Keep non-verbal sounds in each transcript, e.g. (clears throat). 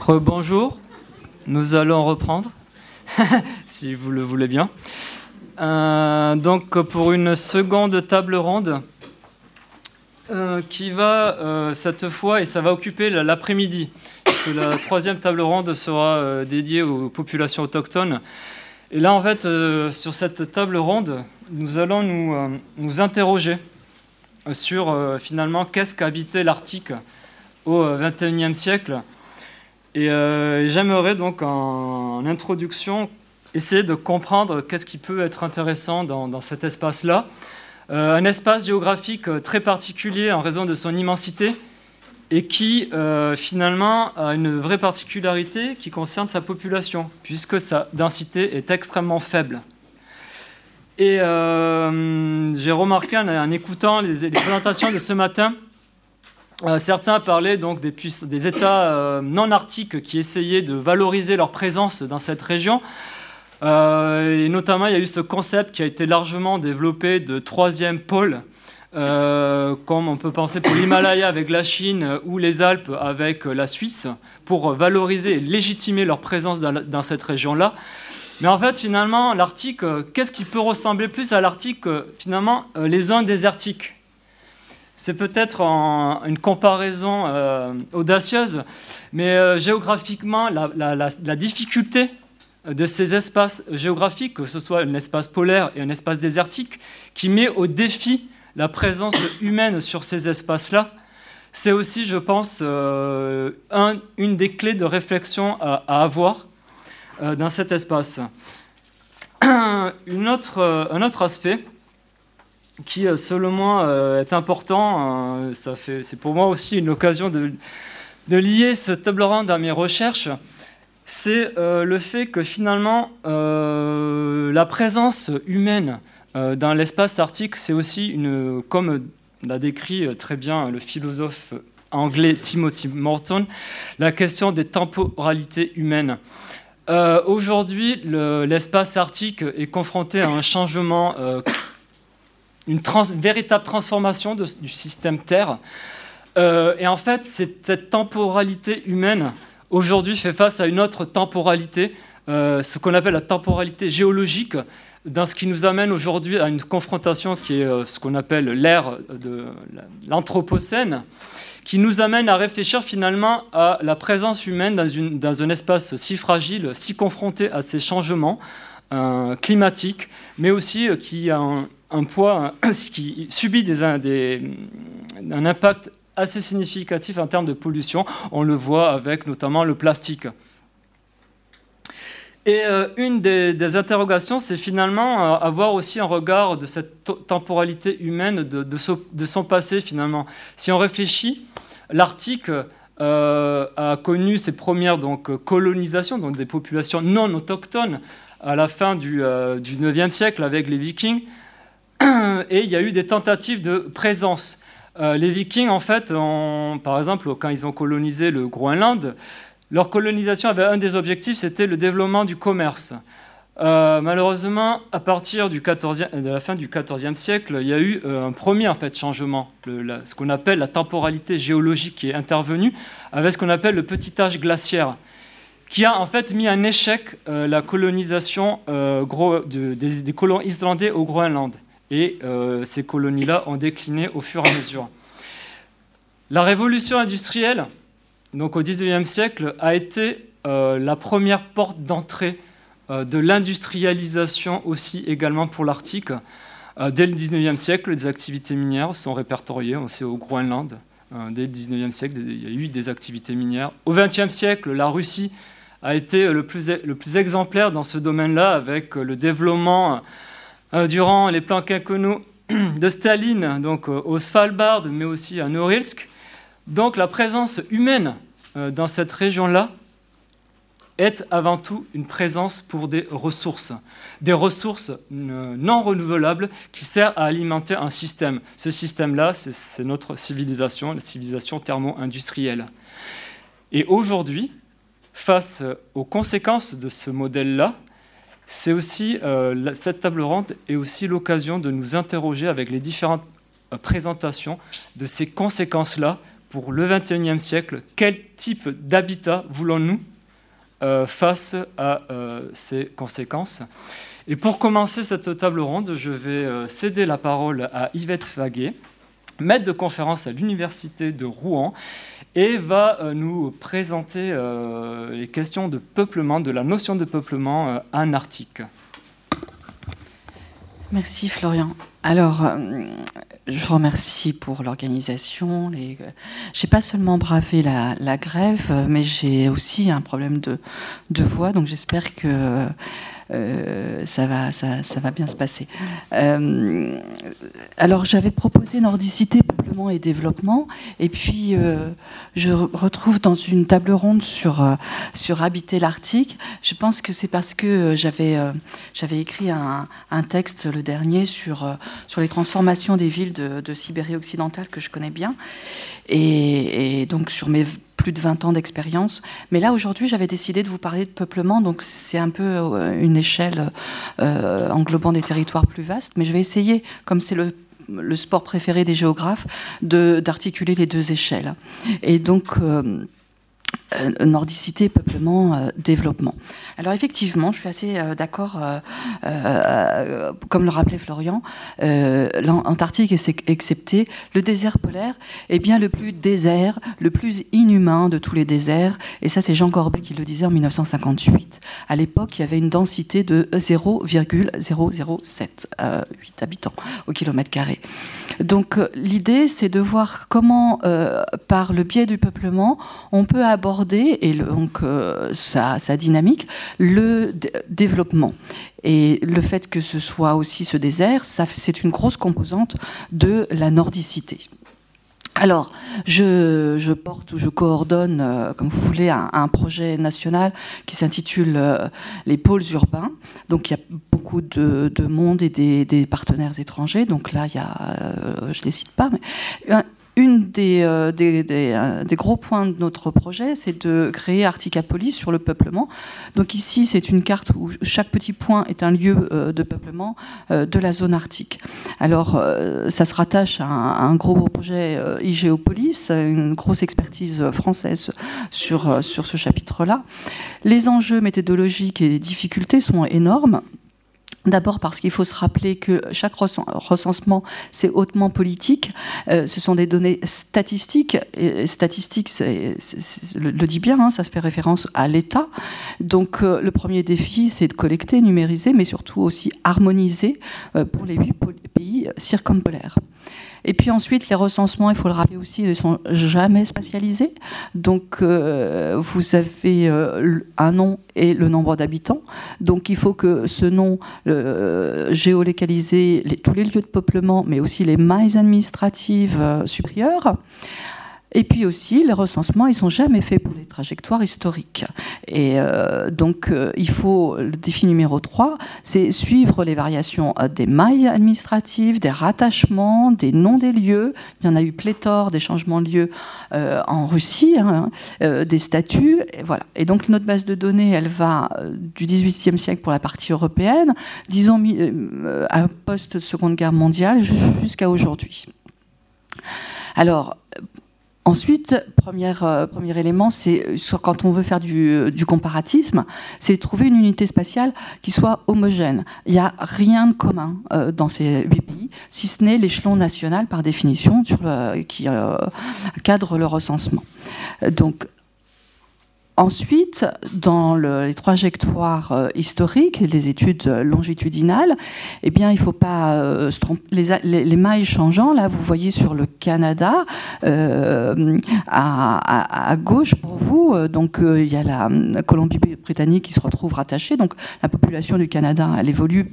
Rebonjour, nous allons reprendre, (laughs) si vous le voulez bien. Euh, donc pour une seconde table ronde euh, qui va euh, cette fois, et ça va occuper l'après-midi, puisque la troisième table ronde sera dédiée aux populations autochtones. Et là, en fait, sur cette table ronde, nous allons nous, nous interroger sur finalement qu'est-ce qu'habitait l'Arctique au XXIe siècle. Et j'aimerais donc en introduction essayer de comprendre qu'est-ce qui peut être intéressant dans, cet espace-là. Euh, un espace géographique euh, très particulier en raison de son immensité et qui euh, finalement a une vraie particularité qui concerne sa population, puisque sa densité est extrêmement faible. Et j'ai remarqué en, écoutant les, présentations de ce matin, certains parlaient donc des, États non arctiques qui essayaient de valoriser leur présence dans cette région. Euh, et notamment, il y a eu ce concept qui a été largement développé de troisième pôle, euh, comme on peut penser pour l'Himalaya avec la Chine ou les Alpes avec la Suisse, pour valoriser et légitimer leur présence dans, cette région-là. Mais en fait, finalement, l'Arctique, qu'est-ce qui peut ressembler plus à l'Arctique Finalement, euh, les zones désertiques. C'est peut-être une comparaison audacieuse, mais géographiquement, la, difficulté de ces espaces géographiques, que ce soit un espace polaire et un espace désertique, qui met au défi la présence (coughs) humaine sur ces espaces-là, c'est aussi, je pense, euh, une des clés de réflexion à, avoir euh, dans cet espace. (coughs) Euh, un autre aspect qui, selon moi, est important, c'est pour moi aussi une occasion de, lier ce table ronde à mes recherches, c'est euh, le fait que finalement, euh, la présence humaine euh, dans l'espace arctique, c'est aussi une, comme l'a décrit très bien le philosophe anglais Timothy Morton, la question des temporalités humaines. Aujourd'hui, l'espace arctique est confronté à un changement, une véritable transformation du système Terre. et en fait, cette temporalité humaine aujourd'hui fait face à une autre temporalité, euh, ce qu'on appelle la temporalité géologique, dans ce qui nous amène aujourd'hui à une confrontation qui est euh, ce qu'on appelle l'ère de l'Anthropocène, qui nous amène à réfléchir finalement à la présence humaine dans, une, dans un espace si fragile, si confronté à ces changements euh, climatiques, mais aussi qui a un, poids, (coughs) qui subit des, un impact assez significatif en termes de pollution. On le voit avec notamment le plastique. Et euh, une des, interrogations, c'est finalement euh, avoir aussi un regard de cette temporalité humaine, de, son passé finalement. Si on réfléchit, l'Arctique euh, a connu ses premières donc, colonisations, donc des populations non autochtones, à la fin du, 9e siècle avec les Vikings. (clears throat) Et il y a eu des tentatives de présence. Euh, les Vikings, en fait, par exemple, quand ils ont colonisé le Groenland, leur colonisation avait un des objectifs, c'était le développement du commerce. Euh, malheureusement, à partir de la fin du XIVe siècle, il y a eu euh, un premier en fait, changement, ce qu'on appelle la temporalité géologique qui est intervenue, avec ce qu'on appelle le petit âge glaciaire, qui a en fait mis en échec la colonisation des, des colons islandais au Groenland et euh, ces colonies-là ont décliné au fur et à mesure. La révolution industrielle, donc au XIXe siècle, a été euh, la première porte d'entrée euh, de l'industrialisation aussi également pour l'Arctique. dès le XIXe siècle, les activités minières sont répertoriées, on sait au Groenland. dès le XIXe siècle, il y a eu des activités minières. Au XXe siècle, la Russie a été le plus, le plus exemplaire dans ce domaine-là avec le développement durant les plans quinquennaux (clears throat) de Staline, donc euh, au Svalbard, mais aussi à Norilsk. Donc la présence humaine euh, dans cette région-là est avant tout une présence pour des ressources, des ressources non renouvelables qui servent à alimenter un système. Ce système-là, c'est notre civilisation, la civilisation thermo-industrielle. Et aujourd'hui, face aux conséquences de ce modèle-là, c'est aussi, euh, cette table ronde est aussi l'occasion de nous interroger avec les différentes euh, présentations de ces conséquences-là pour le 21e siècle, quel type d'habitat voulons-nous face à ces conséquences? Et pour commencer cette table ronde, je vais céder la parole à Yvette Faguet, maître de conférence à l'Université de Rouen, et va nous présenter les questions de peuplement, de la notion de peuplement en Arctique. Merci Florian. Alors, euh, je vous remercie pour l'organisation. Les... J'ai pas seulement bravé la, grève, mais j'ai aussi un problème de voix, donc j'espère que euh, ça, va, ça, va bien se passer. Euh, alors j'avais proposé nordicité, peuplement et développement, et puis euh, je retrouve dans une table ronde sur, sur habiter l'Arctique. Je pense que c'est parce que j'avais écrit un, texte, le dernier, sur, sur les transformations des villes de Sibérie occidentale que je connais bien, et, donc sur mes plus de 20 ans d'expérience. Mais là, aujourd'hui, j'avais décidé de vous parler de peuplement, donc c'est un peu euh, une échelle euh, englobant des territoires plus vastes. Mais je vais essayer, comme c'est le sport préféré des géographes, d'articuler les deux échelles. Et donc, euh, nordicité, peuplement, euh, développement. Alors effectivement, je suis assez euh, d'accord, comme le rappelait Florian, l'Antarctique est excepté, le désert polaire est bien le plus désert, le plus inhumain de tous les déserts, et ça c'est Jean Corbet qui le disait en 1958. À l'époque, il y avait une densité de 0,007 habitants au kilomètre carré. Donc l'idée, c'est de voir comment, par le biais du peuplement, on peut aborder, et donc euh, sa, dynamique, le développement. Et le fait que ce soit aussi ce désert, c'est une grosse composante de la nordicité. Alors, je, porte ou je coordonne, euh, comme vous voulez, un, projet national qui s'intitule euh, Les pôles urbains. Donc, il y a beaucoup de, monde et des, partenaires étrangers. Donc là, il y a, je ne les cite pas, mais une des, euh, euh, des, gros points de notre projet, c'est de créer Articapolis sur le peuplement. Donc ici, c'est une carte où chaque petit point est un lieu euh, de peuplement de la zone arctique. Alors, ça se rattache à un, gros projet IGéopolis, une grosse expertise française sur, sur ce chapitre-là. Les enjeux méthodologiques et les difficultés sont énormes. D'abord parce qu'il faut se rappeler que chaque recensement, c'est hautement politique. Euh, ce sont des données statistiques. Statistiques, le, dit bien, hein, ça se fait référence à l'État. Donc euh, le premier défi, c'est de collecter, numériser, mais surtout aussi harmoniser euh, pour les huit pays circumpolaires. Et puis ensuite, les recensements, il faut le rappeler aussi, ne sont jamais spatialisés. Donc, euh, vous avez euh, un nom et le nombre d'habitants. Donc, il faut que ce nom euh, géolocalisé tous les lieux de peuplement, mais aussi les mailles administratives supérieures. Et puis aussi, les recensements, ils sont jamais faits pour les trajectoires historiques. Et euh, donc, euh, il faut, le défi numéro 3, c'est suivre les variations euh, des mailles administratives, des rattachements, des noms des lieux. Il y en a eu pléthore des changements de lieux en Russie, hein, des statuts. Et, voilà. et donc, notre base de données, elle va du 18e siècle pour la partie européenne, disons à post-seconde guerre mondiale jusqu'à aujourd'hui. Alors, Ensuite, première, euh, premier élément, c'est euh, quand on veut faire du, euh, du comparatisme, c'est trouver une unité spatiale qui soit homogène. Il n'y a rien de commun dans ces huit pays, si ce n'est l'échelon national par définition sur le, qui cadre le recensement. Donc, Ensuite, dans les trajectoires euh, historiques, les études longitudinales, eh bien, il faut pas euh, se tromper. Les, mailles changeant, là, vous voyez sur le Canada, euh, à, gauche pour vous, donc il y a la Colombie-Britannique qui se retrouve rattachée. Donc, la population du Canada, elle évolue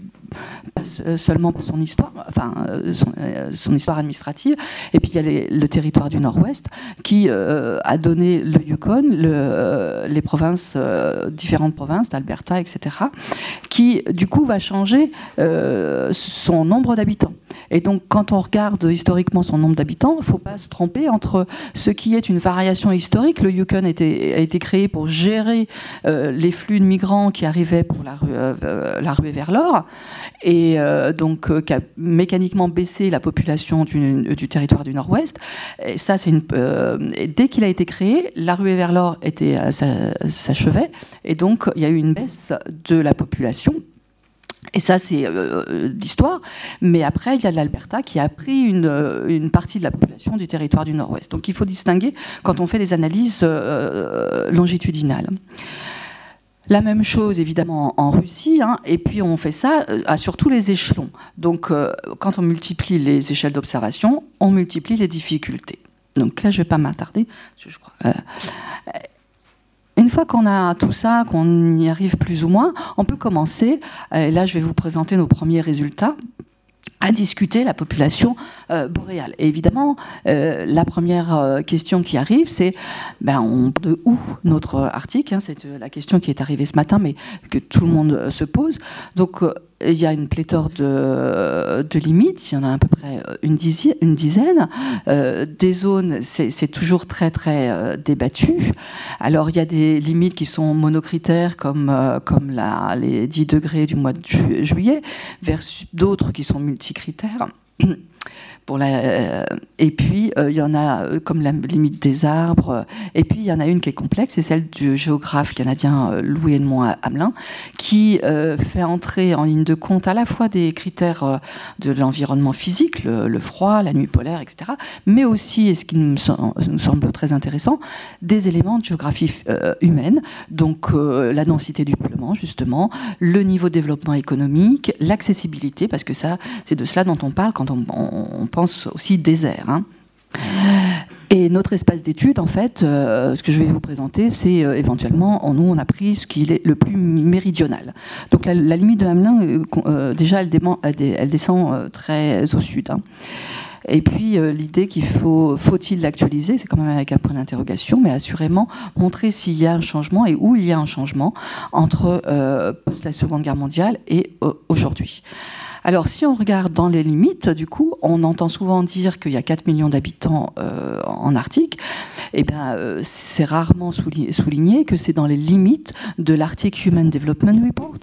pas seulement pour son histoire, enfin euh, euh, son, histoire administrative, et puis il y a le territoire du Nord-Ouest qui euh, a donné le Yukon, le, les provinces, différentes provinces d'Alberta, etc., qui du coup va changer son nombre d'habitants. Et donc, quand on regarde historiquement son nombre d'habitants, il ne faut pas se tromper entre ce qui est une variation historique. Le Yukon a été, créé pour gérer euh, les flux de migrants qui arrivaient pour la, rue, euh, la ruée vers l'or, et donc qui a mécaniquement baissé la population du, territoire du Nord-Ouest. Ça, c'est dès qu'il a été créé, la ruée vers l'or s'achevait, et donc il y a eu une baisse de la population et ça, c'est euh, euh, l'histoire. Mais après, il y a l'Alberta qui a pris une, euh, une, partie de la population du territoire du Nord-Ouest. Donc il faut distinguer quand on fait des analyses longitudinales. La même chose évidemment en Russie, hein, et puis on fait ça sur tous les échelons. Donc quand on multiplie les échelles d'observation, on multiplie les difficultés. Donc là, je ne vais pas m'attarder. Une fois qu'on a tout ça, qu'on y arrive plus ou moins, on peut commencer, et là je vais vous présenter nos premiers résultats, à discuter la population euh, boréale. Et évidemment, euh, la première euh, question qui arrive, c'est ben, de où notre article hein, C'est la question qui est arrivée ce matin, mais que tout le monde se pose. Donc, il y a une pléthore de, limites, il y en a à peu près une dizaine. Une dizaine. Euh, des zones, c'est toujours très très euh, débattu. Alors il y a des limites qui sont monocritères comme, euh, comme les 10 degrés du mois de juillet, versus d'autres qui sont multicritères. Euh, et puis, euh, il y en a euh, comme la limite des arbres. Et puis, il y en a une qui est complexe, c'est celle du géographe canadien Louis Edmond Hamelin, qui fait entrer en ligne de compte à la fois des critères de l'environnement physique, le, froid, la nuit polaire, etc., mais aussi, et ce qui nous, semble très intéressant, des éléments de géographie humaine, donc la densité du peuplement, justement, le niveau de développement économique, l'accessibilité, parce que ça, c'est de cela dont on parle quand on, on, on aussi désert. Hein. Et notre espace d'étude, en fait, euh, ce que je vais vous présenter, c'est euh, éventuellement, en nous, on a pris ce qui est le plus méridional. Donc la, limite de Hamelin, euh, déjà, elle, descend très au sud. Hein. Et puis l'idée qu'il faut, faut-il l'actualiser, c'est quand même avec un point d'interrogation, mais assurément montrer s'il y a un changement et où il y a un changement entre la Seconde Guerre mondiale et aujourd'hui. Alors, si on regarde dans les limites, du coup, on entend souvent dire qu'il y a 4 millions d'habitants euh, en Arctique. Eh bien, euh, c'est rarement souligné que c'est dans les limites de l'Arctic Human Development Report,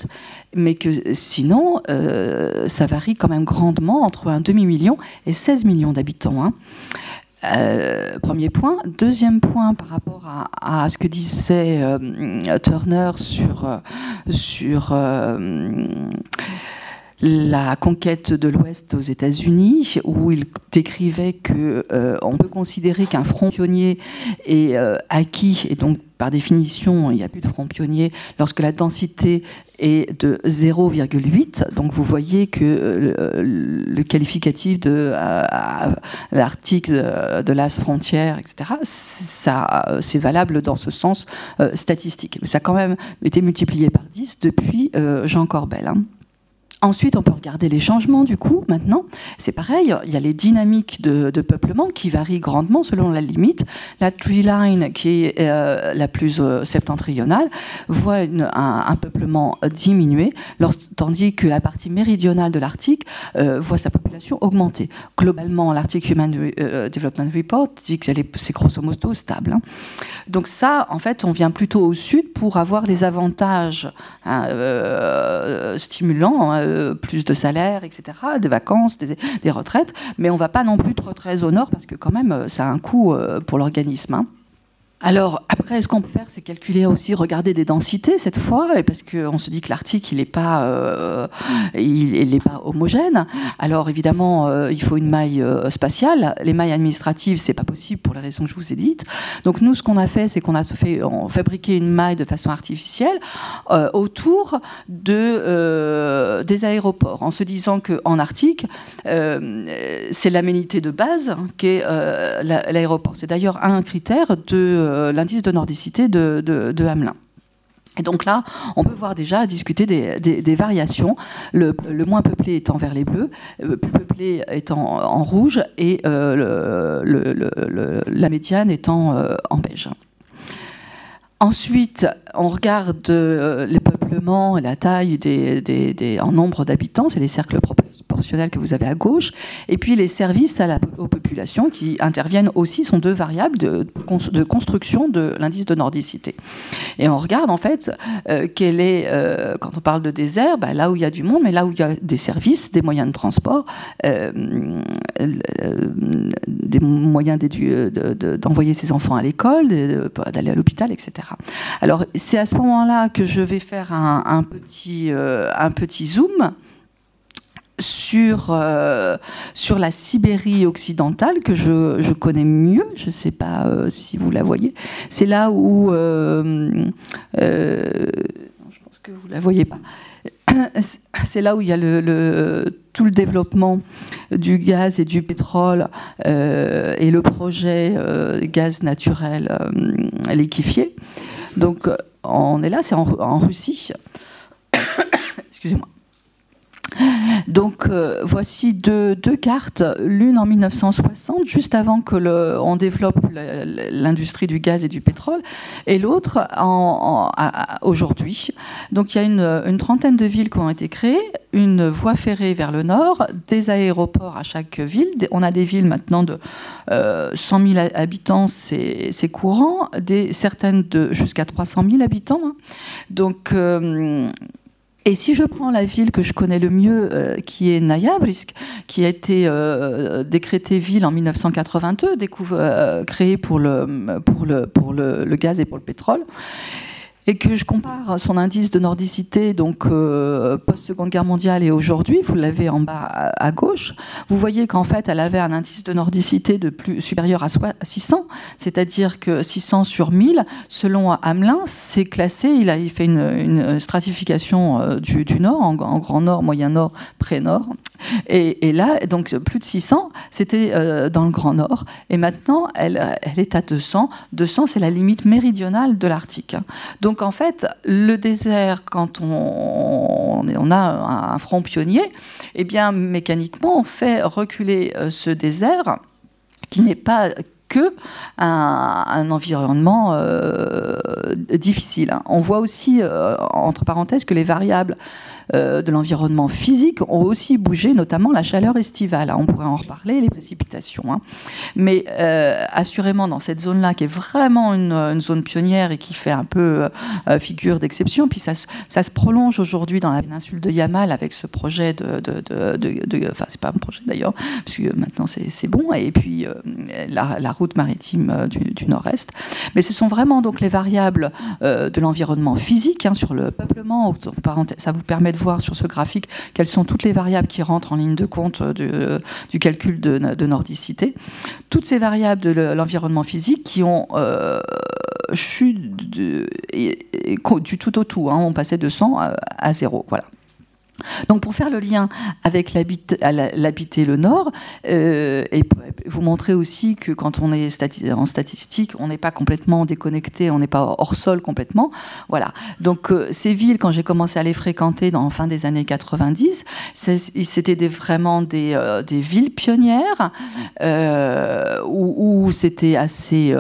mais que sinon, euh, ça varie quand même grandement entre un demi-million et 16 millions d'habitants. Hein. premier point. Deuxième point par rapport à, ce que disait Turner sur, sur la conquête de l'Ouest aux États-Unis, où il décrivait que euh, on peut considérer qu'un front pionnier est euh, acquis, et donc par définition, il n'y a plus de front pionnier lorsque la densité est de 0,8. Donc vous voyez que euh, le, qualificatif de l'Arctique, de l'as frontière, etc., c'est valable dans ce sens statistique. Mais ça a quand même été multiplié par 10 depuis Jean Corbel. Hein. Ensuite, on peut regarder les changements du coup, maintenant. C'est pareil, il y a les dynamiques de, peuplement qui varient grandement selon la limite. La tree line, qui est euh, la plus euh, septentrionale, voit un, peuplement diminuer, tandis que la partie méridionale de l'Arctique euh, voit sa population augmenter. Globalement, l'Arctic Human Development Report dit que c'est grosso modo stable. Hein. Donc ça, en fait, on vient plutôt au sud pour avoir les avantages hein, stimulants hein, euh, plus de salaire, etc., des vacances, des, retraites, mais on ne va pas non plus trop très au nord parce que quand même, euh, ça a un coût euh, pour l'organisme. Hein. Alors après, ce qu'on peut faire, c'est calculer aussi, regarder des densités cette fois, parce qu'on se dit que l'Arctique, il n'est pas, euh, pas homogène. Alors évidemment, euh, il faut une maille euh, spatiale. Les mailles administratives, c'est pas possible pour les raisons que je vous ai dites. Donc nous, ce qu'on a fait, c'est qu'on a fabriqué une maille de façon artificielle autour de des aéroports, en se disant qu'en Arctique, c'est l'aménité de base qui est l'aéroport. C'est d'ailleurs un critère de l'indice de nordicité de, Hamelin. Et donc là, on peut voir déjà discuter des, variations, le, moins peuplé étant vers les bleus, le euh, plus peuplé étant en rouge et euh, la médiane étant en beige. Ensuite, on regarde les peuplements et la taille en nombre d'habitants, c'est les cercles proportionnelle que vous avez à gauche, et puis les services aux populations qui interviennent aussi sont deux variables de, construction de l'indice de nordicité. Et on regarde en fait euh, est, euh, quand on parle de désert, bah, là où il y a du monde, mais là où il y a des services, des moyens de transport, euh, des moyens d'envoyer ses enfants à l'école, d'aller à l'hôpital, etc. Alors c'est à ce moment-là que je vais faire un, petit, un petit zoom sur, euh, sur la Sibérie occidentale, que je, connais mieux, je ne sais pas euh, si vous la voyez. C'est là où... Euh, je pense que vous ne la voyez pas. (coughs) C'est là où il y a tout le développement du gaz et du pétrole et le projet gaz naturel liquéfié. Donc on est là, c'est en Russie. (coughs) Excusez-moi. Donc euh, voici deux, cartes, l'une en 1960, juste avant que le, développe l'industrie du gaz et du pétrole, et l'autre aujourd'hui. Donc il y a une, trentaine de villes qui ont été créées, une voie ferrée vers le nord, des aéroports à chaque ville. On a des villes maintenant de 100 euh, 000 habitants, c'est courant, certaines de jusqu'à 300 000 habitants. Hein. Donc euh, et si je prends la ville que je connais le mieux, euh, qui est Nayabrisk, qui a été euh, décrétée ville en 1982, euh, créée pour, le, gaz et pour le pétrole, et que je compare son indice de nordicité, donc euh, post-seconde guerre mondiale et aujourd'hui, vous l'avez en bas à, gauche, vous voyez qu'en fait, elle avait un indice de nordicité supérieur à 600, c'est-à-dire que 600 sur 1000, selon Hamelin, c'est classé, il a fait une, stratification euh, du, nord, en, grand nord, moyen nord, pré-nord, et, là, donc plus de 600, c'était euh, dans le Grand Nord. Et maintenant, elle, est à 200. 200, c'est la limite méridionale de l'Arctique. Donc en fait, le désert, quand on, a un front pionnier, eh bien mécaniquement, on fait reculer euh, ce désert qui n'est pas que un, environnement euh, difficile. On voit aussi, entre parenthèses, que les variables euh, de l'environnement physique ont aussi bougé, notamment la chaleur estivale. On pourrait en reparler, les précipitations. Hein. Mais euh, assurément, dans cette zone-là, qui est vraiment une, zone pionnière et qui fait un peu euh, figure d'exception, puis ça, ça, se prolonge aujourd'hui dans la péninsule de Yamal avec ce projet de... de, enfin, c'est pas un projet d'ailleurs, puisque maintenant c'est bon, et puis la, route maritime du, nord-est. Mais ce sont vraiment donc les variables de l'environnement physique hein, sur le peuplement. Ça vous permet voir sur ce graphique quelles sont toutes les variables qui rentrent en ligne de compte euh, du, calcul de, nordicité. Toutes ces variables de l'environnement physique qui ont euh, chuté du tout au tout. Hein, on passait de 100 à, à 0. Voilà. Donc pour faire le lien avec l'habiter le Nord, euh, et vous montrer aussi que quand on est en statistique, on n'est pas complètement déconnecté, on n'est pas hors sol complètement. Voilà. Donc euh, ces villes, quand j'ai commencé à les fréquenter dans fin des années 90, c'était vraiment des, euh, des, villes pionnières où, où c'était assez,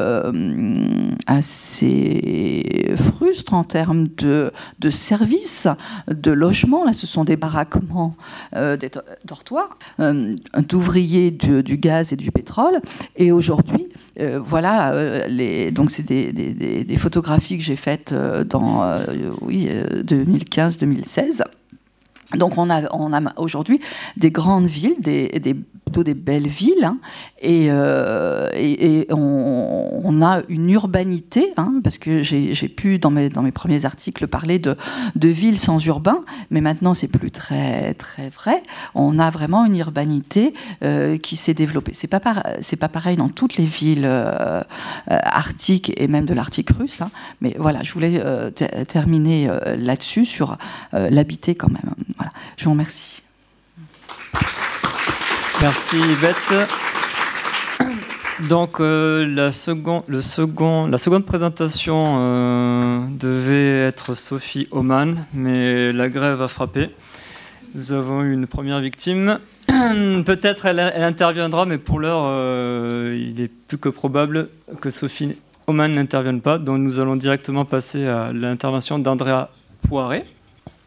assez frustre en termes de, de services, de logement. Là, ce sont des baraquements, euh, des dortoirs, euh, d'ouvriers du, gaz et du pétrole. Et aujourd'hui, euh, voilà, les, donc c'est des, photographies que j'ai faites dans oui, 2015-2016. Donc on a, on a aujourd'hui des grandes villes, des, plutôt des belles villes, hein, et, euh, et, on, a une urbanité, hein, parce que j'ai pu dans mes, dans mes premiers articles parler de, de villes sans urbain, mais maintenant c'est plus très très vrai. On a vraiment une urbanité euh, qui s'est développée. C'est pas c'est pas pareil dans toutes les villes euh, arctiques et même de l'Arctique russe, hein, mais voilà, je voulais terminer là-dessus sur l'habiter quand même. Voilà, je vous remercie. Merci Yvette. Donc euh, la, seconde, la seconde présentation euh, devait être Sophie Oman, mais la grève a frappé. Nous avons eu une première victime. (clears throat) Peut-être elle, interviendra, mais pour l'heure, euh, il est plus que probable que Sophie Oman n'intervienne pas. Donc nous allons directement passer à l'intervention d'Andrea Poiré.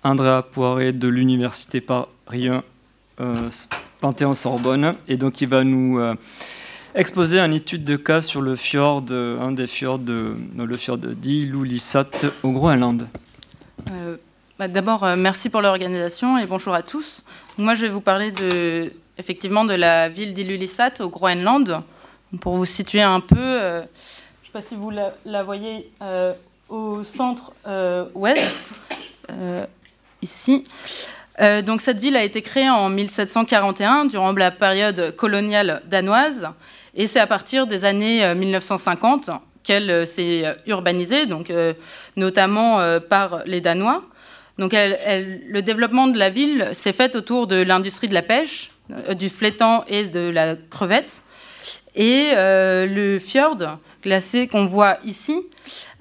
Andrea Poiré de l'Université Paris Panthéon-Sorbonne. Et donc, il va nous exposer une étude de cas sur le fjord, un des fjords, de, le fjord d'Ilulissat au Groenland. Bah, d'abord, merci pour l'organisation et bonjour à tous. Moi, je vais vous parler de, effectivement de la ville d'Ilulissat au Groenland. Pour vous situer un peu, je ne sais pas si vous la, voyez au centre-ouest, euh, ici. Euh, donc cette ville a été créée en 1741 durant la période coloniale danoise et c'est à partir des années 1950 euh, qu'elle s'est urbanisée, donc notamment par les Danois. Donc le développement de la ville s'est fait autour de l'industrie de la pêche, du flétan et de la crevette. Et le fjord classé qu'on voit ici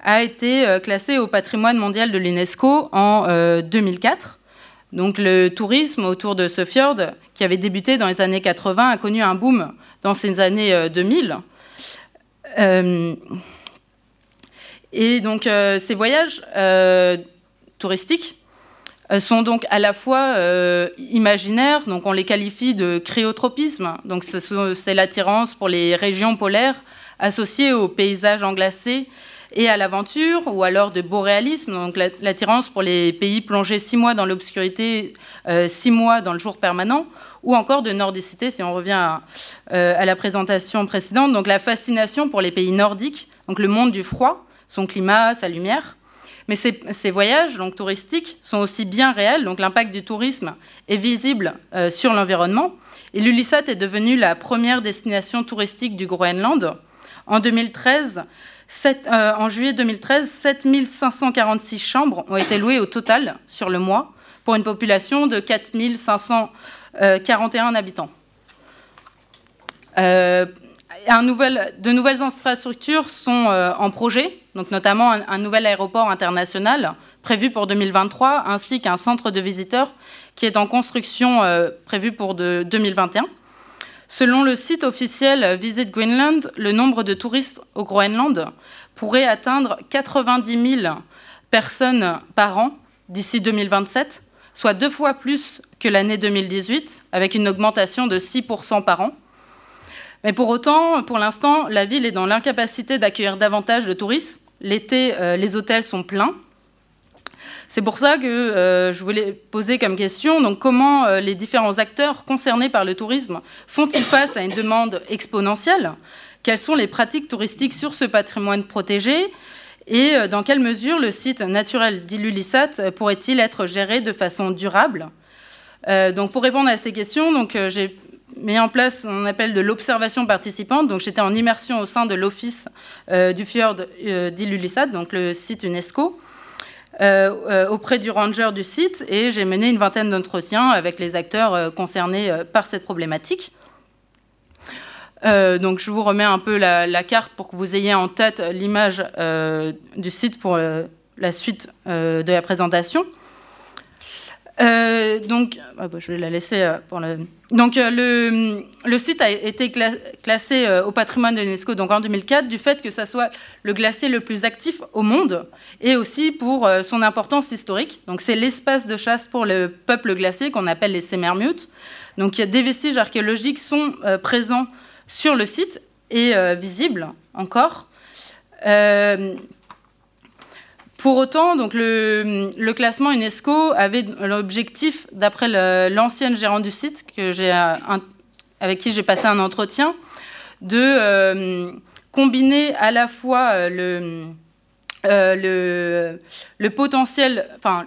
a été euh, classé au patrimoine mondial de l'UNESCO en 2004. Euh, Donc le tourisme autour de ce fjord, qui avait débuté dans les années 80, a connu un boom dans ces années 2000. Euh, et donc ces voyages touristiques sont donc à la fois imaginaires, donc on les qualifie de cryotropisme, donc c'est l'attirance pour les régions polaires associées aux paysages englacés et à l'aventure, ou alors de boréalisme, donc l'attirance pour les pays plongés six mois dans l'obscurité, euh, six mois dans le jour permanent, ou encore de nordicité, si on revient à, euh, à, la présentation précédente, donc la fascination pour les pays nordiques, donc le monde du froid, son climat, sa lumière. Mais ces, ces voyages donc, touristiques sont aussi bien réels, donc l'impact du tourisme est visible euh, sur l'environnement. Et l'Ulyssat est devenue la première destination touristique du Groenland. En 2013, euh, en juillet 2013, 7546 chambres ont été louées au total sur le mois pour une population de 4541 habitants. Euh, de nouvelles infrastructures sont euh, en projet, donc notamment un, nouvel aéroport international prévu pour 2023, ainsi qu'un centre de visiteurs qui est en construction prévu pour 2021. Selon le site officiel Visit Greenland, le nombre de touristes au Groenland pourrait atteindre 90 000 personnes par an d'ici 2027, soit deux fois plus que l'année 2018, avec une augmentation de 6% par an. Mais pour autant, pour l'instant, la ville est dans l'incapacité d'accueillir davantage de touristes. L'été, euh, les hôtels sont pleins. C'est pour ça que euh, je voulais poser comme question donc, comment euh, les différents acteurs concernés par le tourisme font-ils (coughs) face à une demande exponentielle? Quelles sont les pratiques touristiques sur ce patrimoine protégé? Et euh, dans quelle mesure le site naturel d'Ilulissat pourrait-il être géré de façon durable? Donc pour répondre à ces questions, donc j'ai mis en place ce qu'on appelle de l'observation participante. Donc j'étais en immersion au sein de l'office du fjord d'Ilulissat, donc le site UNESCO. Euh, euh, auprès du ranger du site et j'ai mené une vingtaine d'entretiens avec les acteurs euh, concernés par cette problématique. donc je vous remets un peu la, carte pour que vous ayez en tête l'image du site pour la suite de la présentation. Euh, donc, ah bah, je vais la laisser euh, pour le. Donc, euh, le, site a été classé au patrimoine de l'UNESCO en 2004 du fait que ça soit le glacier le plus actif au monde et aussi pour son importance historique. Donc, c'est l'espace de chasse pour le peuple glacier qu'on appelle les Semermutes. Donc, des vestiges archéologiques sont présents sur le site et visibles encore. Pour autant, donc le, classement UNESCO avait l'objectif, d'après l'ancienne gérante du site, que avec qui j'ai passé un entretien, de euh, combiner à la fois euh, euh, le, potentiel, enfin,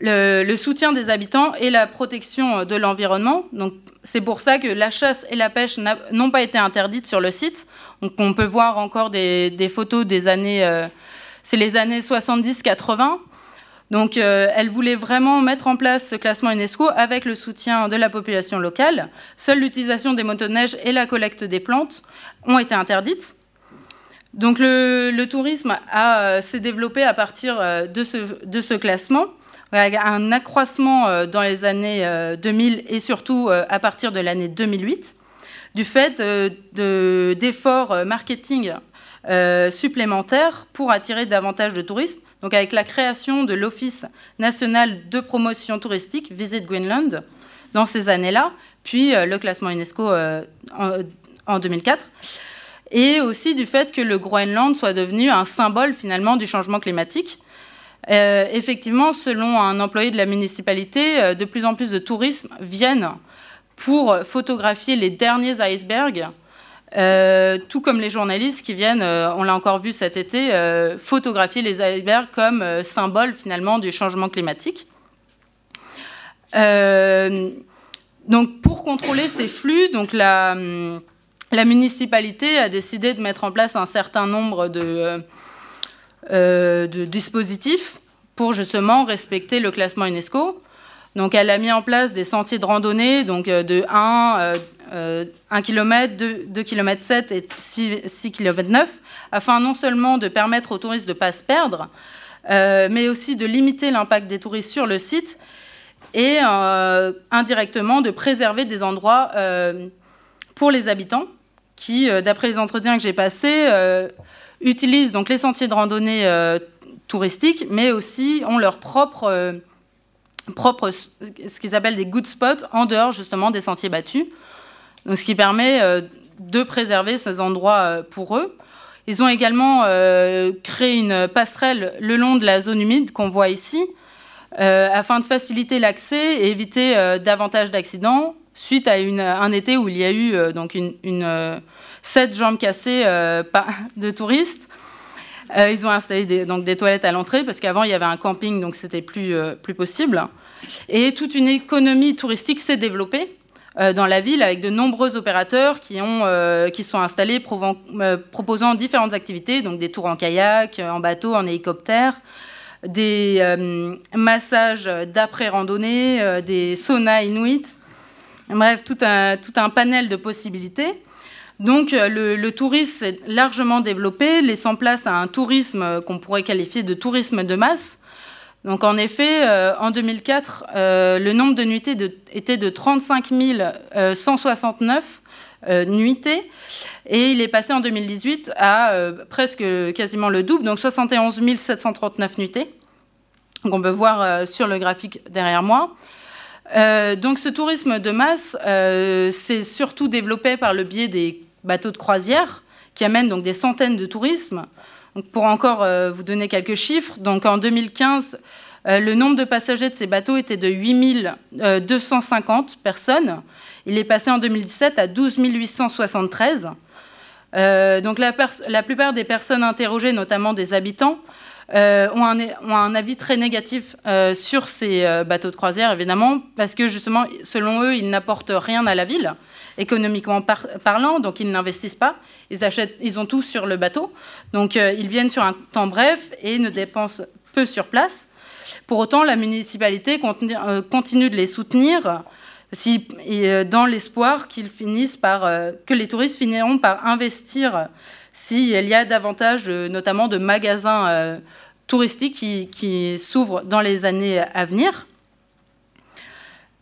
le, soutien des habitants et la protection de l'environnement. Donc, c'est pour ça que la chasse et la pêche n'ont pas été interdites sur le site. Donc, on peut voir encore des photos des années c'est les années 70-80. Donc euh, elle voulait vraiment mettre en place ce classement UNESCO avec le soutien de la population locale. Seule l'utilisation des motoneiges et la collecte des plantes ont été interdites. Donc le, tourisme euh, s'est développé à partir euh, de ce, de ce classement, un accroissement dans les années 2000 et surtout à partir de l'année 2008, du fait d'efforts marketing euh, supplémentaires pour attirer davantage de touristes. Donc avec la création de l'Office national de promotion touristique, Visit Greenland, dans ces années-là, puis le classement UNESCO en, 2004 et aussi du fait que le Groenland soit devenu un symbole finalement du changement climatique. effectivement, selon un employé de la municipalité, de plus en plus de tourisme viennent pour photographier les derniers icebergs euh, tout comme les journalistes qui viennent, euh, on l'a encore vu cet été, euh, photographier les icebergs comme symbole finalement du changement climatique. donc pour contrôler ces flux, donc la, la, municipalité a décidé de mettre en place un certain nombre de, de dispositifs pour justement respecter le classement UNESCO. Donc elle a mis en place des sentiers de randonnée, donc de 1, 1 km, 2, km 7 et 6, km 9, afin non seulement de permettre aux touristes de ne pas se perdre, euh, mais aussi de limiter l'impact des touristes sur le site et euh, indirectement de préserver des endroits euh, pour les habitants qui, d'après les entretiens que j'ai passés, utilisent donc les sentiers de randonnée touristiques, mais aussi ont leur propre, propre ce qu'ils appellent des good spots en dehors justement des sentiers battus ce qui permet euh, de préserver ces endroits euh, pour eux. Ils ont également euh, créé une passerelle le long de la zone humide qu'on voit ici, afin de faciliter l'accès et éviter davantage d'accidents suite à un été où il y a eu donc une, sept jambes cassées (laughs) de touristes. ils ont installé des, donc des toilettes à l'entrée parce qu'avant il y avait un camping donc c'était plus, plus possible. Et toute une économie touristique s'est développée dans la ville avec de nombreux opérateurs qui, euh, sont installés euh, proposant différentes activités, donc des tours en kayak, en bateau, en hélicoptère, des massages d'après-randonnée, des saunas inuits, bref, tout un, tout un panel de possibilités. Donc le, le tourisme est largement développé, laissant place à un tourisme qu'on pourrait qualifier de tourisme de masse, donc en effet, euh, en 2004, euh, le nombre de nuitées était de 35 169 euh, nuitées et il est passé en 2018 à presque quasiment le double, donc 71 739 nuitées. Donc on peut voir sur le graphique derrière moi. donc ce tourisme de masse s'est surtout développé par le biais des bateaux de croisière qui amènent donc des centaines de tourismes pour encore euh, vous donner quelques chiffres, donc en 2015, euh, le nombre de passagers de ces bateaux était de 8 250 euh, personnes. Il est passé en 2017 à 12 873. donc la, plupart des personnes interrogées, notamment des habitants, ont, un, avis très négatif sur ces bateaux de croisière, évidemment, parce que justement, selon eux, ils n'apportent rien à la ville économiquement parlant, donc ils n'investissent pas, ils, achètent, ils ont tout sur le bateau, donc euh, ils viennent sur un temps bref et ne dépensent peu sur place. Pour autant, la municipalité euh, continue de les soutenir si, euh, dans l'espoir qu'ils finissent par, que les touristes finiront par investir s'il y a davantage, notamment, de magasins touristiques qui s'ouvrent dans les années à venir.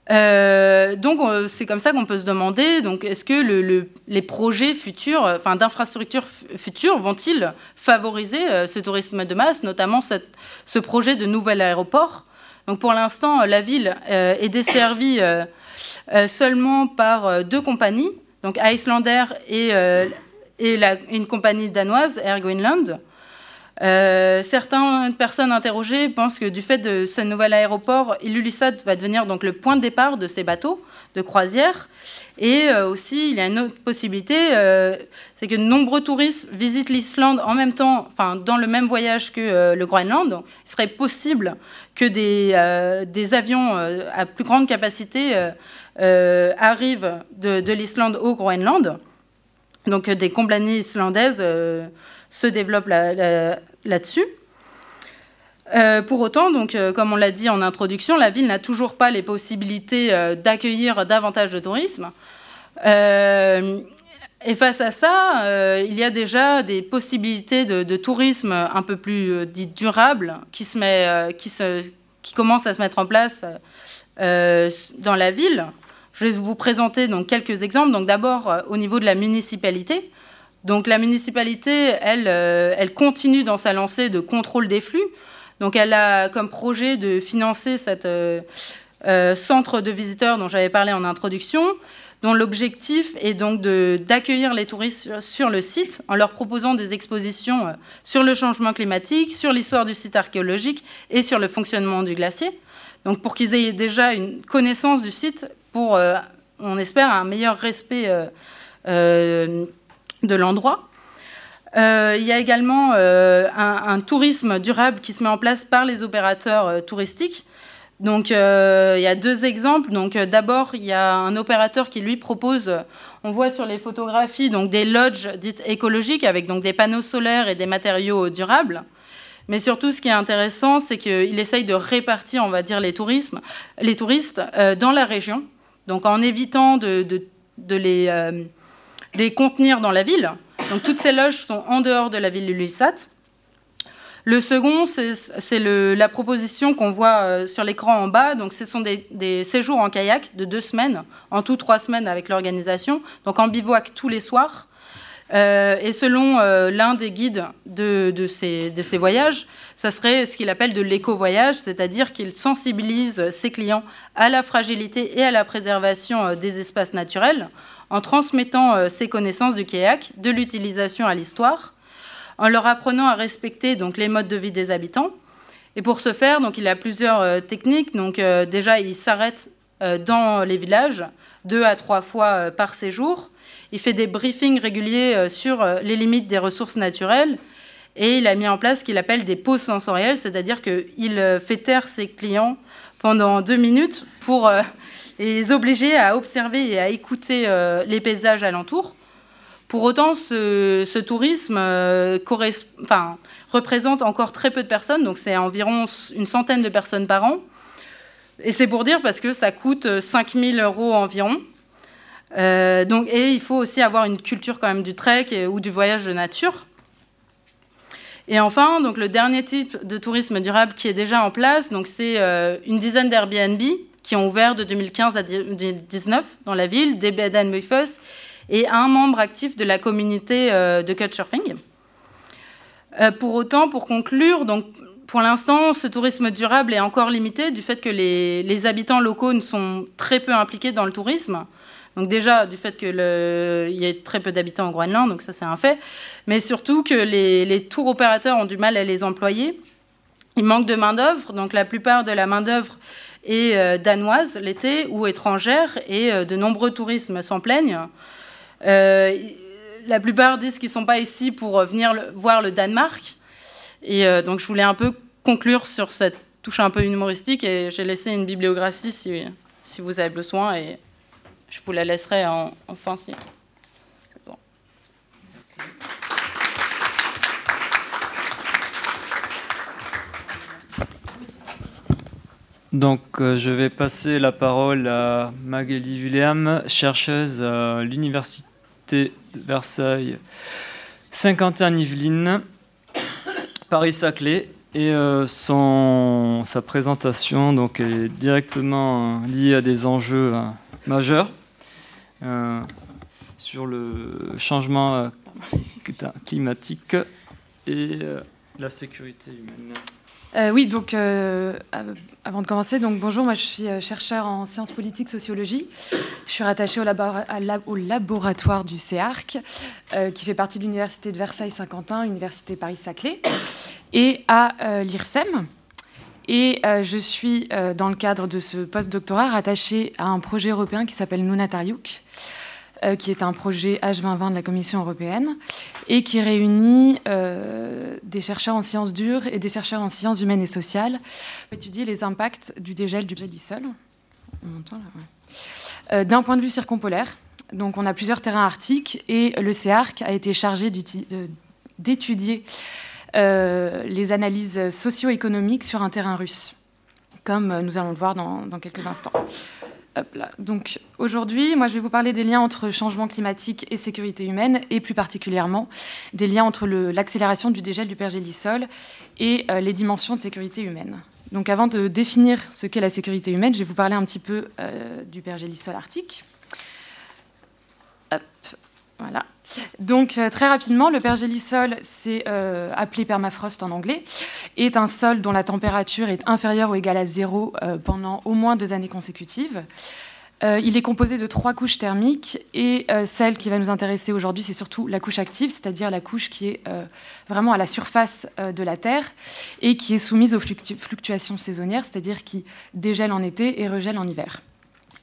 Euh, donc c'est comme ça qu'on peut se demander donc est-ce que le, les projets futurs, enfin d'infrastructures futures, vont-ils favoriser euh, ce tourisme de masse, notamment ce projet de nouvel aéroport? Donc pour l'instant, la ville euh, est desservie seulement par deux compagnies, donc Icelandair et, et une compagnie danoise, Air Greenland. Euh, certaines personnes interrogées pensent que du fait de ce nouvel aéroport, Ilulissat va devenir donc le point de départ de ces bateaux de croisière. Et euh, aussi, il y a une autre possibilité, euh, c'est que de nombreux touristes visitent l'Islande en même temps, enfin dans le même voyage que le Groenland. il serait possible que des, avions à plus grande capacité arrivent de, de l'Islande au Groenland. Donc des compagnies islandaises se développe là-dessus. Euh, pour autant, donc, euh, comme on l'a dit en introduction, la ville n'a toujours pas les possibilités euh, d'accueillir davantage de tourisme. et face à ça, il y a déjà des possibilités de, tourisme un peu plus dit durable qui, se met, qui, se, qui commencent à se mettre en place dans la ville. Je vais vous présenter donc, quelques exemples. Donc, d'abord, au niveau de la municipalité, donc la municipalité, elle, euh, elle continue dans sa lancée de contrôle des flux. Donc elle a comme projet de financer cette, euh, centre de visiteurs dont j'avais parlé en introduction, dont l'objectif est donc d'accueillir les touristes sur, le site en leur proposant des expositions sur le changement climatique, sur l'histoire du site archéologique et sur le fonctionnement du glacier. Donc pour qu'ils aient déjà une connaissance du site, pour, on espère, un meilleur respect de l'endroit. Euh, il y a également euh, un, tourisme durable qui se met en place par les opérateurs euh, touristiques. Donc, il y a deux exemples. Donc, d'abord, il y a un opérateur qui lui propose, on voit sur les photographies, donc des lodges dites écologiques avec donc des panneaux solaires et des matériaux durables. Mais surtout, ce qui est intéressant, c'est qu'il essaye de répartir, on va dire, les, touristes dans la région. Donc, en évitant de les, les contenir dans la ville. Donc toutes ces loges sont en dehors de la ville de Lussat. Le second, c'est la proposition qu'on voit euh, sur l'écran en bas. Donc, ce sont des, séjours en kayak de deux semaines, en tout trois semaines avec l'organisation. Donc, en bivouac tous les soirs. Euh, et selon euh, l'un des guides de, ces, de, ces, voyages, ça serait ce qu'il appelle de l'éco-voyage, c'est-à-dire qu'il sensibilise ses clients à la fragilité et à la préservation des espaces naturels en transmettant euh, ses connaissances du kayak, de l'utilisation à l'histoire, en leur apprenant à respecter donc, les modes de vie des habitants. Et pour ce faire, donc, il a plusieurs euh, techniques. Donc, euh, déjà, il s'arrête dans les villages deux à trois fois par séjour. Il fait des briefings réguliers sur les limites des ressources naturelles. Et il a mis en place ce qu'il appelle des pauses sensorielles, c'est-à-dire qu'il fait taire ses clients pendant deux minutes pour et les obliger à observer et à écouter euh, les paysages alentours. Pour autant, ce, tourisme euh, représente encore très peu de personnes, donc c'est environ une centaine de personnes par an. Et c'est pour dire parce que ça coûte 5000 euros environ. Euh, donc, et il faut aussi avoir une culture quand même du trek ou du voyage de nature. Et enfin, donc le dernier type de tourisme durable qui est déjà en place, donc c'est une dizaine d'Airbnb qui ont ouvert de 2015 à 2019 dans la ville, des bed and et un membre actif de la communauté euh, de Couchsurfing. Euh, pour autant, pour conclure, donc, pour l'instant, ce tourisme durable est encore limité du fait que les, habitants locaux ne sont très peu impliqués dans le tourisme. Donc déjà, du fait qu'il y ait très peu d'habitants en Groenland, donc ça c'est un fait, mais surtout que les, les tours opérateurs ont du mal à les employer. Il manque de main-d'œuvre, donc la plupart de la main-d'œuvre et euh, danoise l'été ou étrangère, et euh, de nombreux touristes s'en plaignent. Euh, la plupart disent qu'ils ne sont pas ici pour venir voir le Danemark. Et donc je voulais un peu conclure sur cette touche un peu humoristique, et j'ai laissé une bibliographie si, si vous avez besoin, et je vous la laisserai en, en fin. Si. Donc, euh, je vais passer la parole à Magali William, chercheuse à l'Université de Versailles, Saint-Quentin-Yvelines, (coughs) Paris-Saclay. Et euh, son, sa présentation donc, est directement liée à des enjeux euh, majeurs sur le changement (laughs) climatique et la sécurité humaine. Euh, oui, donc euh, avant de commencer, donc bonjour, moi je suis euh, chercheur en sciences politiques, sociologie. Je suis rattachée au, laboratoire du CEARC, qui fait partie de l'université de Versailles-Saint-Quentin, université Paris-Saclay, et à l'IRSEM. Et je suis, dans le cadre de ce post-doctorat, rattachée à un projet européen qui s'appelle Nunatariuk, euh, qui est un projet H2020 de la Commission européenne et qui réunit euh, des chercheurs en sciences dures et des chercheurs en sciences humaines et sociales pour étudier les impacts du dégel du sol euh, d'un point de vue circumpolaire. Donc on a plusieurs terrains arctiques et le CEARC a été chargé d'étudier les analyses socio-économiques sur un terrain russe, comme nous allons le voir dans quelques instants. Donc aujourd'hui, moi je vais vous parler des liens entre changement climatique et sécurité humaine, et plus particulièrement des liens entre l'accélération du dégel du pergélisol et euh, les dimensions de sécurité humaine. Donc avant de définir ce qu'est la sécurité humaine, je vais vous parler un petit peu euh, du pergélisol arctique. voilà. Donc, très rapidement, le pergélisol, c'est appelé permafrost en anglais, est un sol dont la température est inférieure ou égale à zéro pendant au moins deux années consécutives. Euh, il est composé de trois couches thermiques et euh, celle qui va nous intéresser aujourd'hui, c'est surtout la couche active, c'est-à-dire la couche qui est euh, vraiment à la surface de la Terre et qui est soumise aux fluctuations saisonnières, c'est-à-dire qui dégèle en été et regèle en hiver.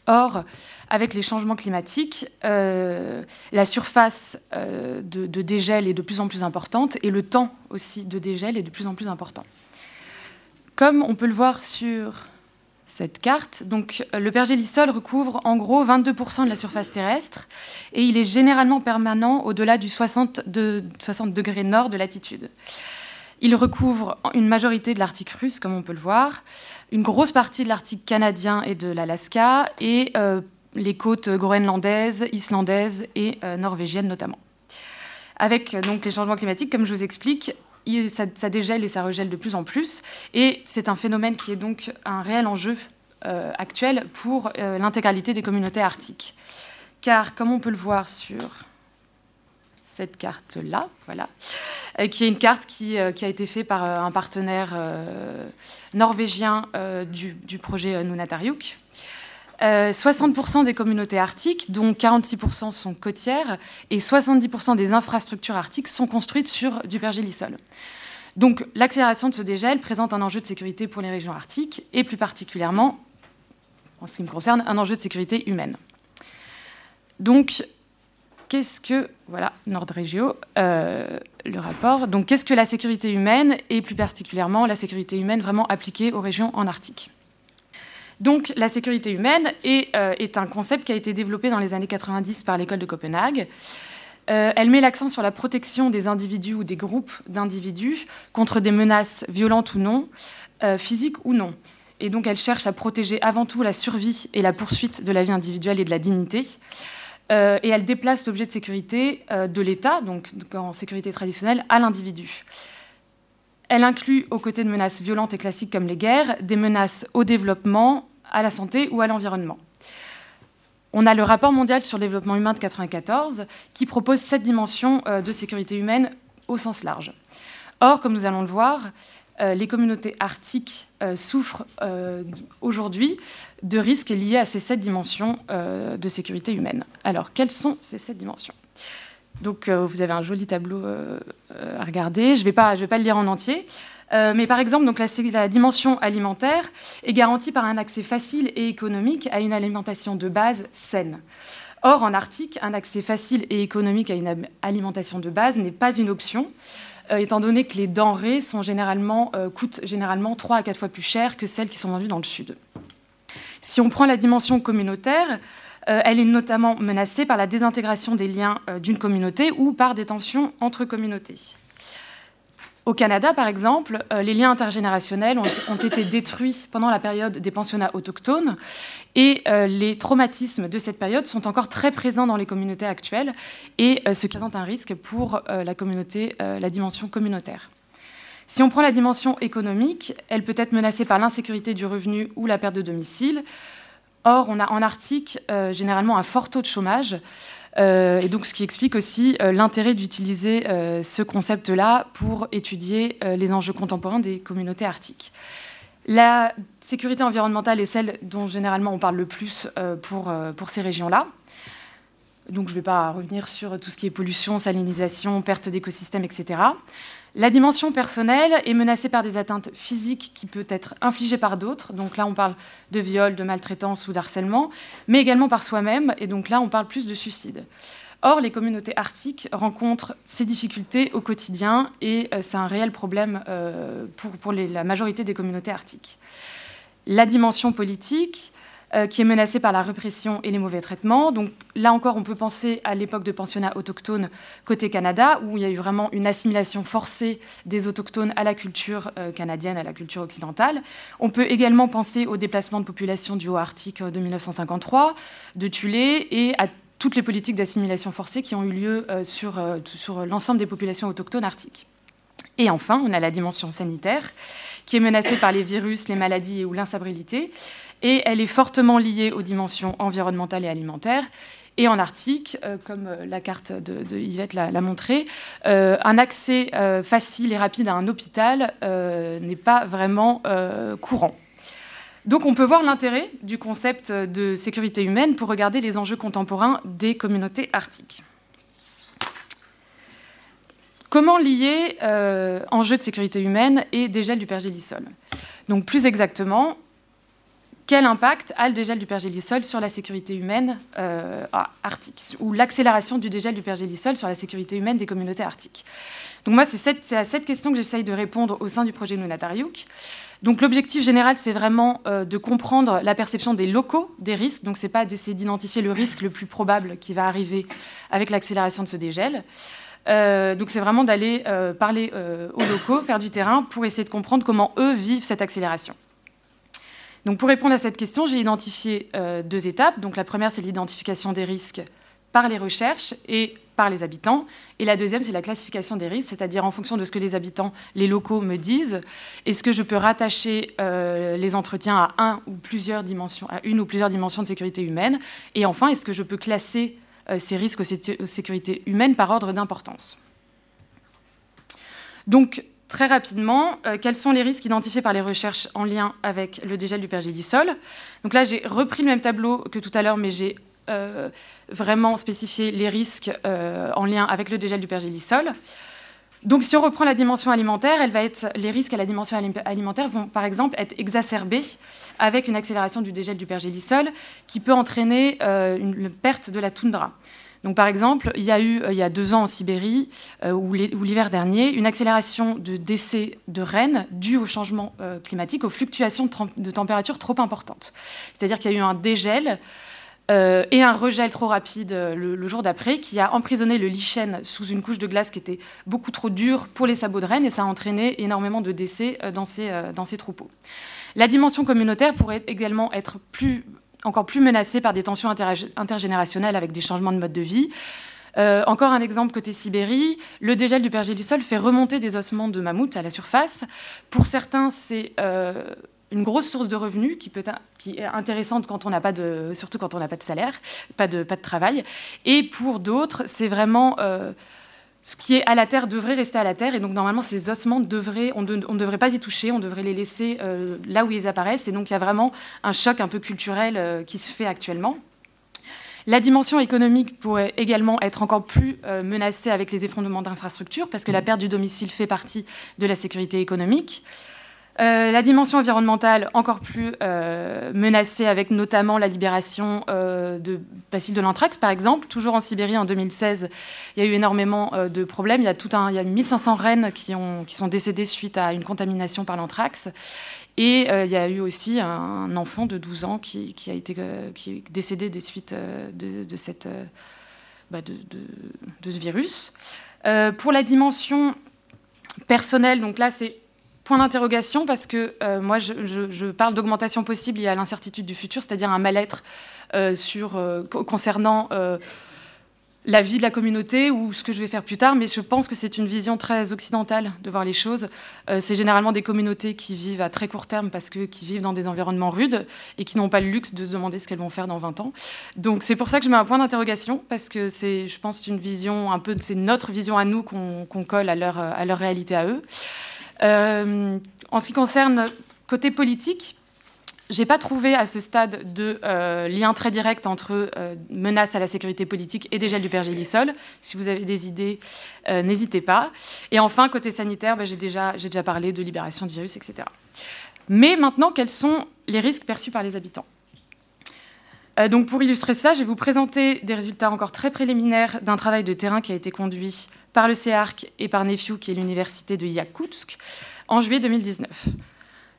Or, avec les changements climatiques, la surface de, de dégel est de plus en plus importante et le temps aussi de dégel est de plus en plus important. Comme on peut le voir sur cette carte. Donc, le pergélisol recouvre en gros 22% de la surface terrestre et il est généralement permanent au-delà du 60, de, 60 degrés nord de latitude. Il recouvre une majorité de l'Arctique russe, comme on peut le voir, une grosse partie de l'Arctique canadien et de l'Alaska et euh, les côtes groenlandaises, islandaises et euh, norvégiennes notamment. Avec donc les changements climatiques, comme je vous explique, ça, dégèle et ça regèle de plus en plus. Et c'est un phénomène qui est donc un réel enjeu euh, actuel pour euh, l'intégralité des communautés arctiques. Car, comme on peut le voir sur cette carte-là, voilà, euh, qui est une carte qui, a été faite par un partenaire norvégien du, du, projet Nunatarjuk, 60% euh, des communautés arctiques, dont 46% sont côtières, et 70% des infrastructures arctiques sont construites sur du pergélisol. Donc l'accélération de ce dégel présente un enjeu de sécurité pour les régions arctiques, et plus particulièrement, en ce qui me concerne, un enjeu de sécurité humaine. Donc, qu'est-ce que, voilà, Nordregio, euh, le rapport, donc qu'est-ce que la sécurité humaine, et plus particulièrement la sécurité humaine vraiment appliquée aux régions en Arctique? Donc la sécurité humaine euh, est, un concept qui a été développé dans les années 90 par l'école de Copenhague. Euh, elle met l'accent sur la protection des individus ou des groupes d'individus contre des menaces violentes ou non, euh, physiques ou non. Et donc elle cherche à protéger avant tout la survie et la poursuite de la vie individuelle et de la dignité. et elle déplace l'objet de sécurité de l'État, donc en sécurité traditionnelle, à l'individu. Elle inclut, aux côtés de menaces violentes et classiques comme les guerres, des menaces au développement, à la santé ou à l'environnement. On a le rapport mondial sur le développement humain de 1994 qui propose cette dimension euh, de sécurité humaine au sens large. Or, comme nous allons le voir, euh, les communautés arctiques euh, souffrent aujourd'hui de risques liés à ces sept dimensions de sécurité humaine. Alors, quelles sont ces sept dimensions? Donc, vous avez un joli tableau à regarder. Je ne vais, pas, le lire en entier. Euh, mais par exemple, la, dimension alimentaire est garantie par un accès facile et économique à une alimentation de base saine. Or, en Arctique, un accès facile et économique à une alimentation de base n'est pas une option, euh, étant donné que les denrées euh, coûtent généralement 3 à 4 fois plus cher que celles qui sont vendues dans le Sud. Si on prend la dimension communautaire, elle est notamment menacée par la désintégration des liens d'une communauté ou par des tensions entre communautés. Au Canada, par exemple, euh, les liens intergénérationnels ont, été détruits pendant la période des pensionnats autochtones et euh, les traumatismes de cette période sont encore très présents dans les communautés actuelles et euh, ce qui présente un risque pour la dimension communautaire. Si on prend la dimension économique, elle peut être menacée par l'insécurité du revenu ou la perte de domicile. Or, on a en Arctique généralement un fort taux de chômage. Euh, et donc, ce qui explique aussi euh, l'intérêt d'utiliser euh, ce concept-là pour étudier les enjeux contemporains des communautés arctiques. La sécurité environnementale est celle dont généralement on parle le plus pour, pour ces régions-là. Donc je ne vais pas revenir sur tout ce qui est pollution, salinisation, perte d'écosystèmes, etc. La dimension personnelle est menacée par des atteintes physiques qui peuvent être infligées par d'autres. Donc là, on parle de viol, de maltraitance ou d'harcèlement, mais également par soi-même. Et donc là, on parle plus de suicide. Or, les communautés arctiques rencontrent ces difficultés au quotidien et euh, c'est un réel problème euh, pour, la majorité des communautés arctiques. La dimension politique, euh, qui est menacée par la répression et les mauvais traitements. Donc là encore, on peut penser à l'époque de pensionnats autochtones côté Canada, où il y a eu vraiment une assimilation forcée des autochtones à la culture euh, canadienne, à la culture occidentale. On peut également penser au déplacement de population du Haut-Arctique euh, de 1953, de Tulé, et à toutes les politiques d'assimilation forcée qui ont eu lieu sur, sur l'ensemble des populations autochtones arctiques. Et enfin, on a la dimension sanitaire, qui est menacée par les virus, les maladies ou l'insalubrité, et elle est fortement liée aux dimensions environnementales et alimentaires. Et en Arctique, comme la carte de, Yvette l'a montré, un accès facile et rapide à un hôpital n'est pas vraiment courant. Donc on peut voir l'intérêt du concept de sécurité humaine pour regarder les enjeux contemporains des communautés arctiques. Comment lier euh, enjeux de sécurité humaine et dégel du pergélisol? Donc plus exactement, quel impact a le dégel du pergélisol sur la sécurité humaine euh, arctique ou l'accélération du dégel du pergélisol sur la sécurité humaine des communautés arctiques Donc moi, c'est à cette question que j'essaye de répondre au sein du projet Nunatariuk. Donc l'objectif général, c'est vraiment euh, de comprendre la perception des locaux des risques. Donc c'est pas d'essayer d'identifier le risque le plus probable qui va arriver avec l'accélération de ce dégel. Euh, donc c'est vraiment d'aller parler aux locaux, faire du terrain pour essayer de comprendre comment eux vivent cette accélération. Pour répondre à cette question, j'ai identifié deux étapes. Donc la première, c'est l'identification des risques par les recherches et par les habitants. Et la deuxième, c'est la classification des risques, c'est-à-dire en fonction de ce que les habitants, les locaux me disent, est-ce que je peux rattacher les entretiens à, une ou plusieurs dimensions de sécurité humaine? Et enfin, est-ce que je peux classer euh, ces risques aux, sécurités humaines par ordre d'importance? Très rapidement, euh, quels sont les risques identifiés par les recherches en lien avec le dégel du pergélisol Donc là, j'ai repris le même tableau que tout à l'heure, mais j'ai euh, vraiment spécifié les risques en lien avec le dégel du pergélisol. Donc, si on reprend la dimension alimentaire, elle va être, les risques à la dimension alimentaire vont, par exemple, être exacerbés avec une accélération du dégel du pergélisol qui peut entraîner euh, une, perte de la toundra. Donc, par exemple, il y a eu, euh, il y a deux ans en Sibérie, euh, ou l'hiver dernier, une accélération de décès de rennes due au changement climatique, aux fluctuations de, température trop importantes. C'est-à-dire qu'il y a eu un dégel euh, et un regel trop rapide euh, le, jour d'après qui a emprisonné le lichen sous une couche de glace qui était beaucoup trop dure pour les sabots de rennes et ça a entraîné énormément de décès euh, dans ces, dans ces troupeaux. La dimension communautaire pourrait également être plus, encore plus menacée par des tensions intergénérationnelles avec des changements de mode de vie. encore un exemple côté Sibérie, le dégel du pergélisol fait remonter des ossements de mammouth à la surface. Pour certains, c'est une grosse source de revenus qui, est intéressante quand on n'a pas de, surtout quand on n'a pas de salaire, pas de, pas de travail. Et pour d'autres, c'est vraiment euh, ce qui est à la terre devrait rester à la terre. Et donc normalement, ces ossements devraient, on ne devrait pas y toucher, on devrait les laisser euh, là où ils apparaissent. Et donc il y a vraiment un choc un peu culturel euh, qui se fait actuellement. La dimension économique pourrait également être encore plus menacée avec les effondrements d'infrastructures, parce que la perte du domicile fait partie de la sécurité économique. Euh, la dimension environnementale encore plus euh, menacée avec notamment la libération euh, de bacilles de l'anthrax par exemple. Toujours en Sibérie en 2016, il y a eu énormément de problèmes. Il y a, tout il y a 1500 rennes qui, ont, qui sont décédées suite à une contamination par l'anthrax. Et il y a eu aussi un, enfant de 12 ans qui, a été qui est décédé des suites bah, de, de, ce virus. pour la dimension personnelle, donc là c'est Point d'interrogation parce que euh, moi, je, parle d'augmentation possible liée à l'incertitude du futur, c'est-à-dire un mal-être euh, euh, concernant la vie de la communauté ou ce que je vais faire plus tard, mais je pense que c'est une vision très occidentale de voir les choses. c'est généralement des communautés qui vivent à très court terme parce que qui vivent dans des environnements rudes et qui n'ont pas le luxe de se demander ce qu'elles vont faire dans 20 ans. Donc c'est pour ça que je mets un point d'interrogation parce que c'est, je pense, une vision un peu, c'est notre vision à nous qu'on colle à leur, à leur réalité à eux. Euh, en ce qui concerne côté politique, j'ai pas trouvé à ce stade de euh, lien très direct entre euh, menace à la sécurité politique et dégel du pergélisol. Si vous avez des idées, n'hésitez pas. Et enfin, côté sanitaire, bah, j'ai déjà, parlé de libération de virus, etc. Mais maintenant, quels sont les risques perçus par les habitants? Donc pour illustrer ça, je vais vous présenter des résultats encore très préliminaires d'un travail de terrain qui a été conduit par le CEARC et par NEFIU, qui est l'université de Yakoutsk, en juillet 2019.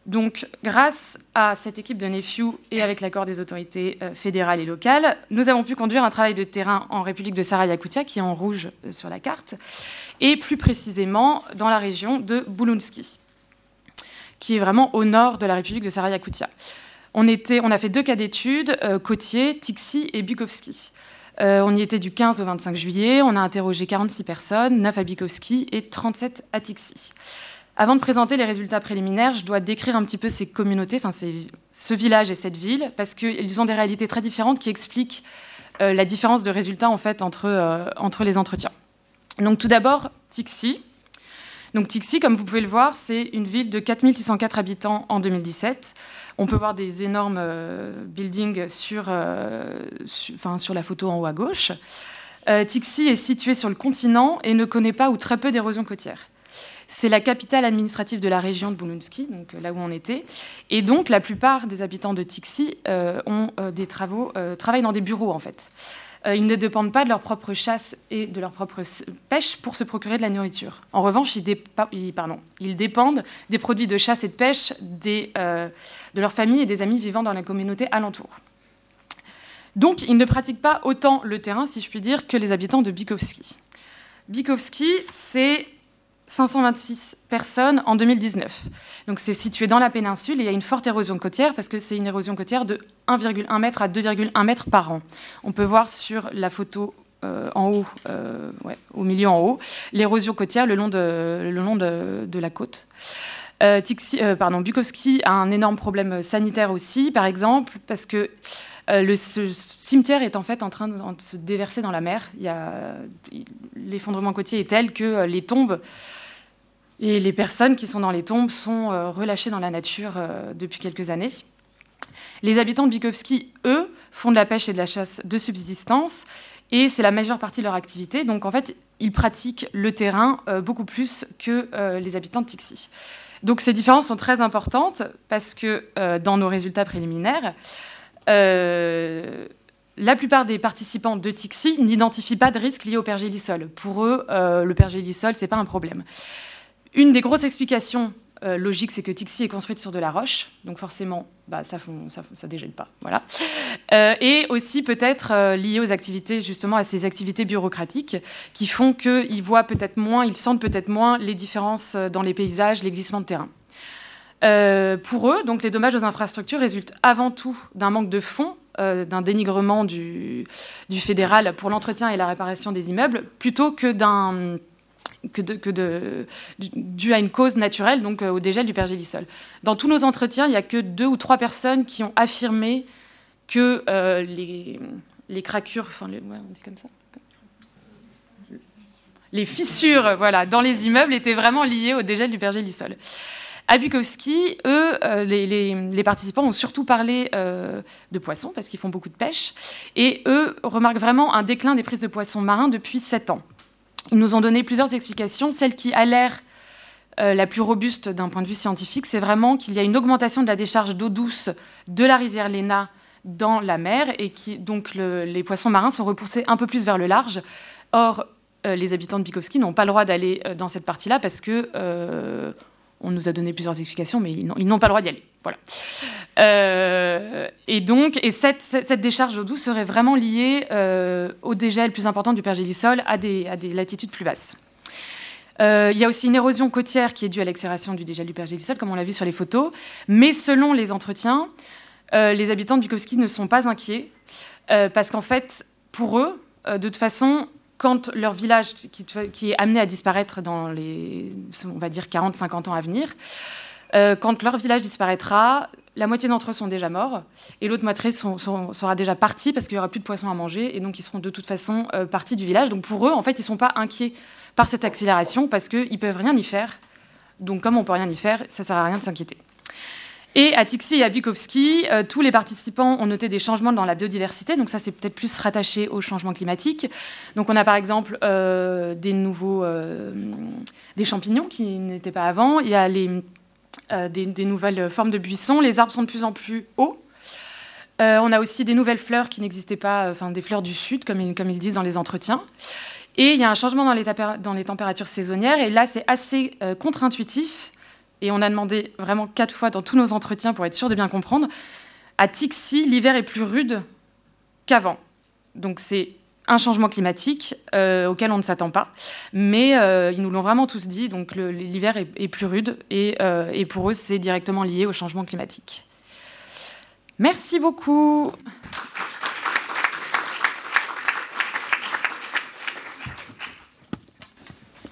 Donc, grâce à cette équipe de NEFIU et avec l'accord des autorités euh, fédérales et locales, nous avons pu conduire un travail de terrain en République de Saraya-Yakoutia, qui est en rouge euh, sur la carte, et plus précisément dans la région de Boulounsky, qui est vraiment au nord de la République de Saraya-Yakoutia. On, on a fait deux cas d'études, euh, Côtier, Tixi et Bukovski. Euh, on y était du 15 au 25 juillet. On a interrogé 46 personnes, 9 à Bikowski et 37 à Tixi. Avant de présenter les résultats préliminaires, je dois décrire un petit peu ces communautés, enfin ce village et cette ville, parce qu'ils ont des réalités très différentes qui expliquent la différence de résultats en fait entre, entre les entretiens. Donc tout d'abord, Tixi. Donc Tixi, comme vous pouvez le voir, c'est une ville de 4604 habitants en 2017. On peut voir des énormes buildings sur, sur, sur, la photo en haut à gauche. Tixi est situé sur le continent et ne connaît pas ou très peu d'érosion côtière. C'est la capitale administrative de la région de Boulounski, donc euh, là où on était. Et donc, la plupart des habitants de Tixi euh, ont euh, des travaux, travaillent dans des bureaux, en fait. Ils ne dépendent pas de leur propre chasse et de leur propre pêche pour se procurer de la nourriture. En revanche, ils, dépendent des produits de chasse et de pêche des, de leur famille et des amis vivant dans la communauté alentour. Donc, ils ne pratiquent pas autant le terrain, si je puis dire, que les habitants de Bikovski. Bikovski, c'est 526 personnes en 2019. Donc c'est situé dans la péninsule et il y a une forte érosion côtière parce que c'est une érosion côtière de 1,1 m à 2,1 m par an. On peut voir sur la photo euh, en haut, euh, au milieu en haut, l'érosion côtière le long de, le long de, la côte. Euh, pardon, Bukowski a un énorme problème sanitaire aussi, par exemple, parce que le cimetière est en fait en train de, se déverser dans la mer. L'effondrement côtier est tel que les tombes et les personnes qui sont dans les tombes sont euh, relâchées dans la nature depuis quelques années. Les habitants de Bikovski, eux, font de la pêche et de la chasse de subsistance et c'est la majeure partie de leur activité. Donc en fait, ils pratiquent le terrain beaucoup plus que les habitants de Tixi. Donc ces différences sont très importantes parce que dans nos résultats préliminaires, euh, la plupart des participants de Tixi n'identifient pas de risque lié au pergélisol. Pour eux, euh, le pergélisol, ce n'est pas un problème. Une des grosses explications euh, logiques, c'est que Tixi est construite sur de la roche, donc forcément, bah, ça ne dégèle pas. Voilà. et aussi peut-être lié aux activités, justement, à ces activités bureaucratiques qui font qu'ils voient peut-être moins, ils sentent peut-être moins les différences dans les paysages, les glissements de terrain. Euh, pour eux, donc les dommages aux infrastructures résultent avant tout d'un manque de fonds, euh, d'un dénigrement du, fédéral pour l'entretien et la réparation des immeubles, plutôt que d'un que, de, dû à une cause naturelle, donc euh, au dégel du pergélisol. Dans tous nos entretiens, il n'y a que deux ou trois personnes qui ont affirmé que les, les craquures, enfin, on dit comme ça les fissures voilà, dans les immeubles étaient vraiment liées au dégel du pergélisol. À Bukowski, eux, euh, les, participants ont surtout parlé euh, de poissons, parce qu'ils font beaucoup de pêche, et eux remarquent vraiment un déclin des prises de poissons marins depuis 7 ans. Ils nous ont donné plusieurs explications. Celle qui a l'air euh, la plus robuste d'un point de vue scientifique, c'est vraiment qu'il y a une augmentation de la décharge d'eau douce de la rivière Léna dans la mer, et qui, donc les poissons marins sont repoussés un peu plus vers le large. Or, les habitants de Bukowski n'ont pas le droit d'aller dans cette partie-là parce que on nous a donné plusieurs explications, mais ils n'ont pas le droit d'y aller. Voilà. Euh, et donc, et cette, décharge d'eau douce serait vraiment liée euh, au dégel plus important du pergélisol à des, à des latitudes plus basses. Euh, il y a aussi une érosion côtière qui est due à l'accélération du dégel du pergélisol, comme on l'a vu sur les photos. Mais selon les entretiens, les habitants de Bukowski ne sont pas inquiets, parce qu'en fait, pour eux, de toute façon, quand leur village, qui, est amené à disparaître dans les, on va dire, 40-50 ans à venir, euh, quand leur village disparaîtra, la moitié d'entre eux sont déjà morts et l'autre moitié sera déjà partie parce qu'il n'y aura plus de poissons à manger et donc ils seront de toute façon euh, partis du village. Donc pour eux, en fait, ils ne sont pas inquiets par cette accélération parce qu'ils ne peuvent rien y faire. Donc comme on ne peut rien y faire, ça ne sert à rien de s'inquiéter. Et à Tixi et à Bikovski, euh, tous les participants ont noté des changements dans la biodiversité. Donc ça, c'est peut-être plus rattaché au changement climatique. Donc on a par exemple euh, des nouveaux euh, des champignons qui n'étaient pas avant. Il y a des, nouvelles formes de buissons. Les arbres sont de plus en plus hauts. on a aussi des nouvelles fleurs qui n'existaient pas, enfin des fleurs du sud, comme ils, disent dans les entretiens. Et il y a un changement dans les températures saisonnières. Et là, c'est assez contre-intuitif et on a demandé vraiment quatre fois dans tous nos entretiens pour être sûr de bien comprendre. À Tixi, l'hiver est plus rude qu'avant. Donc c'est un changement climatique euh, auquel on ne s'attend pas. Mais euh, ils nous l'ont vraiment tous dit, donc l'hiver est, plus rude euh, et pour eux c'est directement lié au changement climatique. Merci beaucoup.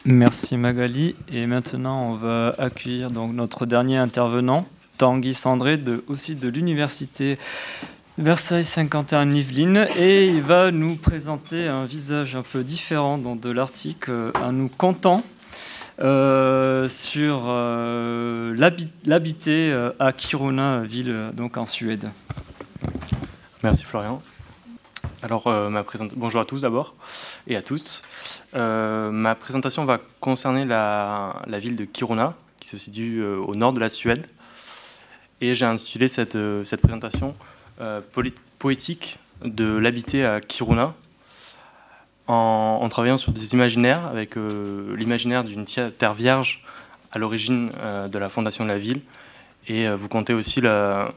Merci Magali. Et maintenant, on va accueillir donc notre dernier intervenant, Tanguy Sandré, de, aussi de l'université Versailles 51 Yvelines et il va nous présenter un visage un peu différent de l'article en nous comptant sur l'habité à Kiruna, ville donc en Suède. Merci Florian. Alors, ma bonjour à tous d'abord et à toutes. ma présentation va concerner la, ville de Kiruna, qui se situe au nord de la Suède. Et j'ai intitulé cette, cette présentation euh, poétique de l'habiter à Kiruna en, travaillant sur des imaginaires, avec euh, l'imaginaire d'une terre vierge à l'origine euh, de la fondation de la ville. Et vous comptez aussi le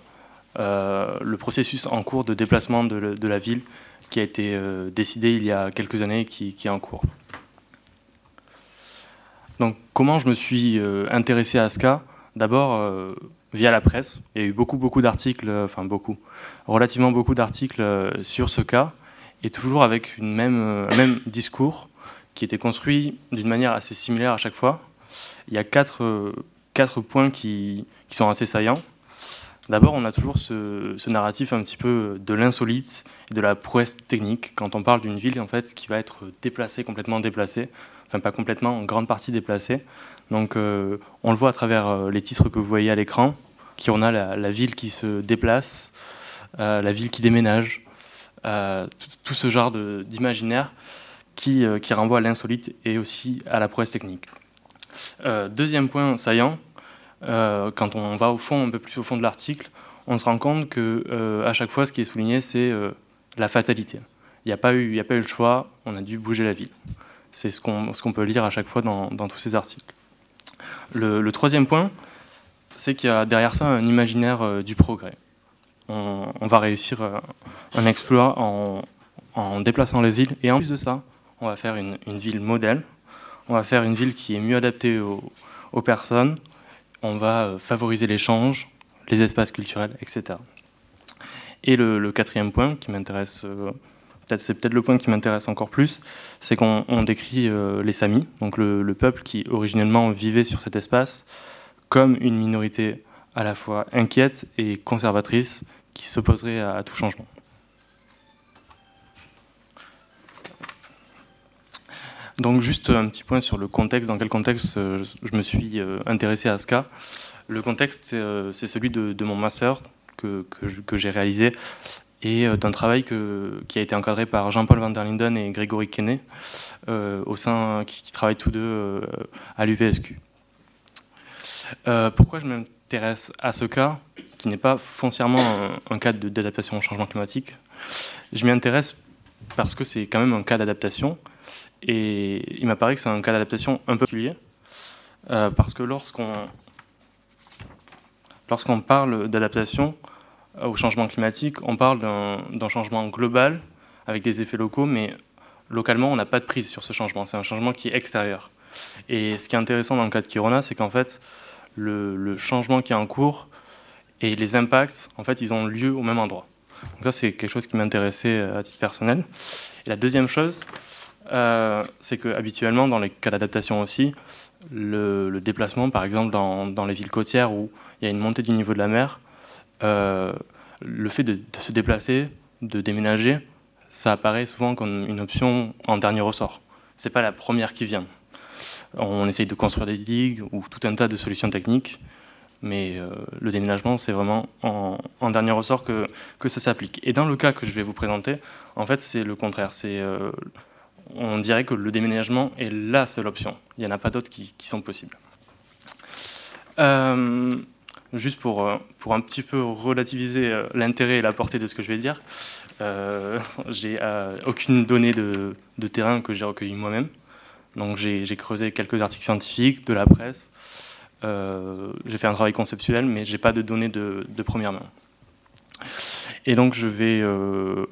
processus en cours de déplacement de, la ville qui a été décidé il y a quelques années et qui, est en cours. Donc comment je me suis intéressé à ce cas D'abord, via la presse. Il y a eu beaucoup, beaucoup d'articles, euh, enfin beaucoup, relativement beaucoup d'articles euh, sur ce cas, et toujours avec une même, euh, un même discours qui était construit d'une manière assez similaire à chaque fois. Il y a quatre, quatre points qui, qui, sont assez saillants. D'abord, on a toujours ce, narratif un petit peu de l'insolite et de la prouesse technique quand on parle d'une ville en fait qui va être déplacée, complètement déplacée, enfin pas complètement, en grande partie déplacée. Donc on le voit à travers les titres que vous voyez à l'écran qui on a la, ville qui se déplace, euh, la ville qui déménage, euh, tout, ce genre d'imaginaire qui, euh, qui, renvoie à l'insolite et aussi à la prouesse technique. deuxième point saillant, quand on va au fond, un peu plus au fond de l'article, on se rend compte que à chaque fois, ce qui est souligné, c'est la fatalité. Il n'y a, pas eu, a pas eu le choix, on a dû bouger la ville. C'est ce qu'on qu'on peut lire à chaque fois dans, tous ces articles. Le, troisième point, c'est qu'il y a derrière ça un imaginaire euh, du progrès. On, va réussir euh, un exploit en, déplaçant les villes. Et en plus de ça, on va faire une, ville modèle. On va faire une ville qui est mieux adaptée aux, personnes. On va euh, favoriser l'échange, les espaces culturels, etc. Et le, quatrième point qui m'intéresse, peut-être c'est peut-être le point qui m'intéresse encore plus, c'est qu'on décrit les Samis, donc le, peuple qui originellement vivait sur cet espace, comme une minorité à la fois inquiète et conservatrice qui s'opposerait à, tout changement. Donc juste un petit point sur le contexte, dans quel contexte euh, je me suis euh, intéressé à ce cas. Le contexte, c'est euh, celui de, mon master que, que j'ai réalisé et d'un travail qui a été encadré par Jean-Paul van der Linden et Grégory Kenney, au sein, qui, travaillent tous deux à l'UVSQ. Pourquoi je m'intéresse à ce cas, qui n'est pas foncièrement un, cas d'adaptation au changement climatique? Je m'y intéresse parce que c'est quand même un cas d'adaptation, et il m'apparaît que c'est un cas d'adaptation un peu particulier, euh, parce que lorsqu'on lorsqu'on parle d'adaptation au changement climatique, on parle d'un changement global avec des effets locaux, mais localement, on n'a pas de prise sur ce changement. C'est un changement qui est extérieur. Et ce qui est intéressant dans le cas de Kirona, c'est qu'en fait, le, changement qui est en cours et les impacts, en fait, ils ont lieu au même endroit. Donc ça, c'est quelque chose qui m'intéressait à titre personnel. Et la deuxième chose, euh, c'est que habituellement, dans les cas d'adaptation aussi, le, déplacement, par exemple, dans, les villes côtières où il y a une montée du niveau de la mer, euh, le fait de, se déplacer, de déménager, ça apparaît souvent comme une option en dernier ressort. C'est pas la première qui vient. On essaye de construire des digues ou tout un tas de solutions techniques, mais euh, le déménagement, c'est vraiment en, dernier ressort que, que ça s'applique. Et dans le cas que je vais vous présenter, en fait, c'est le contraire. C'est, on dirait que le déménagement est la seule option. Il n'y en a pas d'autres qui, sont possibles. Euh, juste pour, pour un petit peu relativiser l'intérêt et la portée de ce que je vais dire, j'ai aucune donnée de, terrain que j'ai recueillie moi-même. Donc j'ai creusé quelques articles scientifiques, de la presse. Euh, j'ai fait un travail conceptuel, mais j'ai pas de données de, première main. Et donc je vais euh,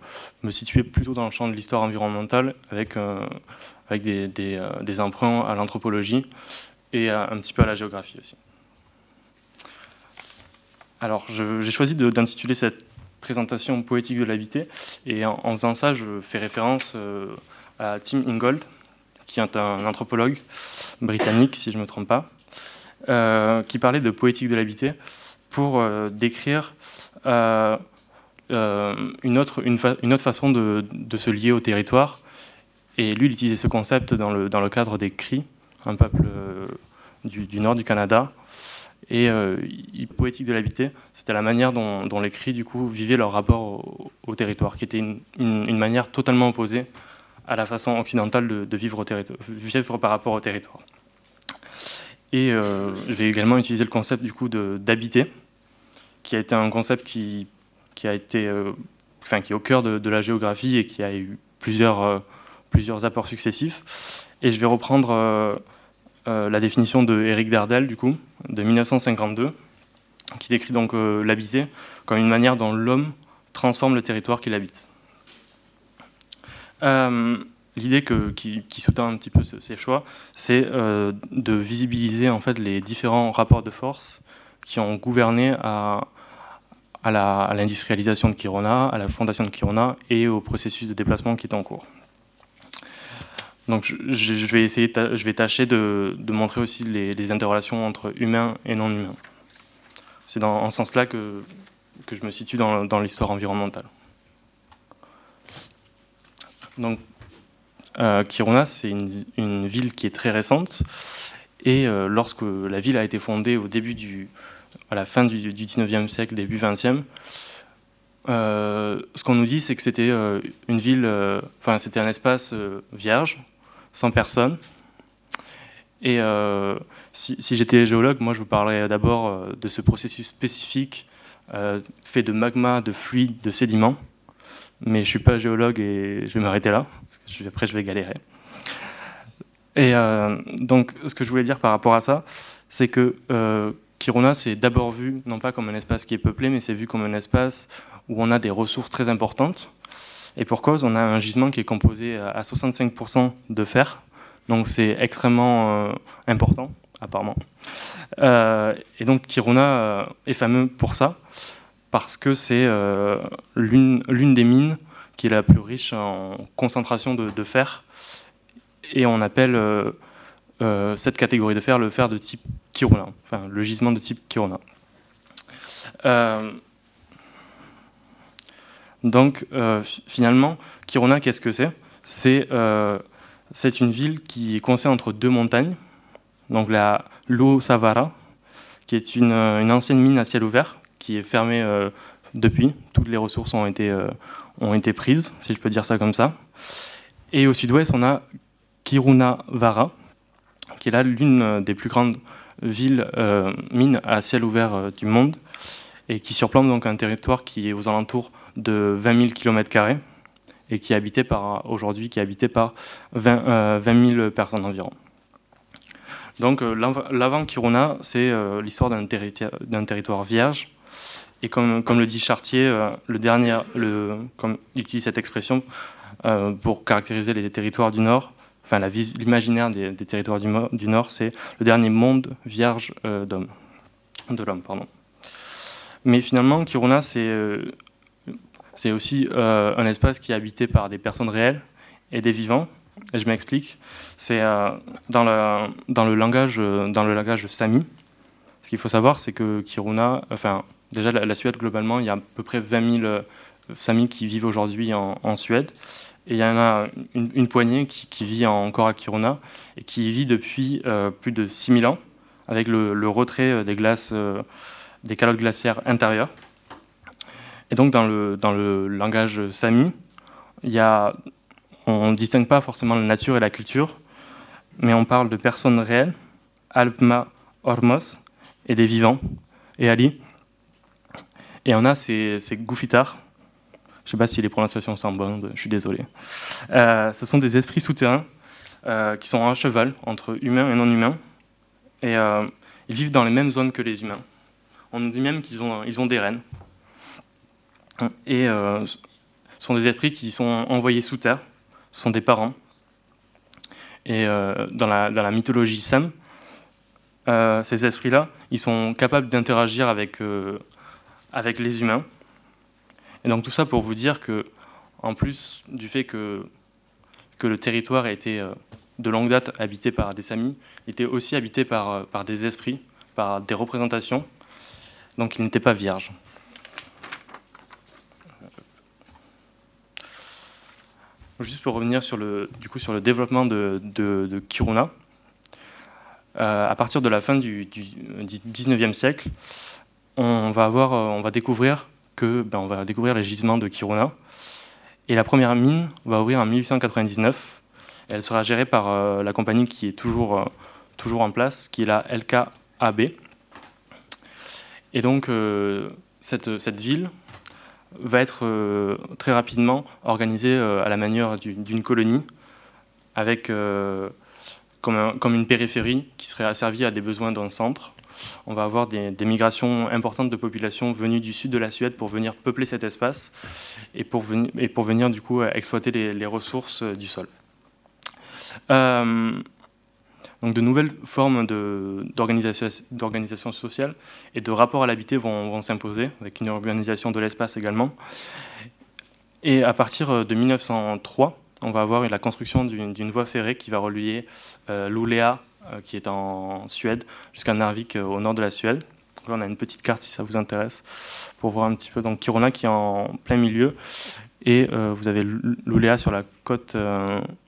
me situer plutôt dans le champ de l'histoire environnementale avec, euh, avec des, des, emprunts à l'anthropologie et un petit peu à la géographie aussi. Alors j'ai choisi d'intituler cette présentation poétique de l'habité et en, faisant ça je fais référence à Tim Ingold qui est un anthropologue britannique, si je ne me trompe pas, euh, qui parlait de poétique de l'habité pour euh, décrire euh, une, autre, une, une, autre façon de, de, se lier au territoire. Et lui, il utilisait ce concept dans le, dans le cadre des Cris, un peuple du, du, nord du Canada. Et poétique de l'habité, c'était la manière dont, dont, les Cris du coup, vivaient leur rapport au, territoire, qui était une, une, manière totalement opposée à la façon occidentale de, vivre, vivre par rapport au territoire. Et euh, je vais également utiliser le concept du coup d'habiter, qui a été un concept qui, qui a été, euh, enfin, qui est au cœur de, la géographie et qui a eu plusieurs, euh, plusieurs apports successifs. Et je vais reprendre la définition de Éric Dardel, du coup, de 1952, qui décrit donc l'habiter comme une manière dont l'homme transforme le territoire qu'il habite. L'idée qui, qui, sous-tend un petit peu ces choix, c'est euh, de visibiliser en fait les différents rapports de force qui ont gouverné à, à l'industrialisation de Kirona, à la fondation de Kirona et au processus de déplacement qui est en cours. Donc je, vais essayer, je vais tâcher de, montrer aussi les, interrelations entre humains et non humains. C'est dans en ce sens-là que, je me situe dans, dans l'histoire environnementale. Donc euh, Kiruna, c'est une, ville qui est très récente. Et euh, lorsque la ville a été fondée au début du, à la fin du, 19e siècle, début 20e, euh, ce qu'on nous dit, c'est que c'était une ville, enfin, c'était un espace vierge, sans personne. Et si, j'étais géologue, moi, je vous parlerais d'abord de ce processus spécifique fait de magma, de fluide, de sédiments mais je ne suis pas géologue et je vais m'arrêter là, parce que après je vais galérer. Et euh, donc, ce que je voulais dire par rapport à ça, c'est que euh, Kiruna, c'est d'abord vu, non pas comme un espace qui est peuplé, mais c'est vu comme un espace où on a des ressources très importantes. Et pour cause, on a un gisement qui est composé à 65% de fer, donc c'est extrêmement euh, important, apparemment. Euh, et donc Kiruna est fameux pour ça parce que c'est euh, l'une des mines qui est la plus riche en concentration de, fer. Et on appelle euh, euh, cette catégorie de fer le fer de type Kiruna, enfin le gisement de type Kiruna. donc finalement, Kiruna, qu'est-ce que c'est? C'est une ville qui est coincée entre deux montagnes, donc la Lo Savara, qui est une, une ancienne mine à ciel ouvert, qui est fermé euh, depuis. Toutes les ressources ont été, euh, ont été prises, si je peux dire ça comme ça. Et au sud-ouest, on a Kirunavara, qui est là l'une des plus grandes villes euh, mines à ciel ouvert du monde et qui surplombe donc un territoire qui est aux alentours de 20 000 km et qui est habité par aujourd'hui qui est habité par 20, 000 personnes environ. Donc l'avant Kiruna, c'est l'histoire d'un territoire vierge et comme, comme le dit Chartier, euh, le dernier, le, comme il utilise cette expression euh, pour caractériser les territoires du Nord, enfin l'imaginaire des, territoires du, Nord, c'est le dernier monde vierge euh, d'homme, de l'homme, pardon. Mais finalement, Kiruna, c'est c'est aussi un espace qui est habité par des personnes réelles et des vivants. Et je m'explique. C'est dans, le, langage, sami. Ce qu'il faut savoir, c'est que Kiruna, enfin, Déjà, la, Suède, globalement, il y a à peu près 20 000 Samis qui vivent aujourd'hui en, Suède. Et il y en a une, poignée qui, vit encore à Kiruna et qui vit depuis euh, plus de 6000 ans avec le, retrait euh, des glaces, euh, des calottes glaciaires intérieures. Et donc dans le, dans le langage sami, y a, on ne distingue pas forcément la nature et la culture, mais on parle de personnes réelles, Alpma Ormos, et des vivants, et Ali, et on a ces, ces Je ne sais pas si les prononciations sont bonnes, je suis désolé. Euh, ce sont des esprits souterrains euh, qui sont à cheval entre humains et non humains. Et euh, ils vivent dans les mêmes zones que les humains. On nous dit même qu'ils ont, ils ont des reines. Et ce sont des esprits qui sont envoyés sous terre. Ce sont des parents. Et dans la, dans, la, mythologie Sam, ces esprits-là, ils sont capables d'interagir avec avec les humains. Et donc tout ça pour vous dire que, en plus du fait que, que le territoire a été euh, de longue date habité par des samis, il était aussi habité par, euh, par des esprits, par des représentations, donc il n'était pas vierge. juste pour revenir sur le, du coup, sur le développement de, de, Kiruna, euh, à partir de la fin du, du 19e siècle, on va, avoir, on va découvrir que ben, on va découvrir les gisements de Kiruna. Et la première mine va ouvrir en 1899. elle sera gérée par euh, la compagnie qui est toujours, euh, toujours en place, qui est la LKAB. Et donc, cette, cette ville va être euh, très rapidement organisée euh, à la manière d'une colonie, avec euh, comme, comme, une périphérie qui serait asservie à des besoins d'un centre. On va avoir des, migrations importantes de populations venues du sud de la Suède pour venir peupler cet espace et pour, venir, du coup exploiter les, ressources du sol. Donc de nouvelles formes d'organisation sociale et de rapport à l'habité vont, s'imposer, avec une urbanisation de l'espace également. Et à partir euh, de 1903, on va avoir la construction d'une voie ferrée qui va relier euh, euh, qui est en Suède, jusqu'à Narvik, au nord de la Suède. Là, on a une petite carte si ça vous intéresse, pour voir un petit peu. Donc Kiruna qui est en plein milieu, et vous avez Luleå sur la côte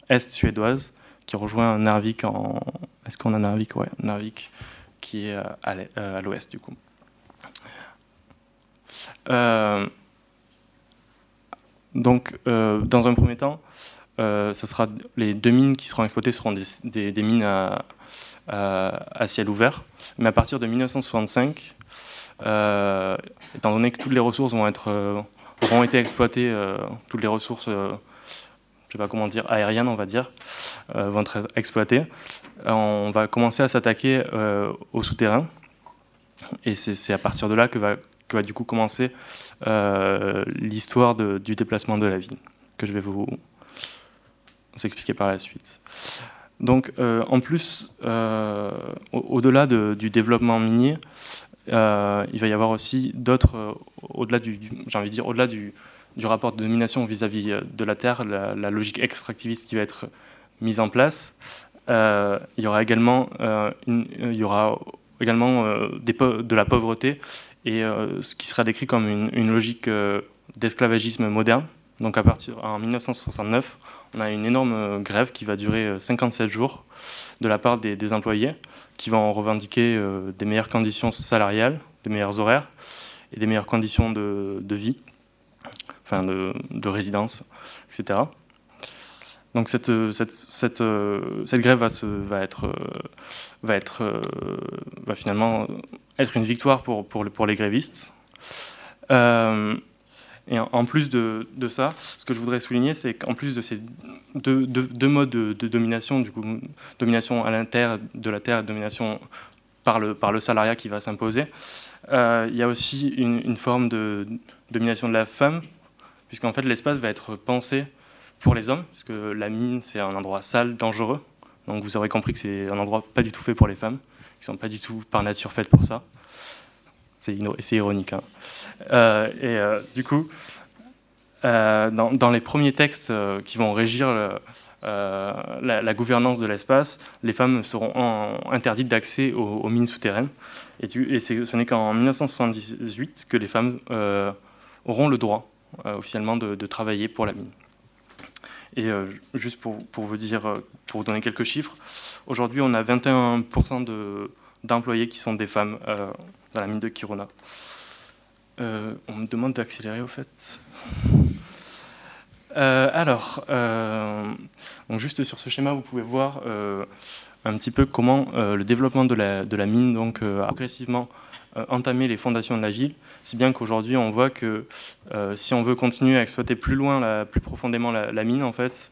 est suédoise, qui rejoint Narvik en. Est-ce qu'on a Narvik? Ouais, Narvik, qui est euh, à l'ouest du coup. Euh, donc, euh, dans un premier temps, ce sera les deux mines qui seront exploitées seront des, mines à, ciel ouvert. Mais à partir de 1965, étant donné que toutes les ressources vont être auront été exploitées, toutes les ressources je sais pas comment dire, aériennes, on va dire, euh, vont être exploitées. On va commencer à s'attaquer euh, au souterrain. Et c'est à partir de là que va, que va du coup commencer euh, l'histoire du déplacement de la ville, que je vais vous, expliquer par la suite. Donc, en plus, au-delà du développement minier, il va y avoir aussi d'autres, au-delà du, j'ai envie de dire, au-delà du, rapport de domination vis-à-vis euh, de la Terre, la, logique extractiviste qui va être mise en place. Euh, il y aura également, euh, de la pauvreté et ce qui sera décrit comme une, logique d'esclavagisme moderne. Donc à partir en 1969, on a une énorme grève qui va durer 57 jours de la part des, employés qui vont revendiquer des meilleures conditions salariales, des meilleurs horaires et des meilleures conditions de vie enfin de, résidence, etc. Donc cette, grève va, finalement être une victoire pour, les grévistes. Euh, et en plus de, ça, ce que je voudrais souligner, c'est qu'en plus de ces deux, modes de, domination, du coup, domination à l'intérieur de la terre domination par le, salariat qui va s'imposer, euh, il y a aussi une, une, forme de domination de la femme puisqu'en fait l'espace va être pensé pour les hommes, puisque la mine c'est un endroit sale, dangereux. Donc vous aurez compris que c'est un endroit pas du tout fait pour les femmes, qui sont pas du tout par nature faites pour ça. C'est ironique. Hein. Euh, et euh, du coup, euh, dans, les premiers textes qui vont régir la, gouvernance de l'espace, les femmes seront interdites d'accès aux, mines souterraines. Et, ce n'est qu'en 1978 que les femmes auront le droit officiellement de, travailler pour la mine. Et juste pour, vous dire, pour vous donner quelques chiffres, aujourd'hui on a 21% d'employés qui sont des femmes dans la mine de Kiruna. on me demande d'accélérer au fait. alors, donc juste sur ce schéma, vous pouvez voir un petit peu comment le développement de la, mine donc, a progressivement entamé les fondations de la ville, si bien qu'aujourd'hui, on voit que euh, si on veut continuer à exploiter plus loin, plus profondément la, mine, en fait,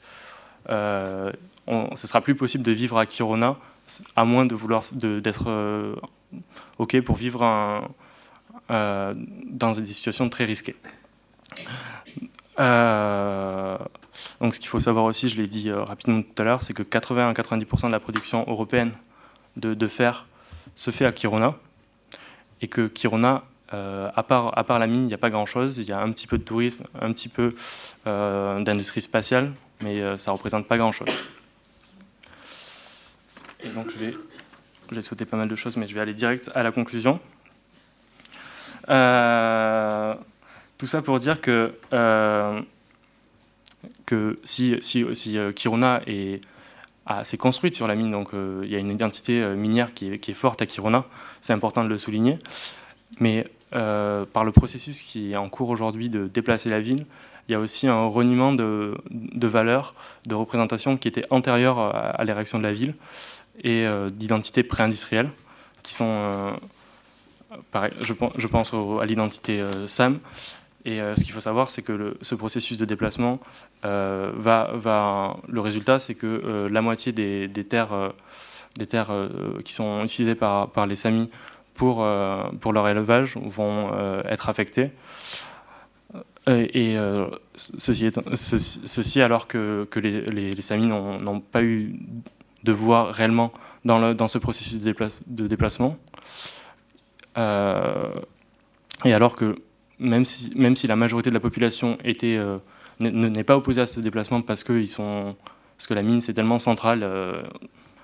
euh, ce sera plus possible de vivre à Kiruna, à moins de vouloir d'être euh, OK pour vivre euh, dans des situations très risquées. donc, ce qu'il faut savoir aussi, je l'ai dit rapidement tout à l'heure, c'est que 80 à 90% de la production européenne de, fer se fait à Kiruna, et que Kiruna euh, à, part, à part la mine, il n'y a pas grand-chose. Il y a un petit peu de tourisme, un petit peu euh, d'industrie spatiale, mais euh, ça ne représente pas grand-chose. Et donc je vais, j'ai sauté pas mal de choses, mais je vais aller direct à la conclusion. tout ça pour dire que que si, si, si Kiruna s'est construite sur la mine, donc il y a une identité minière qui est, qui est forte à Kiruna, c'est important de le souligner. Mais par le processus qui est en cours aujourd'hui de déplacer la ville, il y a aussi un reniement de, de valeurs, de représentation qui était antérieure à, l'érection de la ville et euh, d'identité pré-industrielle, qui sont, euh, je, pense à l'identité euh, SAM. Et ce qu'il faut savoir, c'est que ce processus de déplacement va, le résultat, c'est que la moitié des, terres, des terres qui sont utilisées par, les Samis pour, leur élevage vont être affectées. Et ceci, alors que, que les, les, Samis n'ont pas eu de voix réellement dans, ce processus de, déplacement. Euh, et alors que même si, la majorité de la population était, n'est pas opposée à ce déplacement parce que, la mine c'est tellement central,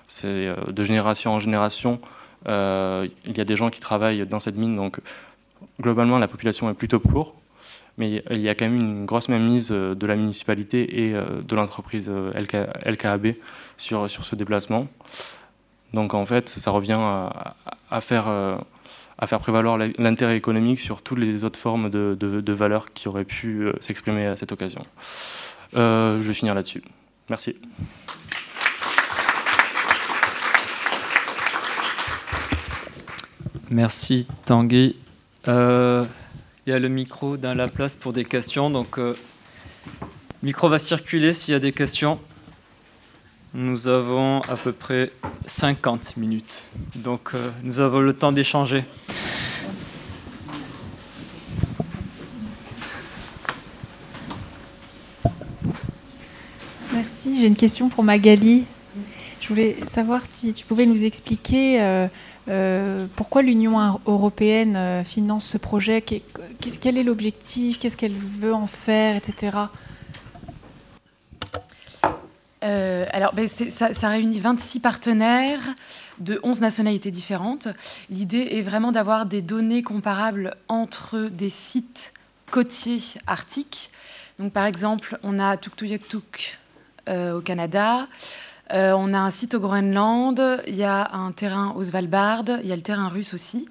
c'est de génération en génération, il y a des gens qui travaillent dans cette mine, donc globalement la population est plutôt pour mais il y a quand même une grosse mainmise euh, de la municipalité et euh, de l'entreprise euh, LKAB sur, sur ce déplacement. Donc en fait, ça revient à, faire, à faire prévaloir l'intérêt économique sur toutes les autres formes de, de, valeurs qui auraient pu s'exprimer à cette occasion. je vais finir là-dessus. Merci. Merci Tanguy. Il y a le micro dans la place pour des questions. Donc, le euh, micro va circuler s'il y a des questions. Nous avons à peu près 50 minutes. Donc, euh, nous avons le temps d'échanger. Merci. J'ai une question pour Magali. Je voulais savoir si tu pouvais nous expliquer euh, euh, pourquoi l'Union européenne euh, finance ce projet Quel est l'objectif Qu'est-ce qu'elle veut en faire, etc. Alors, ben, ça, réunit 26 partenaires de 11 nationalités différentes. L'idée est vraiment d'avoir des données comparables entre des sites côtiers arctiques. Donc, par exemple, on a Tuktoyaktuk au Canada, euh, on a un site au Groenland, il y a un terrain au Svalbard, il y a le terrain russe aussi.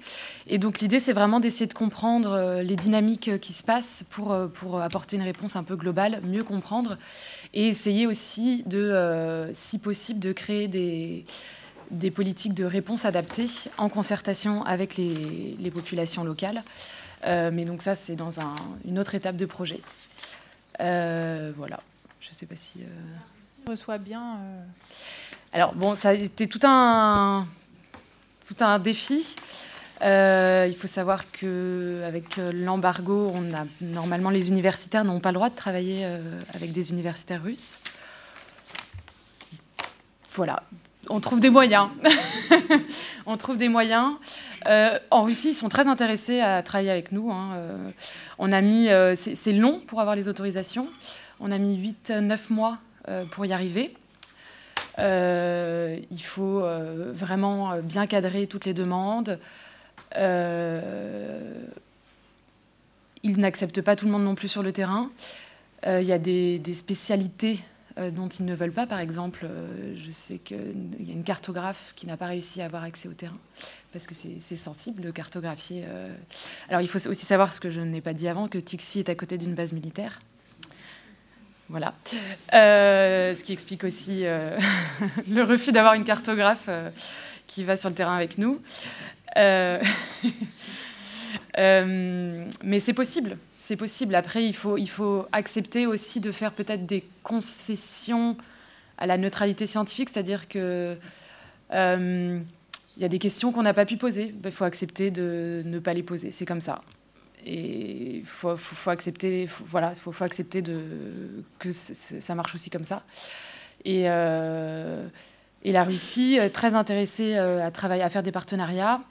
Et donc l'idée, c'est vraiment d'essayer de comprendre euh, les dynamiques qui se passent pour, euh, pour apporter une réponse un peu globale, mieux comprendre, et essayer aussi, de, si possible, de créer des, des politiques de réponse adaptées en concertation avec les, les populations locales. mais donc ça, c'est dans un, une autre étape de projet. voilà. Je ne sais pas si reçoit bien euh, Alors bon, ça a été tout un, tout un défi. Euh, il faut savoir que avec euh, l'embargo, normalement les universitaires n'ont pas le droit de travailler avec des universitaires russes. Voilà, on trouve des moyens. (laughs) on trouve des moyens. en Russie, ils sont très intéressés à travailler avec nous. Hein. on a mis, c'est long pour avoir les autorisations. On a mis 8-9 mois pour y arriver. Euh, il faut euh, vraiment bien cadrer toutes les demandes. ils n'acceptent pas tout le monde non plus sur le terrain. Il y a des, spécialités dont ils ne veulent pas. Par exemple, je sais qu'il y a une cartographe qui n'a pas réussi à avoir accès au terrain parce que c'est sensible de cartographier. Alors il faut aussi savoir ce que je n'ai pas dit avant, que Tixi est à côté d'une base militaire. Voilà. Euh, ce qui explique aussi euh, (laughs) le refus d'avoir une cartographe euh, qui va sur le terrain avec nous. (laughs) mais c'est possible. C'est possible. Après, il faut, il faut accepter aussi de faire peut-être des concessions à la neutralité scientifique, c'est-à-dire que il y a des questions qu'on n'a pas pu poser. Il faut accepter de ne pas les poser. C'est comme ça et il faut, faut, accepter, voilà, faut, faut, accepter que ça marche aussi comme ça. Et, euh, la Russie, très intéressée euh, à faire des partenariats.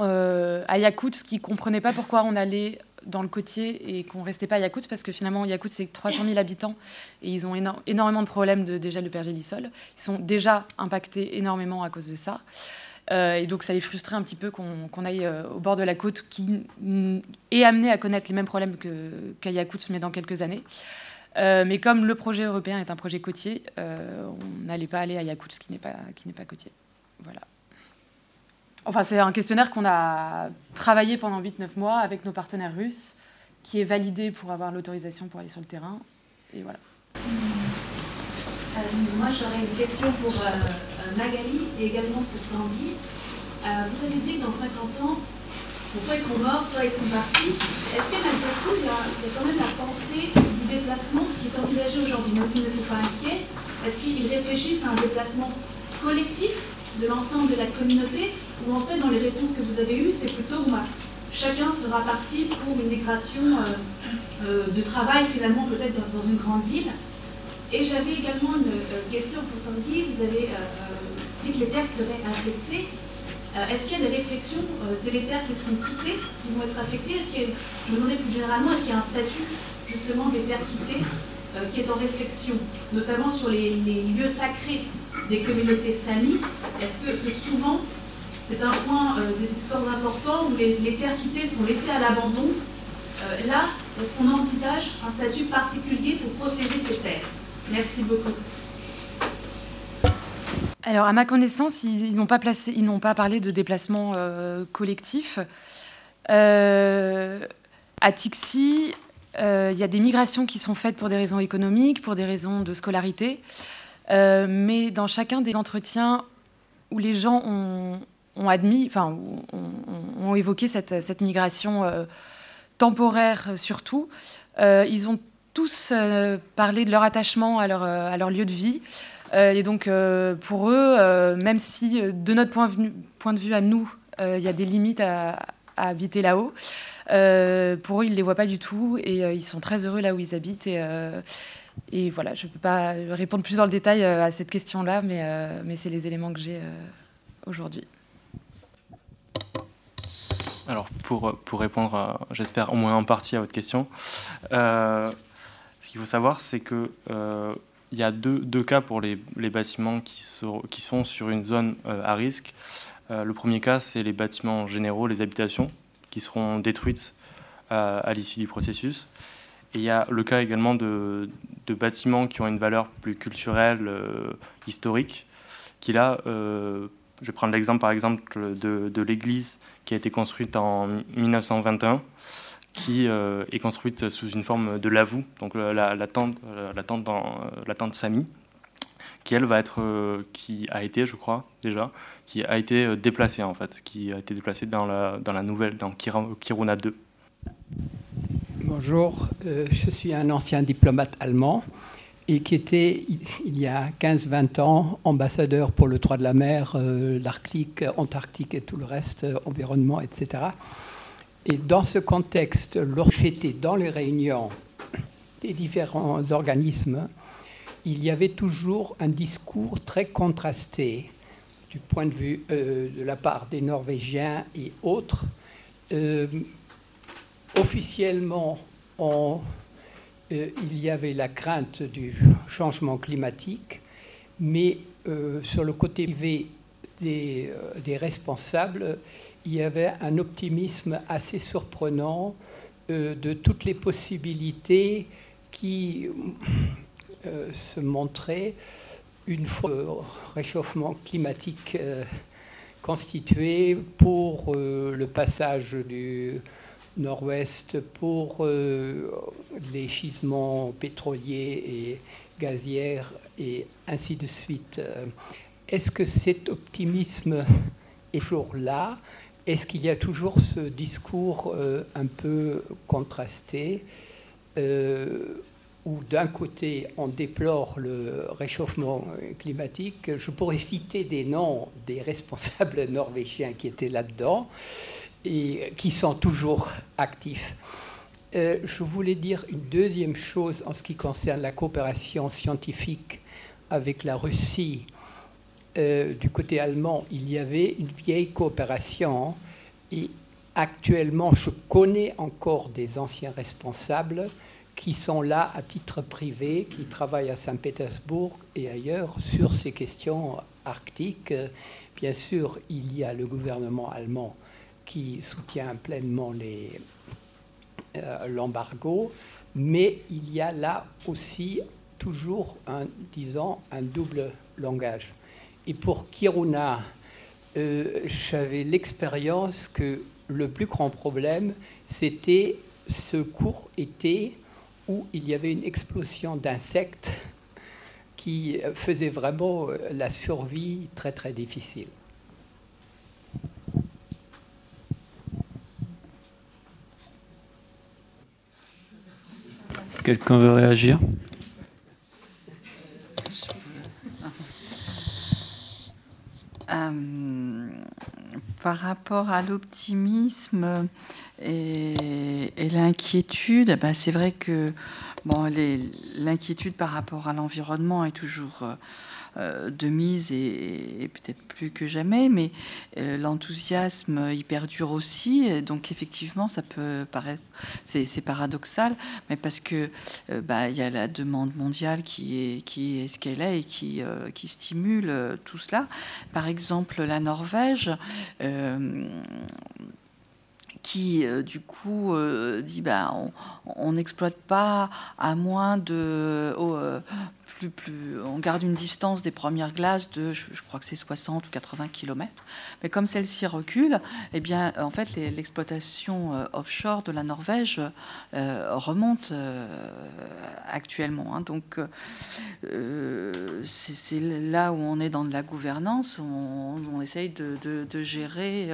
Euh, à Yakoutsk, qui ne comprenait pas pourquoi on allait dans le côtier et qu'on restait pas à Yakoutsk, parce que finalement, Yakoutsk, c'est 300 000 habitants et ils ont énormément de problèmes de déjà le pergélisol. Ils sont déjà impactés énormément à cause de ça. Euh, et donc ça les frustrait un petit peu qu'on aille euh, au bord de la côte qui est amené à connaître les mêmes problèmes qu'à qu mais dans quelques années. mais comme le projet européen est un projet côtier, on n'allait pas aller à Yakoutsk qui n'est pas, qui n'est pas côtier. Voilà. Enfin, c'est un questionnaire qu'on a travaillé pendant 8-9 mois avec nos partenaires russes, qui est validé pour avoir l'autorisation pour aller sur le terrain. Et voilà. Euh, moi, j'aurais une question pour euh, euh, Magali et également pour Tanguy. vous avez dit que dans 50 ans, soit ils seront morts, soit ils sont partis. Est-ce que malgré tout, il y, a, quand même la pensée du déplacement qui est envisagée aujourd'hui, même s'ils ne sont pas inquiets? Est-ce qu'ils réfléchissent à un déplacement collectif de l'ensemble de la communauté? Ou en fait, dans les réponses que vous avez eues, c'est plutôt moi, chacun sera parti pour une migration de travail finalement peut-être dans une grande ville et j'avais également une euh, question pour Tanguy. Vous avez euh, euh, dit que les terres seraient infectées. est-ce qu'il y a des réflexions C'est les terres qui seront quittées, qui vont être affectées? Est-ce que, Je me demandais plus généralement, est-ce qu'il y a un statut justement des terres quittées qui est en réflexion, notamment sur les, lieux sacrés des communautés samis Est-ce que, souvent, c'est un point de discorde important où les, terres quittées sont laissées à l'abandon? Là, est-ce qu'on envisage un statut particulier pour protéger ces terres? Merci beaucoup. Alors, à ma connaissance, ils, n'ont pas, parlé de déplacement euh, collectif. Euh, à Tixi, euh, il y a des migrations qui sont faites pour des raisons économiques, pour des raisons de scolarité. mais dans chacun des entretiens où les gens ont, admis, enfin, ont, évoqué cette, migration temporaire surtout, ils ont tous parler de leur attachement à leur lieu de vie. Euh, et donc, pour eux, même si de notre point, de vue à nous, il y a des limites à, habiter là-haut, pour eux, ils ne les voient pas du tout et ils sont très heureux là où ils habitent. Et, voilà, je ne peux pas répondre plus dans le détail à cette question-là, mais, c'est les éléments que j'ai aujourd'hui. Alors, pour, répondre, j'espère au moins en partie à votre question, ce qu'il faut savoir, c'est que euh, il y a deux, cas pour les, bâtiments qui sont, qui sont, sur une zone euh, à risque. Euh, le premier cas, c'est les bâtiments généraux, les habitations, qui seront détruites à l'issue du processus. Et il y a le cas également de, bâtiments qui ont une valeur plus culturelle, historique, qui là, je vais prendre l'exemple par exemple de, de l'église qui a été construite en 1921 qui euh, est construite sous une forme de lavou, donc euh, la, la, tente, euh, la, dans, la tente Sami, qui elle va être, qui a été, je crois déjà, qui a été déplacée en fait, qui a été déplacée dans la, dans la nouvelle, dans Kiruna 2. Bonjour, je suis un ancien diplomate allemand et qui était, il y a 15-20 ans, ambassadeur pour le droit de la mer, l'Arctique, Antarctique et tout le reste, environnement, etc. Et dans ce contexte, lorsque j'étais dans les réunions des différents organismes, il y avait toujours un discours très contrasté du point de vue euh, de la part des Norvégiens et autres. Euh, officiellement, euh, il y avait la crainte du changement climatique, mais sur le côté privé des responsables, il y avait un optimisme assez surprenant euh, de toutes les possibilités qui euh, se montraient une fois le réchauffement climatique euh, constitué pour le passage du nord-ouest, pour les gisements pétroliers et gazières et ainsi de suite. Est-ce que cet optimisme est toujours là? Est-ce qu'il y a toujours ce discours euh, un peu contrasté euh, où d'un côté on déplore le réchauffement climatique Je pourrais citer des noms des responsables (laughs) norvégiens qui étaient là-dedans et qui sont toujours actifs. Euh, je voulais dire une deuxième chose en ce qui concerne la coopération scientifique avec la Russie. Euh, du côté allemand, il y avait une vieille coopération et actuellement, je connais encore des anciens responsables qui sont là à titre privé, qui travaillent à Saint-Pétersbourg et ailleurs sur ces questions arctiques. Bien sûr, il y a le gouvernement allemand qui soutient pleinement euh, l'embargo, mais il y a là aussi toujours disons, un double langage. Et pour Kiruna, euh, j'avais l'expérience que le plus grand problème, c'était ce court été où il y avait une explosion d'insectes qui faisait vraiment euh, la survie très très difficile. Quelqu'un veut réagir? Euh, par rapport à l'optimisme et, l'inquiétude, bah, c'est vrai que l'inquiétude par rapport à l'environnement est toujours euh, de mise et, peut-être plus que jamais, mais euh, l'enthousiasme y perdure aussi. donc effectivement, ça peut paraître, c'est paradoxal, mais parce que euh, bah, il y a la demande mondiale qui est, qui ce qu'elle est et qui, qui stimule tout cela. Par exemple, la Norvège qui du coup dit bah, on n'exploite pas à moins de plus, on garde une distance des premières glaces de, je, crois que c'est 60 ou 80 km. Mais comme celle-ci recule, eh bien, en fait, l'exploitation euh, offshore de la Norvège euh, remonte euh, actuellement. Hein. Donc, c'est là où on est dans de la gouvernance. On, essaye de, de gérer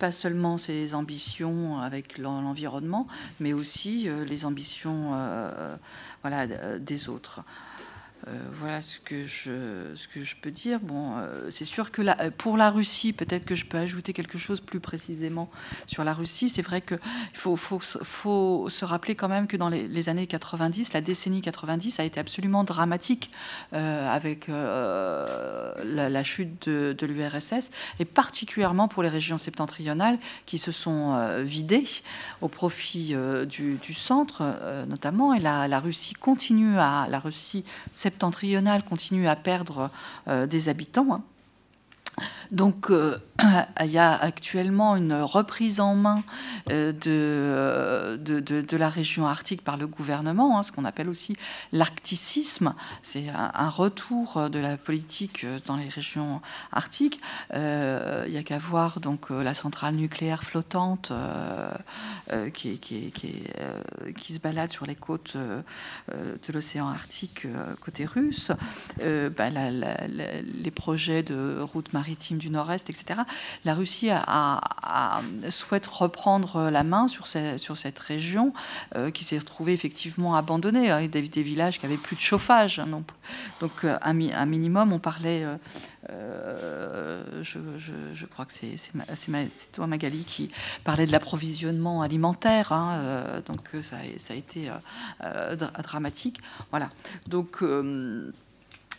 pas seulement ses ambitions avec l'environnement, mais aussi les ambitions voilà, des autres. Euh, voilà ce que, je, ce que je peux dire. Bon, euh, c'est sûr que la, pour la Russie, peut-être que je peux ajouter quelque chose plus précisément sur la Russie. C'est vrai qu'il faut, faut, faut, se rappeler quand même que dans les, années 90, la décennie 90 a été absolument dramatique euh, avec la, chute de, l'URSS et particulièrement pour les régions septentrionales qui se sont vidées au profit du, centre notamment. Et la, la Russie continue à la Russie continue à perdre euh, des habitants. Hein. Donc, euh, (clears throat) il y a actuellement une reprise en main euh, euh, de, de, la région arctique par le gouvernement, hein, ce qu'on appelle aussi l'arcticisme. C'est un, retour de la politique dans les régions arctiques. Il n'y a qu'à voir donc la centrale nucléaire flottante qui, qui, qui, qui, se balade sur les côtes de l'océan Arctique côté russe. Bah, les projets de route maritime du Nord-Est, etc. La Russie a, souhaite reprendre la main sur, cette région euh, qui s'est retrouvée effectivement abandonnée, avec des, des, villages qui n'avaient plus de chauffage. Hein, non Donc, euh, un, minimum, on parlait. Euh, je, crois que c'est toi Magali qui parlait de l'approvisionnement alimentaire, hein, donc ça, ça, a été dramatique. Voilà. Donc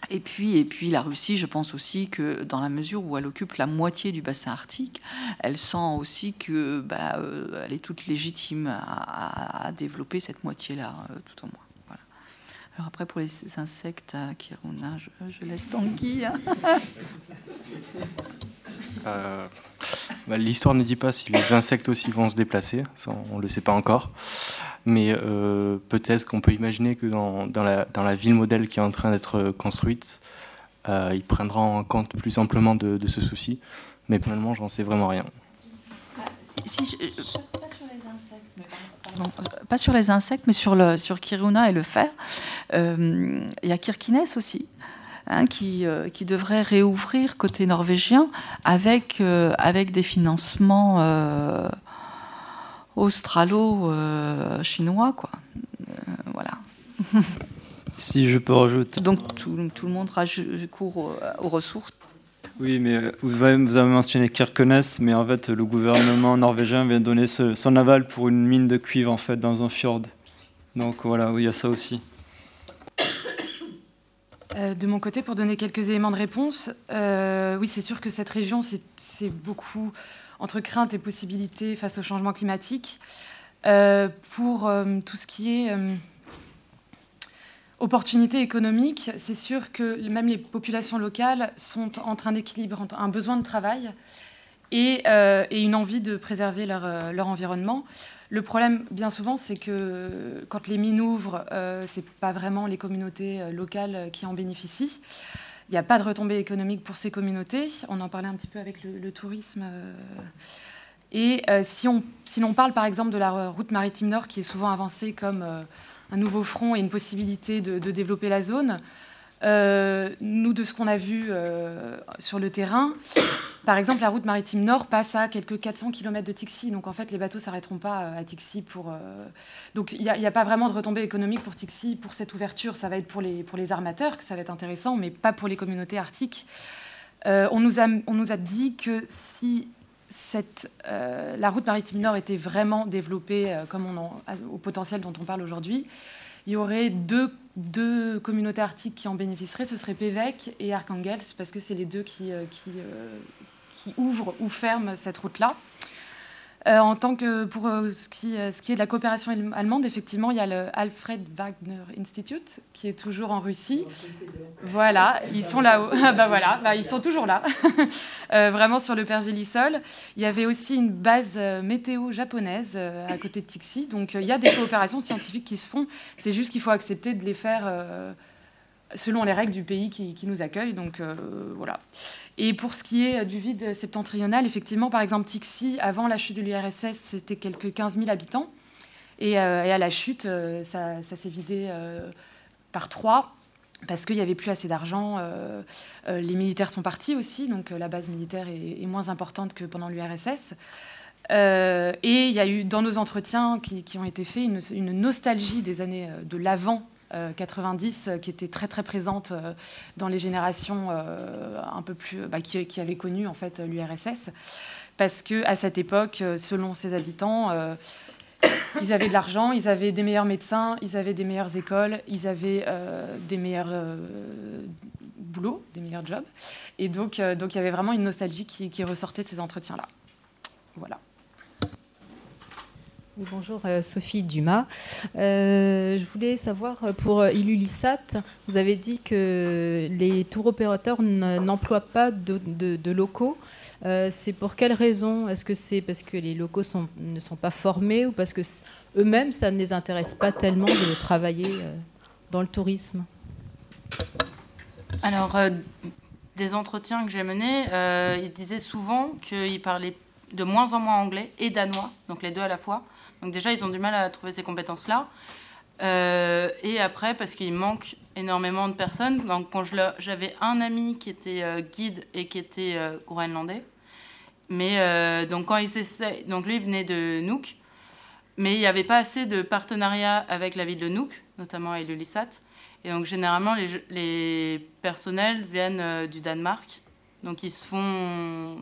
et puis, et puis la Russie, je pense aussi que dans la mesure où elle occupe la moitié du bassin arctique, elle sent aussi que bah, euh, elle est toute légitime à, développer cette moitié-là, euh, tout au moins. Alors après, pour les insectes à Kiruna, je, je laisse Tanguy. Hein. (laughs) Euh, bah, l'histoire ne dit pas si les insectes aussi vont se déplacer, on ne le sait pas encore. Mais euh, peut-être qu'on peut imaginer que dans, la, ville modèle qui est en train d'être construite, euh, il prendra en compte plus amplement de, ce souci. Mais finalement, j'en sais vraiment rien. pas sur les insectes, mais sur, le, Kiruna et le fer. Il y a Kirkines aussi. Hein, qui, euh, devrait réouvrir côté norvégien avec, euh, des financements euh, australo-chinois. quoi. voilà. (laughs) Si je peux rajouter. Donc tout, tout le monde court aux, ressources. Oui, mais vous avez, vous avez mentionné Kirkenes, mais en fait, le gouvernement norvégien vient donner son aval pour une mine de cuivre en fait dans un fjord. Donc voilà, oui, il y a ça aussi. Euh, de mon côté, pour donner quelques éléments de réponse, euh, oui, c'est sûr que cette région, c'est beaucoup entre crainte et possibilités face au changement climatique. Euh, pour tout ce qui est opportunités économiques, c'est sûr que même les populations locales sont en train d'équilibrer entre un besoin de travail et, une envie de préserver leur, environnement. Le problème, bien souvent, c'est que quand les mines ouvrent, euh, ce n'est pas vraiment les communautés euh, locales qui en bénéficient. Il n'y a pas de retombées économiques pour ces communautés. On en parlait un petit peu avec le, tourisme. Et si, on, si l'on parle par exemple de la route maritime nord, qui est souvent avancée comme un nouveau front et une possibilité de développer la zone, euh, nous, de ce qu'on a vu euh, sur le terrain, (coughs) par exemple, la route maritime nord passe à quelques 400 km de Tixi. Donc, en fait, les bateaux s'arrêteront pas euh, à Tixi pour. Donc, il n'y a, pas vraiment de retombée économique pour Tixi pour cette ouverture. Ça va être pour les, pour les armateurs que ça va être intéressant, mais pas pour les communautés arctiques. on, nous a, on nous a dit que si cette, la route maritime nord était vraiment développée comme au potentiel dont on parle aujourd'hui, il y aurait deux, deux, communautés arctiques qui en bénéficieraient, ce serait Pévec et Arkhangelsk, parce que c'est les deux qui, euh, qui, euh, qui ouvrent ou ferment cette route-là. Euh, en tant que pour euh, ce, qui, euh, ce, qui, est de la coopération allemande, effectivement, il y a le Alfred Wagner Institute qui est toujours en Russie. Voilà, ils sont là-haut. (laughs) bah voilà, bah, ils sont toujours là, (laughs) vraiment sur le pergélisol. Il y avait aussi une base météo japonaise à côté de Tixi. Donc il y a des coopérations scientifiques qui se font. C'est juste qu'il faut accepter de les faire selon les règles du pays qui, nous accueille. Donc voilà. Et pour ce qui est du vide septentrional, effectivement, par exemple, Tixi, avant la chute de l'URSS, c'était quelques 15 000 habitants. Et, euh, à la chute, euh, ça, s'est vidé euh, par trois parce qu'il n'y avait plus assez d'argent. les militaires sont partis aussi, donc la base militaire est, moins importante que pendant l'URSS. et il y a eu dans nos entretiens qui, ont été faits une, une, nostalgie des années de l'avant 90 euh, qui était très très présente euh, dans les générations euh, un peu plus bah, qui, qui, avaient connu en fait l'URSS parce que à cette époque selon ses habitants ils avaient de l'argent, ils avaient des meilleurs médecins, ils avaient des meilleures écoles, ils avaient des meilleurs boulots, des meilleurs jobs. Et donc, donc il y avait vraiment une nostalgie qui, qui ressortait de ces entretiens-là. Voilà bonjour euh, Sophie Dumas. Euh, je voulais savoir euh, pour Illulisat, vous avez dit que les tours opérateurs n'emploient pas de, locaux. c'est pour quelle raison? Est-ce que c'est parce que les locaux ne sont pas formés ou parce que eux-mêmes ça ne les intéresse pas tellement de travailler dans le tourisme? Alors, des entretiens que j'ai menés, ils disaient souvent qu'ils parlaient de moins en moins anglais et danois, donc les deux à la fois. Donc déjà, ils ont du mal à trouver ces compétences-là. Euh, et après, parce qu'il manque énormément de personnes. Donc quand j'avais un ami qui était euh, guide et qui était euh, groenlandais. Mais donc quand ils essaient, donc lui il venait de Nuuk, mais il n'y avait pas assez de partenariat avec la ville de Nuuk, notamment avec le LISAT. Et donc généralement les personnels viennent du Danemark. Donc ils se font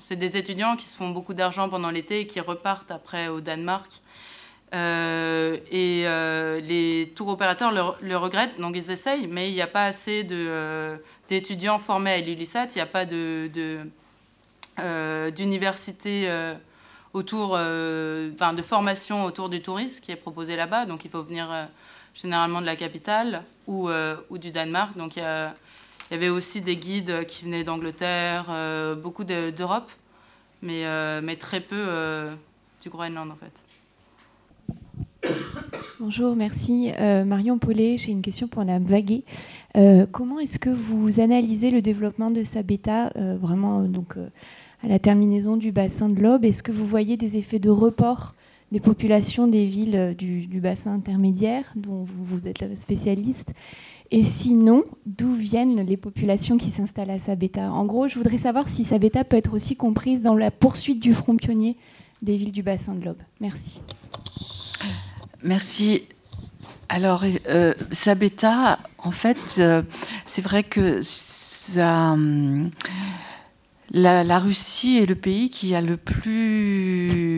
c'est des étudiants qui se font beaucoup d'argent pendant l'été et qui repartent après au Danemark. Euh, et euh, les tours opérateurs le, regrettent, donc ils essayent, mais il n'y a pas assez euh, d'étudiants formés à l'ULISAT, il n'y a pas d'université de, autour, de formation autour du tourisme qui est proposée là-bas, donc il faut venir généralement de la capitale ou, ou du Danemark. Donc il y a il y avait aussi des guides qui venaient d'Angleterre, euh, beaucoup d'Europe, mais, euh, mais très peu euh, du Groenland en fait. Bonjour, merci. Marion Paulet, j'ai une question pour Mme Vaguet. comment est-ce que vous analysez le développement de sa bêta, vraiment donc, à la terminaison du bassin de l'Aube? Est-ce que vous voyez des effets de report des populations des villes du, du bassin intermédiaire, dont vous, vous êtes la spécialiste? Et sinon, d'où viennent les populations qui s'installent à Sabeta En gros, je voudrais savoir si Sabeta peut être aussi comprise dans la poursuite du front pionnier des villes du bassin de l'Aube. Merci. Merci. Alors, euh, Sabeta, en fait, euh, c'est vrai que ça, la, Russie est le pays qui a le plus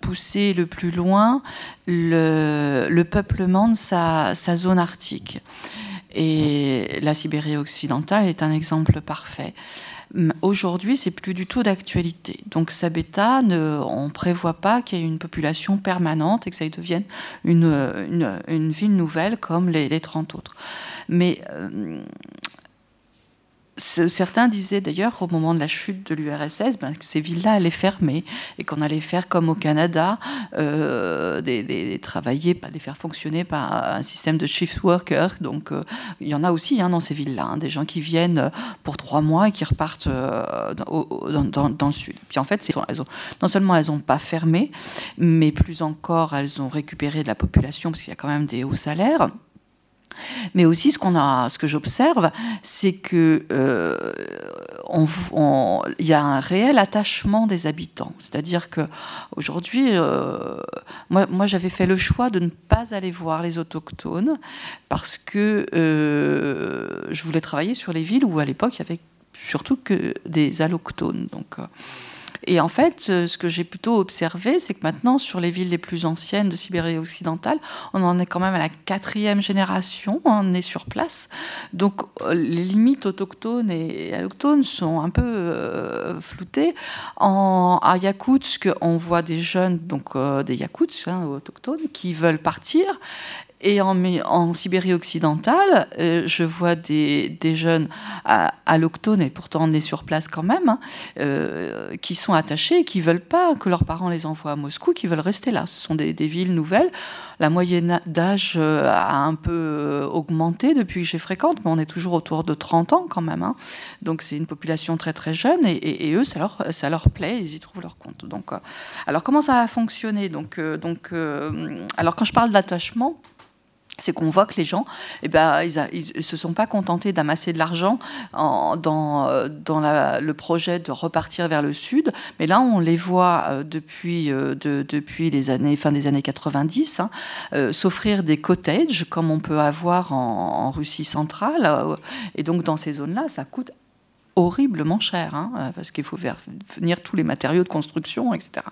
poussé le plus loin le, peuplement de sa, zone arctique. Et la Sibérie occidentale est un exemple parfait. Aujourd'hui, c'est plus du tout d'actualité. Donc, Sabeta, on ne prévoit pas qu'il y ait une population permanente et que ça devienne une, une, ville nouvelle comme les, les 30 autres. Mais euh, certains disaient d'ailleurs au moment de la chute de l'URSS ben, que ces villes-là allaient fermer et qu'on allait faire comme au Canada, euh, travailler, les faire fonctionner par un système de shift worker. Donc euh, il y en a aussi hein, dans ces villes-là, hein, des gens qui viennent pour trois mois et qui repartent euh, dans, le sud. Puis en fait, non seulement elles n'ont pas fermé, mais plus encore, elles ont récupéré de la population parce qu'il y a quand même des hauts salaires. Mais aussi, ce, a, ce que j'observe, c'est que euh, y a un réel attachement des habitants. C'est-à-dire que aujourd'hui, euh, moi, j'avais fait le choix de ne pas aller voir les autochtones parce que euh, je voulais travailler sur les villes où à l'époque il y avait surtout que des allochtones. Donc et en fait, euh, ce que j'ai plutôt observé, c'est que maintenant, sur les villes les plus anciennes de Sibérie occidentale, on en est quand même à la quatrième génération, on est sur place. Donc, euh, les limites autochtones et allochtones sont un peu euh, floutées. En, à Yakoutsk, on voit des jeunes, donc des Yakoutsk, hein, autochtones, qui veulent partir et en, Sibérie occidentale, euh, je vois des, jeunes allochtones, et pourtant on est sur place quand même, hein, euh, qui sont attachés, qui veulent pas que leurs parents les envoient à Moscou, qui veulent rester là. Ce sont des, villes nouvelles. La moyenne d'âge euh, a un peu augmenté depuis que j'ai fréquente, mais on est toujours autour de 30 ans quand même. Hein. Donc c'est une population très très jeune, et, et, eux, ça leur, ça leur plaît, ils y trouvent leur compte. Donc, alors comment ça a fonctionné? Donc, donc, Alors quand je parle d'attachement, c'est qu'on voit que les gens, eh ben, ils, ne se sont pas contentés d'amasser de l'argent dans, dans le projet de repartir vers le sud, mais là on les voit euh, depuis, euh, depuis les années, fin des années 90 hein, euh, s'offrir des cottages comme on peut avoir en Russie centrale, et donc dans ces zones-là, ça coûte horriblement cher, hein, euh, parce qu'il faut faire venir tous les matériaux de construction, etc.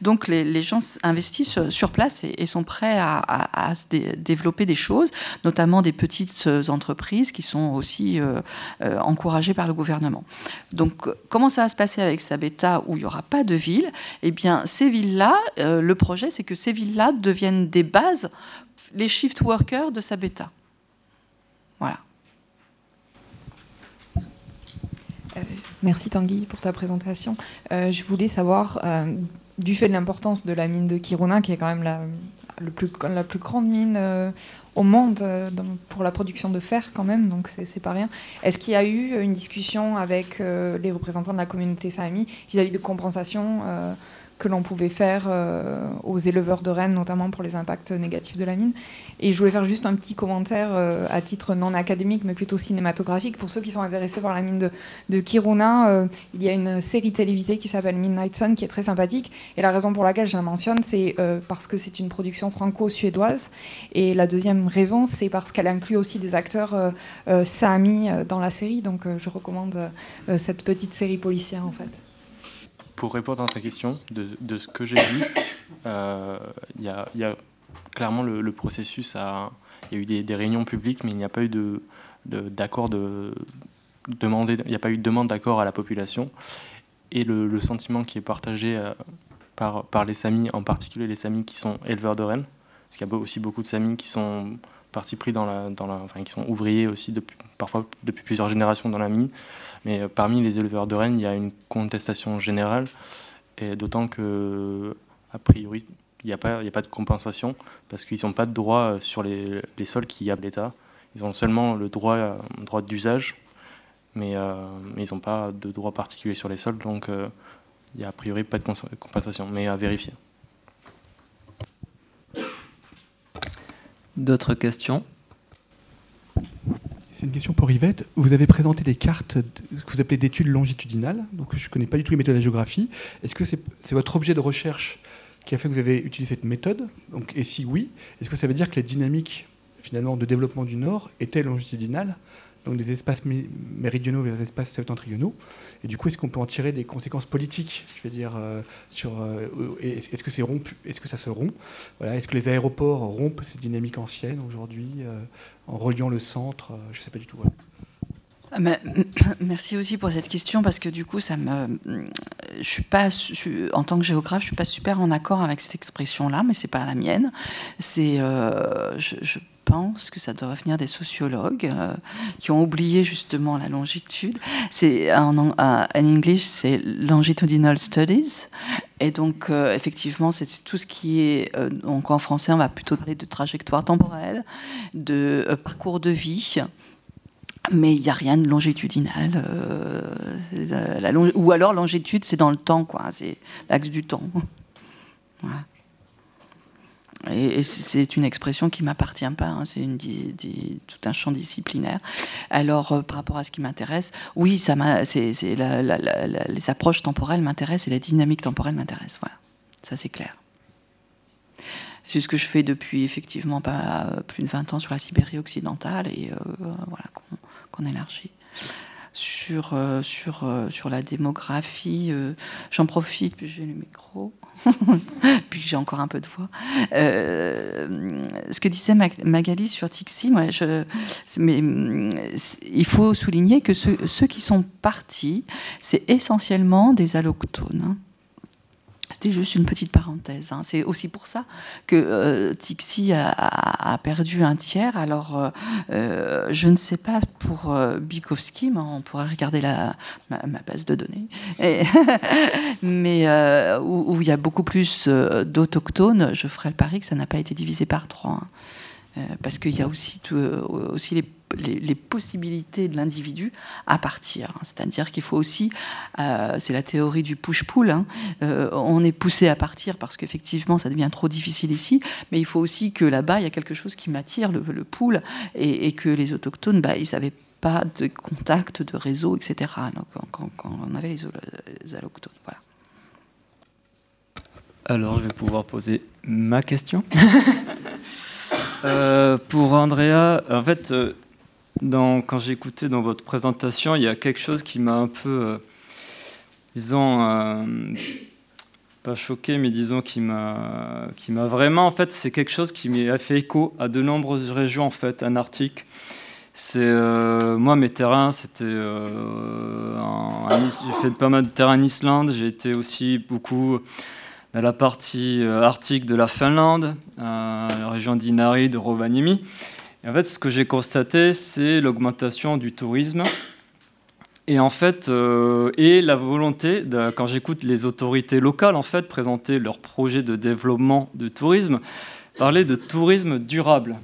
Donc les, gens investissent sur place et, sont prêts à, développer des choses, notamment des petites entreprises qui sont aussi euh, euh, encouragées par le gouvernement. Donc comment ça va se passer avec Sabeta où il n'y aura pas de ville? Eh bien ces villes-là, le projet c'est que ces villes-là deviennent des bases, les shift workers de Sabeta. Voilà. Euh, merci Tanguy pour ta présentation. Euh, je voulais savoir, euh, du fait de l'importance de la mine de Kiruna, qui est quand même la, plus, grande mine au monde pour la production de fer quand même, donc c'est pas rien. Est-ce qu'il y a eu une discussion avec les représentants de la communauté Sami vis-à-vis de compensation que l'on pouvait faire euh, aux éleveurs de rennes, notamment pour les impacts négatifs de la mine. Et je voulais faire juste un petit commentaire euh, à titre non académique, mais plutôt cinématographique. Pour ceux qui sont intéressés par la mine de, de Kiruna, euh, il y a une série télévisée qui s'appelle Midnight Sun, qui est très sympathique. Et la raison pour laquelle je la mentionne, c'est parce que c'est une production franco-suédoise. Et la deuxième raison, c'est parce qu'elle inclut aussi des acteurs sami dans la série. Donc je recommande cette petite série policière, en fait pour répondre à ta question, de, ce que j'ai vu, (coughs) euh, il y, a clairement le, processus a, il y a eu des, réunions publiques, mais il n'y a pas eu de, d'accord de, demander, il n'y a pas eu de demande d'accord à la population. Et le, sentiment qui est partagé euh, par, par les Samis, en particulier les Samis qui sont éleveurs de rennes, parce qu'il y a aussi beaucoup de Samis qui sont partis pris dans la, dans la, enfin, qui sont ouvriers aussi depuis, parfois depuis plusieurs générations dans la mine. Mais euh, parmi les éleveurs de rennes, il y a une contestation générale, et d'autant que, a priori, il n'y a, pas, de compensation, parce qu'ils n'ont pas de droit euh, sur les, sols qui y a l'État. Ils ont seulement le droit, euh, droit d'usage, mais, mais ils n'ont pas de droit particulier sur les sols, donc il n'y a a priori pas de compensation, mais à vérifier. D'autres questions? Une question pour Yvette. Vous avez présenté des cartes, que vous appelez d'études longitudinales. Donc, je ne connais pas du tout les méthodes de la géographie. Est-ce que c'est votre objet de recherche qui a fait que vous avez utilisé cette méthode? Donc, Et si oui, est-ce que ça veut dire que les dynamiques finalement de développement du Nord étaient longitudinales? Donc des espaces méridionaux vers des espaces septentrionaux. Et du coup, est-ce qu'on peut en tirer des conséquences politiques Je veux dire, euh, euh, est-ce que c'est rompu Est-ce que ça se rompt? Voilà, Est-ce que les aéroports rompent ces dynamiques anciennes aujourd'hui euh, en reliant le centre Je ne sais pas du tout. Ah, (coughs) merci aussi pour cette question parce que du coup, ça me, je suis pas, en tant que géographe, je suis pas super en accord avec cette expression-là, mais c'est pas la mienne. C'est, je, pense que ça doit venir des sociologues qui ont oublié justement la longitude. C'est en, en, anglais, c'est longitudinal studies, et donc effectivement, c'est tout ce qui est donc en français, on va plutôt parler de trajectoire temporelle, de parcours de vie mais il n'y a rien de longitudinal. Euh, ou alors longitude, c'est dans le temps, quoi. C'est l'axe du temps. (laughs) Et, c'est une expression qui m'appartient pas. Hein. c'est tout un champ disciplinaire. Alors, euh, par rapport à ce qui m'intéresse, oui, ça c'est, les approches temporelles m'intéressent et la dynamique temporelle m'intéresse. Voilà, ça c'est clair. C'est ce que je fais depuis effectivement pas plus de 20 ans sur la Sibérie occidentale et euh, voilà qu'on élargit. Sur, euh, sur, euh, sur la démographie, j'en profite, puis j'ai le micro, (laughs) puis j'ai encore un peu de voix. ce que disait Magali sur Tixi, moi, je, mais, il faut souligner que ceux, ceux qui sont partis, c'est essentiellement des allochtones. C'était juste une petite parenthèse. Hein. C'est aussi pour ça que euh, Tixi a, perdu un tiers. Alors, euh, euh, je ne sais pas pour Bikowski, mais on pourrait regarder la, ma, base de données. (laughs) mais où, il y a beaucoup plus d'autochtones, je ferai le pari que ça n'a pas été divisé par trois. Hein. Parce qu'il y a aussi, aussi les les, possibilités de l'individu à partir. Hein. C'est-à-dire qu'il faut aussi, euh, c'est la théorie du push-pull, hein. euh, on est poussé à partir parce qu'effectivement ça devient trop difficile ici, mais il faut aussi que là-bas il y a quelque chose qui m'attire, le, le pool, et, que les autochtones, bah, ils n'avaient pas de contact, de réseau, etc. quand, on avait les, les allochtones. Voilà. Alors, je vais pouvoir poser ma question. (laughs) Euh, pour Andrea, en fait, quand j'ai écouté dans votre présentation, il y a quelque chose qui m'a un peu, euh, disons, euh, pas choqué, mais disons qui m'a, qui m'a vraiment, en fait, c'est quelque chose qui m'a fait écho à de nombreuses régions, en fait, un article. C'est euh, moi mes terrains, c'était, j'ai fait pas mal de terrains en Islande, j'ai été aussi beaucoup dans la partie arctique de la Finlande, la région d'Inari, de Rovaniemi en fait, ce que j'ai constaté, c'est l'augmentation du tourisme. Et en fait, euh, et la volonté, quand j'écoute les autorités locales en fait présenter leurs projets de développement de tourisme, parler de tourisme durable.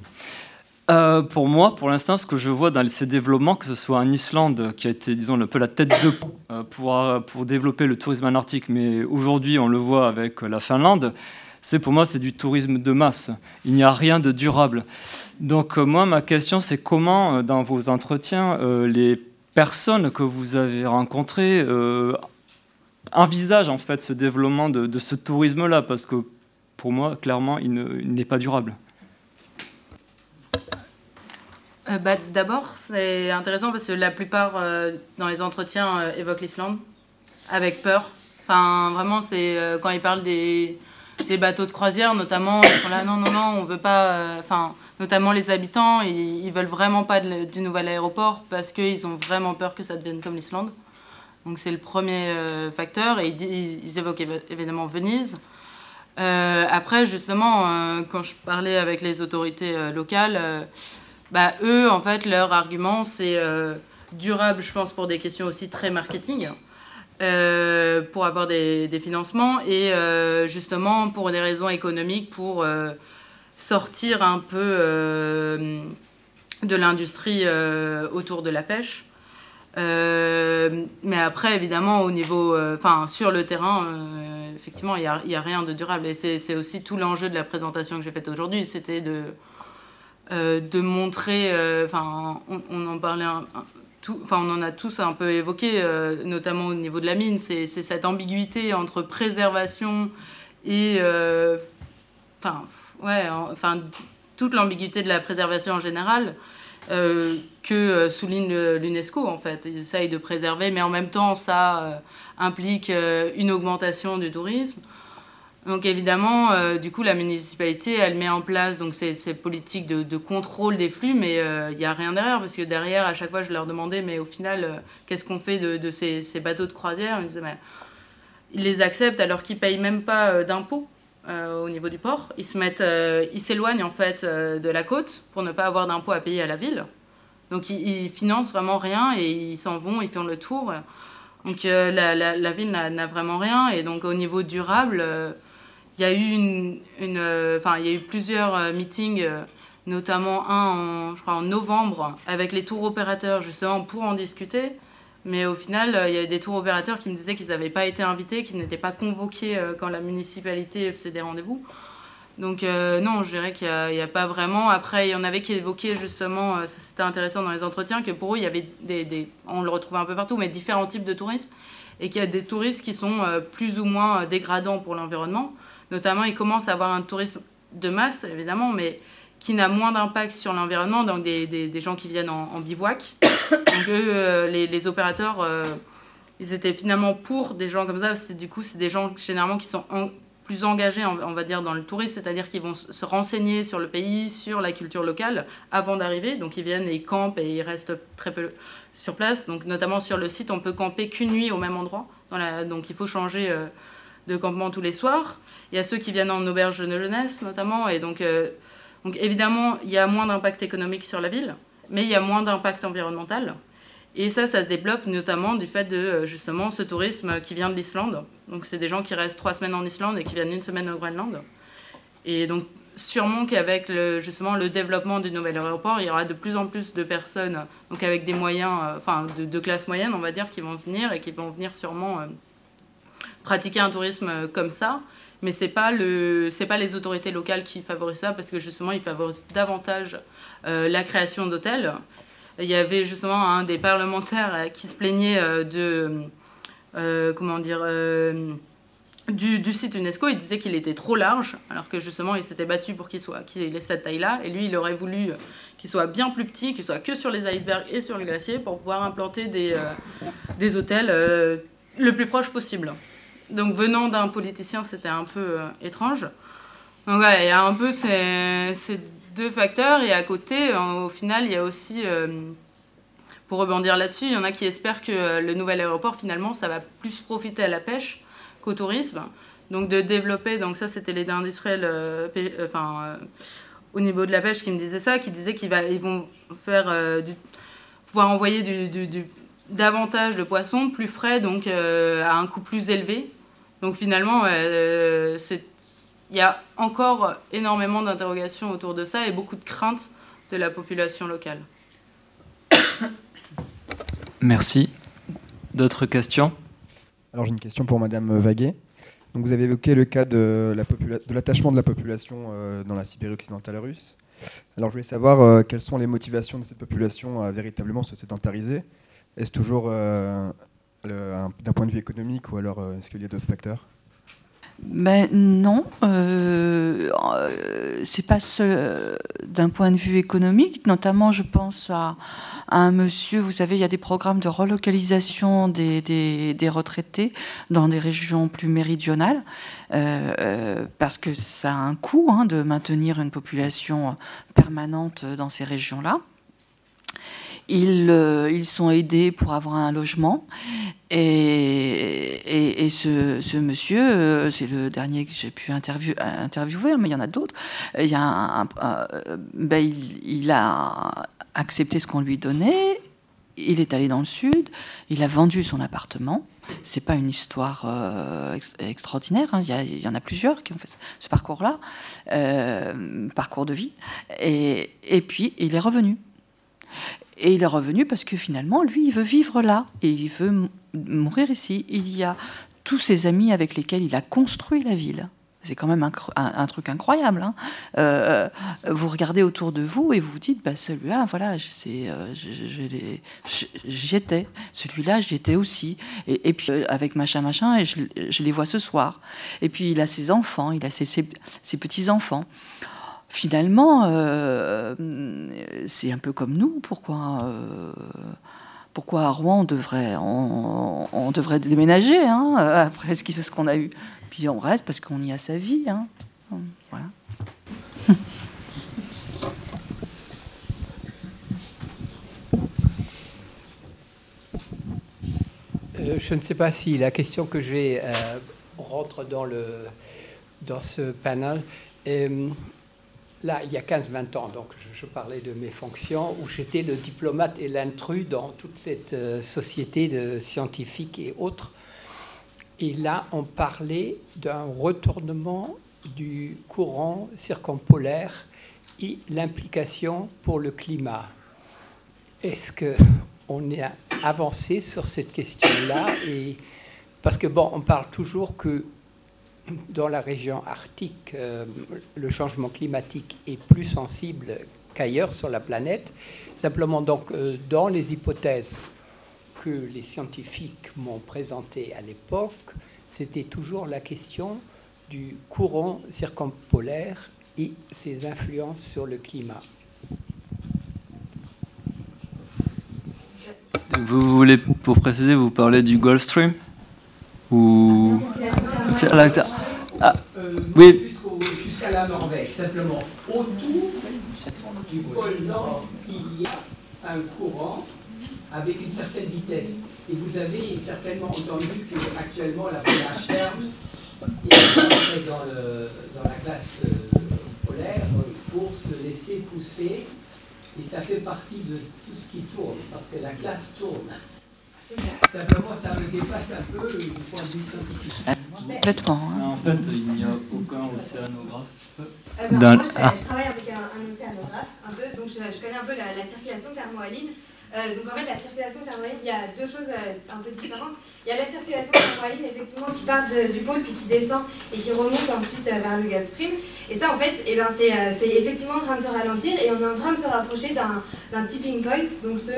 Euh, pour moi, pour l'instant, ce que je vois dans ces développements, que ce soit en Islande, qui a été, disons, un peu la tête de pont euh, pour, pour développer le tourisme en Arctique, mais aujourd'hui, on le voit avec la Finlande, c'est pour moi c'est du tourisme de masse. Il n'y a rien de durable. Donc euh, moi ma question c'est comment euh, dans vos entretiens euh, les personnes que vous avez rencontrées envisagent en fait ce développement de, ce tourisme là parce que pour moi clairement il n'est pas durable. Bah, D'abord, c'est intéressant parce que la plupart dans les entretiens évoquent l'Islande avec peur. Enfin, vraiment, c'est quand ils parlent des, des bateaux de croisière, notamment, ils sont là, non, non, non, on veut pas. Euh, enfin, notamment les habitants, ils, ils veulent vraiment pas du nouvel aéroport parce qu'ils ont vraiment peur que ça devienne comme l'Islande. Donc c'est le premier euh, facteur. Et ils, évoquent évidemment Venise. Euh, après, justement, quand je parlais avec les autorités locales, bah, eux, en fait, leur argument, c'est durable, je pense, pour des questions aussi très marketing. Euh, pour avoir des, financements et euh, justement pour des raisons économiques, pour euh, sortir un peu de l'industrie autour de la pêche. Mais après, évidemment, au niveau, enfin, sur le terrain, effectivement, il n'y a, a, rien de durable. Et c'est aussi tout l'enjeu de la présentation que j'ai faite aujourd'hui, c'était de, de montrer, enfin, on, en parlait enfin, on en a tous un peu évoqué, euh, notamment au niveau de la mine, c'est cette ambiguïté entre préservation et. Euh, enfin, ouais, enfin, toute l'ambiguïté de la préservation en général. Euh, que souligne l'UNESCO en fait. Ils essayent de préserver, mais en même temps, ça implique une augmentation du tourisme. Donc évidemment, euh, du coup, la municipalité, elle met en place donc ces, politiques de, contrôle des flux, mais il euh, n'y a rien derrière, parce que derrière, à chaque fois, je leur demandais, mais au final, euh, qu'est-ce qu'on fait de, ces, bateaux de croisière? Ils me disaient, mais ils les acceptent alors qu'ils payent même pas d'impôts au niveau du port. Ils se mettent, ils s'éloignent en fait de la côte pour ne pas avoir d'impôts à payer à la ville. Donc ils, ils financent vraiment rien et ils s'en vont, ils font le tour. Donc la, la, ville n'a vraiment rien et donc au niveau durable, il y a eu une, il y a eu plusieurs meetings notamment un en, je crois, en novembre avec les tours opérateurs justement pour en discuter. Mais au final, euh, il y avait des tours opérateurs qui me disaient qu'ils n'avaient pas été invités, qu'ils n'étaient pas convoqués euh, quand la municipalité faisait des rendez-vous. Donc euh, non, je dirais qu'il n'y a, pas vraiment. Après, il y en avait qui évoquaient justement, ça c'était intéressant dans les entretiens, que pour eux, il y avait des, on le retrouvait un peu partout, mais différents types de tourisme, et qu'il y a des touristes qui sont plus ou moins dégradants pour l'environnement. Notamment, ils commencent à avoir un tourisme de masse, évidemment, mais qui n'a moins d'impact sur l'environnement, donc des, des, gens qui viennent en, bivouac. Donc euh, les, opérateurs, euh, ils étaient finalement pour des gens comme ça. Du coup, c'est des gens généralement qui sont plus engagés, on va dire, dans le tourisme, c'est-à-dire qu'ils vont se renseigner sur le pays, sur la culture locale avant d'arriver. Donc ils viennent et ils campent et ils restent très peu sur place. Donc notamment sur le site, on peut camper qu'une nuit au même endroit. Donc il faut changer euh, de campement tous les soirs. Il y a ceux qui viennent en auberge de jeunesse notamment. Et donc évidemment, il y a moins d'impact économique sur la ville, mais il y a moins d'impact environnemental. Et ça, ça se développe notamment du fait de euh, justement ce tourisme qui vient de l'Islande. Donc c'est des gens qui restent trois semaines en Islande et qui viennent une semaine au Groenland. Et donc sûrement qu'avec le, justement le développement du nouvel aéroport, il y aura de plus en plus de personnes, donc avec des moyens, euh, enfin de, classe moyenne, on va dire, qui vont venir et qui vont venir sûrement euh, pratiquer un tourisme comme ça mais c'est pas le c'est pas les autorités locales qui favorisent ça parce que justement ils favorisent davantage euh, la création d'hôtels. Il y avait justement un des parlementaires qui se plaignait euh, de euh, comment dire du, du, site UNESCO, il disait qu'il était trop large, alors que justement il s'était battu pour qu'il soit qu'il ait cette taille-là, et lui il aurait voulu qu'il soit bien plus petit, qu'il soit que sur les icebergs et sur les glaciers pour pouvoir implanter des, des hôtels le plus proche possible. Donc venant d'un politicien, c'était un peu euh, étrange. Donc voilà, il y a un peu ces, deux facteurs. Et à côté, au final, il y a aussi, euh, pour rebondir là-dessus, il y en a qui espèrent que le nouvel aéroport, finalement, ça va plus profiter à la pêche qu'au tourisme. Donc de développer, donc ça c'était les industriels, euh, enfin, au niveau de la pêche qui me disaient ça, qui disaient qu'ils ils vont faire du, pouvoir envoyer du, davantage de poissons plus frais, donc à un coût plus élevé donc finalement, euh, il y a encore énormément d'interrogations autour de ça et beaucoup de craintes de la population locale. Merci. D'autres questions? Alors j'ai une question pour Madame Vaguet. Donc vous avez évoqué le cas de l'attachement de, la population euh, dans la Sibérie occidentale russe. Alors je voulais savoir euh, quelles sont les motivations de cette population à véritablement se sédentariser? Est-ce toujours d'un point de vue économique ou alors euh, est-ce qu'il y a d'autres facteurs? Ben non, euh, euh c'est pas d'un point de vue économique. Notamment, je pense à, un monsieur. Vous savez, il y a des programmes de relocalisation des, des, retraités dans des régions plus méridionales, euh, parce que ça a un coût hein, de maintenir une population permanente dans ces régions-là. Ils, euh, ils, sont aidés pour avoir un logement. Et, ce, monsieur, euh, c'est le dernier que j'ai pu interviewer, mais il y en a d'autres. A ben, il, a accepté ce qu'on lui donnait. Il est allé dans le sud. Il a vendu son appartement. C'est pas une histoire euh, extraordinaire. Hein. Il, y en a plusieurs qui ont fait ce parcours-là, parcours de vie. Et puis il est revenu. Et il est revenu parce que finalement, lui, il veut vivre là et il veut mourir ici. Il y a tous ses amis avec lesquels il a construit la ville. C'est quand même un, truc incroyable. Hein. Euh, vous regardez autour de vous et vous vous dites, bah, celui-là, voilà, euh, j'y étais. Celui-là, j'y étais aussi. Et, puis euh, avec machin, machin, et je, les vois ce soir. Et puis il a ses enfants, il a ses, ses petits-enfants finalement, euh, c'est un peu comme nous. Pourquoi, euh, pourquoi à Rouen on devrait, on, devrait déménager hein, après ce qu'on a eu Puis on reste parce qu'on y a sa vie. Hein. Voilà. je ne sais pas si la question que j'ai rentre dans, le, dans ce panel. Là, il y a 15-20 ans, donc je, parlais de mes fonctions, où j'étais le diplomate et l'intrus dans toute cette société de scientifiques et autres. Et là, on parlait d'un retournement du courant circumpolaire et l'implication pour le climat. Est-ce qu'on est avancé sur cette question-là parce que bon, on parle toujours que dans la région arctique, euh, le changement climatique est plus sensible qu'ailleurs sur la planète. Simplement, donc, euh, dans les hypothèses que les scientifiques m'ont présentées à l'époque, c'était toujours la question du courant circumpolaire et ses influences sur le climat. Vous voulez, pour préciser, vous parlez du Gulf Stream? Ou. Ah, euh, oui. Jusqu'à la Norvège, simplement. Autour du pôle Nord, il y a un courant avec une certaine vitesse. Et vous avez certainement entendu qu'actuellement, la Polar terme est dans, le, dans la classe euh, polaire pour se laisser pousser. Et ça fait partie de tout ce qui tourne, parce que la classe tourne. Simplement, ça me dépasse un peu du point de vue scientifique. Complètement. Hein. En fait, il n'y a aucun océanographe. Euh, ben, moi, je, travaille avec un, océanographe, un peu, donc je, connais un peu la, la circulation thermohaline. Euh, donc en fait, la circulation thermohaline, il y a deux choses euh, un peu différentes. Il y a la circulation thermohaline, effectivement, qui part du pôle puis qui descend et qui remonte ensuite euh, vers le Gulf Stream. Et ça, en fait, eh ben, c'est effectivement en train de se ralentir et on est en train de se rapprocher d'un tipping point, donc ce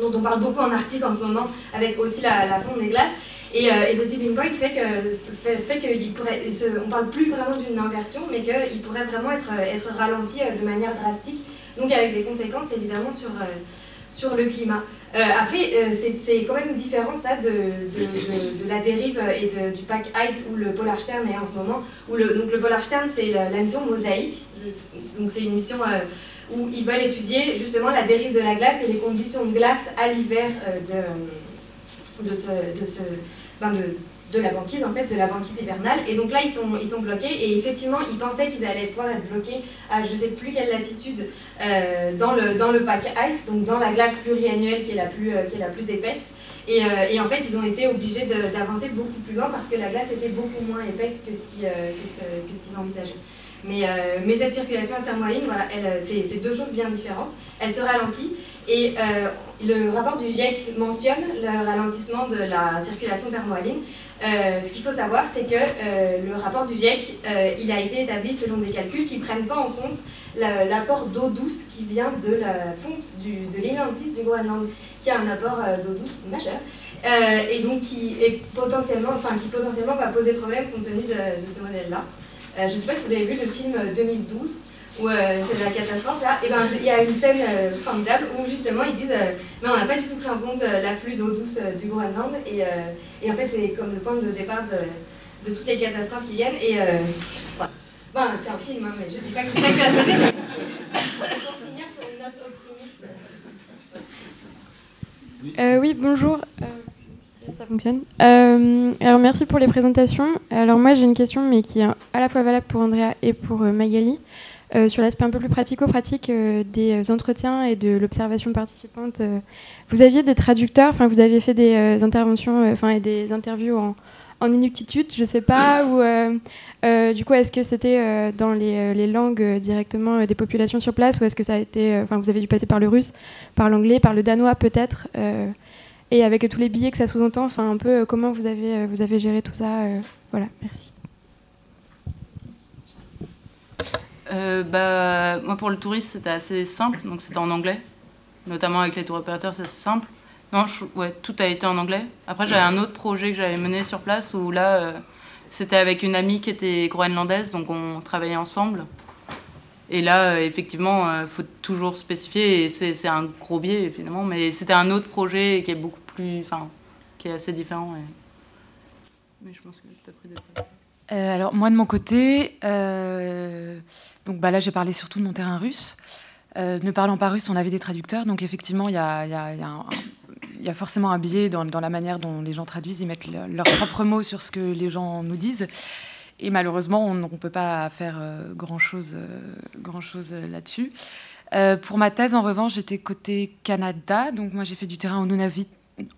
dont on parle beaucoup en Arctique en ce moment, avec aussi la, fonte des glaces. Et, ce tipping point fait que fait, pourrait, on parle plus vraiment d'une inversion, mais qu'il pourrait vraiment être, être ralenti de manière drastique, donc avec des conséquences évidemment sur sur le climat. Euh, après, euh, c'est quand même différent ça de, de, la dérive et du pack ICE où le Polar Stern est en ce moment. Où le, donc le Polar Stern, c'est la, mission Mosaïque. Donc c'est une mission euh, où ils veulent étudier justement la dérive de la glace et les conditions de glace à l'hiver de, de, ce, de, ben de, de la banquise, en fait, de la banquise hivernale. Et donc là, ils sont, ils sont bloqués. Et effectivement, ils pensaient qu'ils allaient pouvoir être bloqués à je ne sais plus quelle latitude euh, dans, le, dans le pack ice, donc dans la glace pluriannuelle qui est la plus, euh, qui est la plus épaisse. Et, euh, et, en fait, ils ont été obligés d'avancer beaucoup plus loin parce que la glace était beaucoup moins épaisse que ce qu'ils envisageaient. Mais, mais, cette circulation thermohaline, voilà, c'est deux choses bien différentes. Elle se ralentit et le rapport du GIEC mentionne le ralentissement de la circulation thermohaline euh, ce qu'il faut savoir, c'est que euh, le rapport du GIEC, euh, il a été établi selon des calculs qui ne prennent pas en compte l'apport d'eau douce qui vient de la fonte de l'île 6 du Groenland, qui a un apport d'eau douce majeur, et donc qui, est potentiellement, enfin, qui potentiellement va poser problème compte tenu de, ce modèle-là. Je ne sais pas si vous avez vu le film 2012, où c'est la catastrophe là, et ben il y a une scène formidable où justement ils disent mais on n'a pas du tout pris en compte l'afflux d'eau douce du Groenland et et en fait, c'est comme le point de départ de, toutes les catastrophes qui viennent. Et euh, c'est un film, hein, mais je ne dis pas que c'est ça qui va. Pour finir sur une note optimiste. Euh, oui, bonjour. Euh, Euh, alors merci pour les présentations. Alors moi j'ai une question, mais qui est à la fois valable pour Andrea et pour Magali. Euh, sur l'aspect un peu plus pratico-pratique euh, des entretiens et de l'observation participante. Euh, vous aviez des traducteurs, enfin vous aviez fait des interventions, enfin et des interviews en, en inuktitut, je sais pas, ou du coup est-ce que c'était dans les, les, langues directement des populations sur place, ou est-ce que ça a été, enfin vous avez dû passer par le russe, par l'anglais, par le danois peut-être, et avec tous les billets que ça sous-entend, enfin un peu comment vous avez, vous avez géré tout ça, voilà, merci. Euh, bah, Moi, pour le tourisme, c'était assez simple, donc c'était en anglais. Notamment avec les tour opérateurs, c'est simple. Non, ouais, tout a été en anglais. Après, j'avais un autre projet que j'avais mené sur place où là, euh, c'était avec une amie qui était groenlandaise, donc on travaillait ensemble. Et là, euh, effectivement, il faut toujours spécifier, et c'est un gros biais, finalement, mais c'était un autre projet qui est beaucoup qui est assez différent. Mais je pense que tu as pris des alors, moi, de mon côté, donc bah, là, j'ai parlé surtout de mon terrain russe. Euh, ne parlant pas russe, on avait des traducteurs. Donc effectivement, il y a, forcément un biais dans, la manière dont les gens traduisent, ils mettent leurs propres mots sur ce que les gens nous disent. Et malheureusement, on ne peut pas faire grand-chose grand chose, là-dessus. pour ma thèse, en revanche, j'étais côté Canada. Donc moi, j'ai fait du terrain au Nunavut,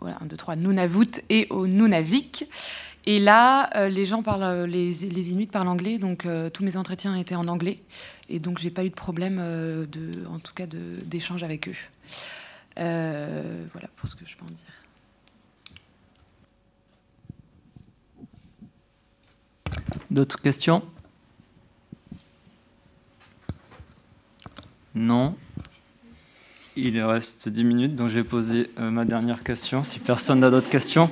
1, 2, 3, Nunavut et au Nunavik. Et là, euh, les gens parlent, euh, les, les, Inuits parlent anglais, donc euh, tous mes entretiens étaient en anglais, et donc j'ai pas eu de problème, de, en tout cas, d'échange avec eux. voilà pour ce que je peux en dire. D'autres questions? Non? Il reste 10 minutes, donc je vais poser ma dernière question, si personne n'a d'autres questions.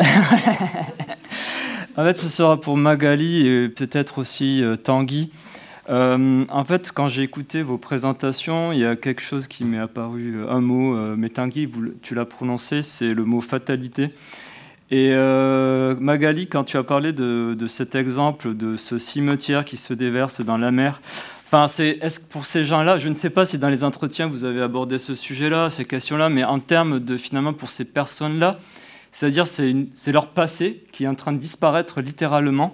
(laughs) en fait, ce sera pour Magali et peut-être aussi euh, Tanguy. Euh, en fait, quand j'ai écouté vos présentations, il y a quelque chose qui m'est apparu, euh, un mot, mais Tanguy, tu l'as prononcé, c'est le mot fatalité. Et Magali, quand tu as parlé de, cet exemple de ce cimetière qui se déverse dans la mer, Enfin, c'est, est-ce que pour ces gens-là, je ne sais pas si dans les entretiens vous avez abordé ce sujet-là, ces questions-là, mais en termes de finalement pour ces personnes-là, c'est-à-dire c'est, leur passé qui est en train de disparaître littéralement.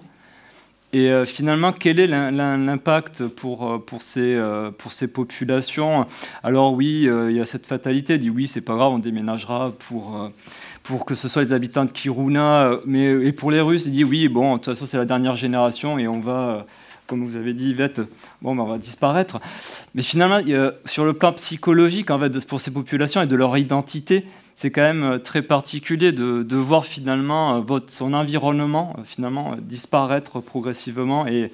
Et euh, finalement, quel est l'impact pour, euh, ces, euh, pour ces populations? Alors oui, il y a cette fatalité, dit oui, c'est pas grave, on déménagera pour, pour que ce soit les habitants de Kiruna. Mais, et pour les Russes, il dit oui, bon, de toute façon, c'est la dernière génération et on va comme vous avez dit, Yvette, ben, on va disparaître. Mais finalement, sur le plan psychologique, pour ces populations et de leur identité, c'est quand même euh, très particulier de, voir finalement euh, son environnement euh, finalement disparaître progressivement. Et,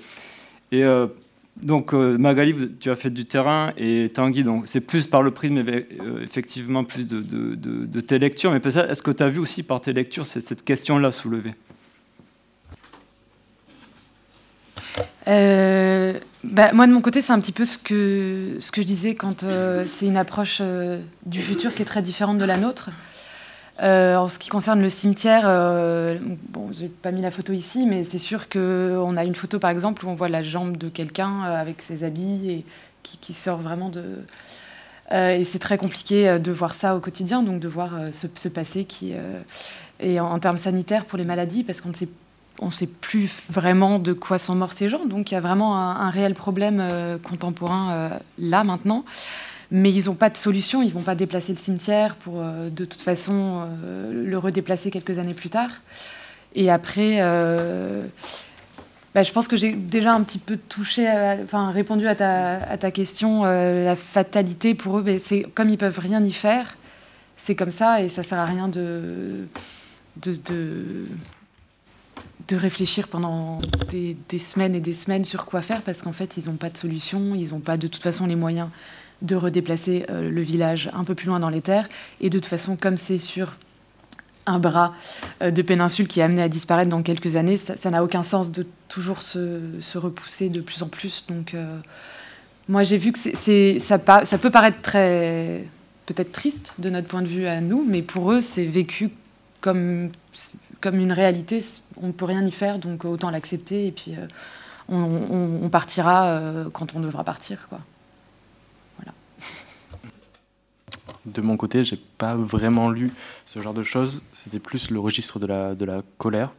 donc Magali, tu as fait du terrain et Tanguy, donc c'est plus par le prisme effectivement plus de, tes lectures. Mais est-ce que tu as vu aussi par tes lectures cette question-là soulevée? Bah, moi, de mon côté, c'est un petit peu ce que, ce que je disais quand euh, c'est une approche euh, du futur qui est très différente de la nôtre. Euh, en ce qui concerne le cimetière, bon, j'ai pas mis la photo ici, mais c'est sûr qu'on a une photo, par exemple, où on voit la jambe de quelqu'un avec ses habits et qui, sort vraiment de. et c'est très compliqué de voir ça au quotidien, donc de voir ce, ce, passé qui. et en, en, termes sanitaires pour les maladies, parce qu'on ne sait on ne sait plus vraiment de quoi sont morts ces gens. Donc il y a vraiment un, réel problème euh, contemporain euh, là maintenant. Mais ils n'ont pas de solution, ils ne vont pas déplacer le cimetière pour euh, de toute façon le redéplacer quelques années plus tard. Et après, bah, je pense que j'ai déjà un petit peu touché, enfin répondu à ta, question, la fatalité pour eux, c'est comme ils peuvent rien y faire, c'est comme ça et ça sert à rien de réfléchir pendant des, semaines et des semaines sur quoi faire parce qu'en fait, ils n'ont pas de solution, ils n'ont pas de toute façon les moyens de redéplacer euh, le village un peu plus loin dans les terres. Et de toute façon, comme c'est sur un bras euh, de péninsule qui est amené à disparaître dans quelques années, ça n'a aucun sens de toujours se, repousser de plus en plus. Donc, euh, moi, j'ai vu que c'est, ça, ça peut paraître très peut-être triste de notre point de vue à nous, mais pour eux, c'est vécu comme comme une réalité, on ne peut rien y faire, donc autant l'accepter et puis euh, on, partira euh, quand on devra partir. Quoi. Voilà. De mon côté, j'ai pas vraiment lu ce genre de choses. C'était plus le registre de la, de la colère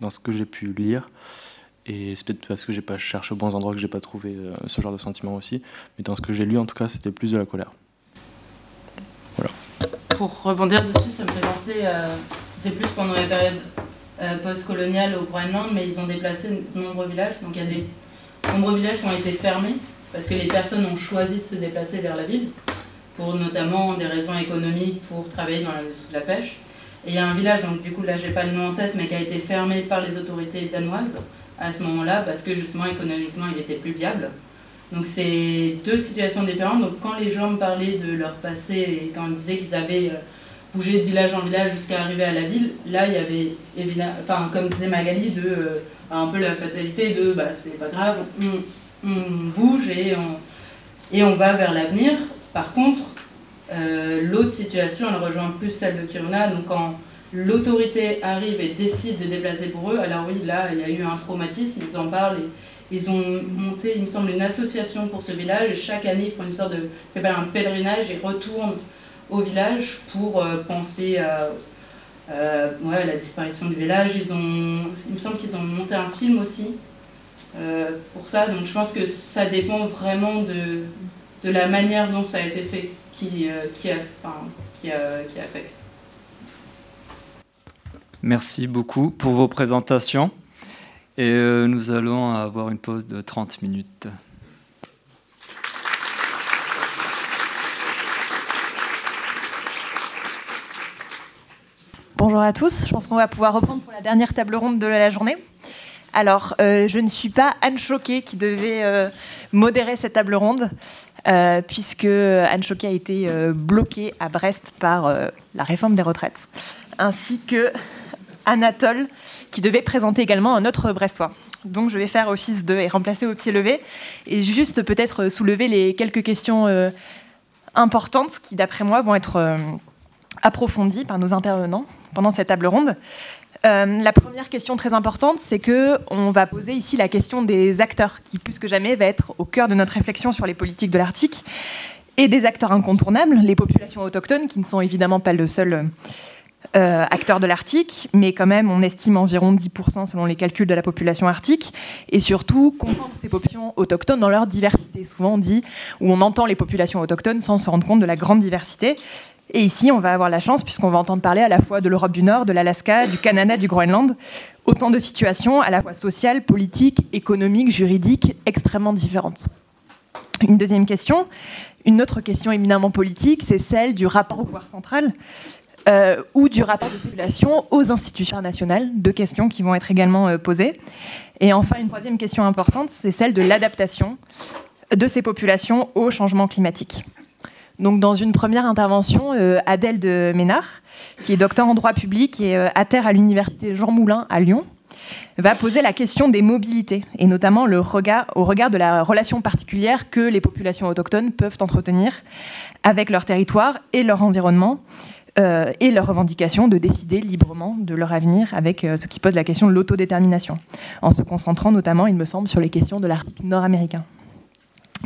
dans ce que j'ai pu lire. Et c'est peut-être parce que j'ai pas cherché aux bons endroits que j'ai pas trouvé euh, ce genre de sentiment aussi. Mais dans ce que j'ai lu, en tout cas, c'était plus de la colère. Voilà. Pour rebondir dessus, ça me fait penser c'est plus pendant la période euh, post-coloniale au Groenland, mais ils ont déplacé de nombreux villages. Donc il y a des nombreux villages qui ont été fermés parce que les personnes ont choisi de se déplacer vers la ville, pour notamment des raisons économiques, pour travailler dans l'industrie de la pêche. Et il y a un village, donc du coup là j'ai pas le nom en tête, mais qui a été fermé par les autorités danoises à ce moment-là parce que justement économiquement il était plus viable. Donc c'est deux situations différentes. Donc quand les gens me parlaient de leur passé et quand ils disaient qu'ils avaient euh, bouger de village en village jusqu'à arriver à la ville, là il y avait évidemment, enfin comme disait Magali, de euh, un peu la fatalité de bah c'est pas grave, on, bouge et on, et on va vers l'avenir. Par contre, euh, l'autre situation, elle rejoint plus celle de Kiruna, donc quand l'autorité arrive et décide de déplacer pour eux, alors oui, là il y a eu un traumatisme, ils en parlent ils ont monté, il me semble, une association pour ce village et chaque année ils font une sorte de, c'est pas un pèlerinage et retournent au village pour penser à la disparition du village. Ils ont, il me semble qu'ils ont monté un film aussi pour ça. Donc je pense que ça dépend vraiment de, de la manière dont ça a été fait qui, qui, qui, qui affecte. Merci beaucoup pour vos présentations. Et euh, nous allons avoir une pause de 30 minutes. Bonjour à tous, je pense qu'on va pouvoir reprendre pour la dernière table ronde de la journée. Alors, euh, je ne suis pas Anne Choquet qui devait euh, modérer cette table ronde, puisque Anne Choquet a été bloquée à Brest par la réforme des retraites, ainsi que Anatole, qui devait présenter également un autre Brestois. Donc je vais faire office de et remplacer au pied levé et juste peut-être soulever les quelques questions euh, importantes qui, d'après moi, vont être approfondies par nos intervenants pendant cette table ronde. Euh, la première question très importante, c'est que on va poser ici la question des acteurs, qui plus que jamais va être au cœur de notre réflexion sur les politiques de l'Arctique, et des acteurs incontournables, les populations autochtones, qui ne sont évidemment pas le seul euh, acteurs de l'Arctique, mais quand même, on estime environ 10% selon les calculs de la population arctique, et surtout comprendre ces populations autochtones dans leur diversité. Souvent, on dit, ou on entend les populations autochtones sans se rendre compte de la grande diversité. Et ici, on va avoir la chance, puisqu'on va entendre parler à la fois de l'Europe du Nord, de l'Alaska, du Canada, du Groenland, autant de situations à la fois sociales, politiques, économiques, juridiques, extrêmement différentes. Une deuxième question, une autre question éminemment politique, c'est celle du rapport au pouvoir central. Euh, ou du rapport de circulation aux institutions nationales, deux questions qui vont être également euh, posées. Et enfin, une troisième question importante, c'est celle de l'adaptation de ces populations au changement climatique. Donc, dans une première intervention, euh, Adèle de Ménard, qui est docteur en droit public et à terre à l'université Jean Moulin à Lyon, va poser la question des mobilités, et notamment le regard, au regard de la relation particulière que les populations autochtones peuvent entretenir avec leur territoire et leur environnement, euh, et leur revendication de décider librement de leur avenir avec euh, ce qui pose la question de l'autodétermination, en se concentrant notamment, il me semble, sur les questions de l'Arctique nord-américain.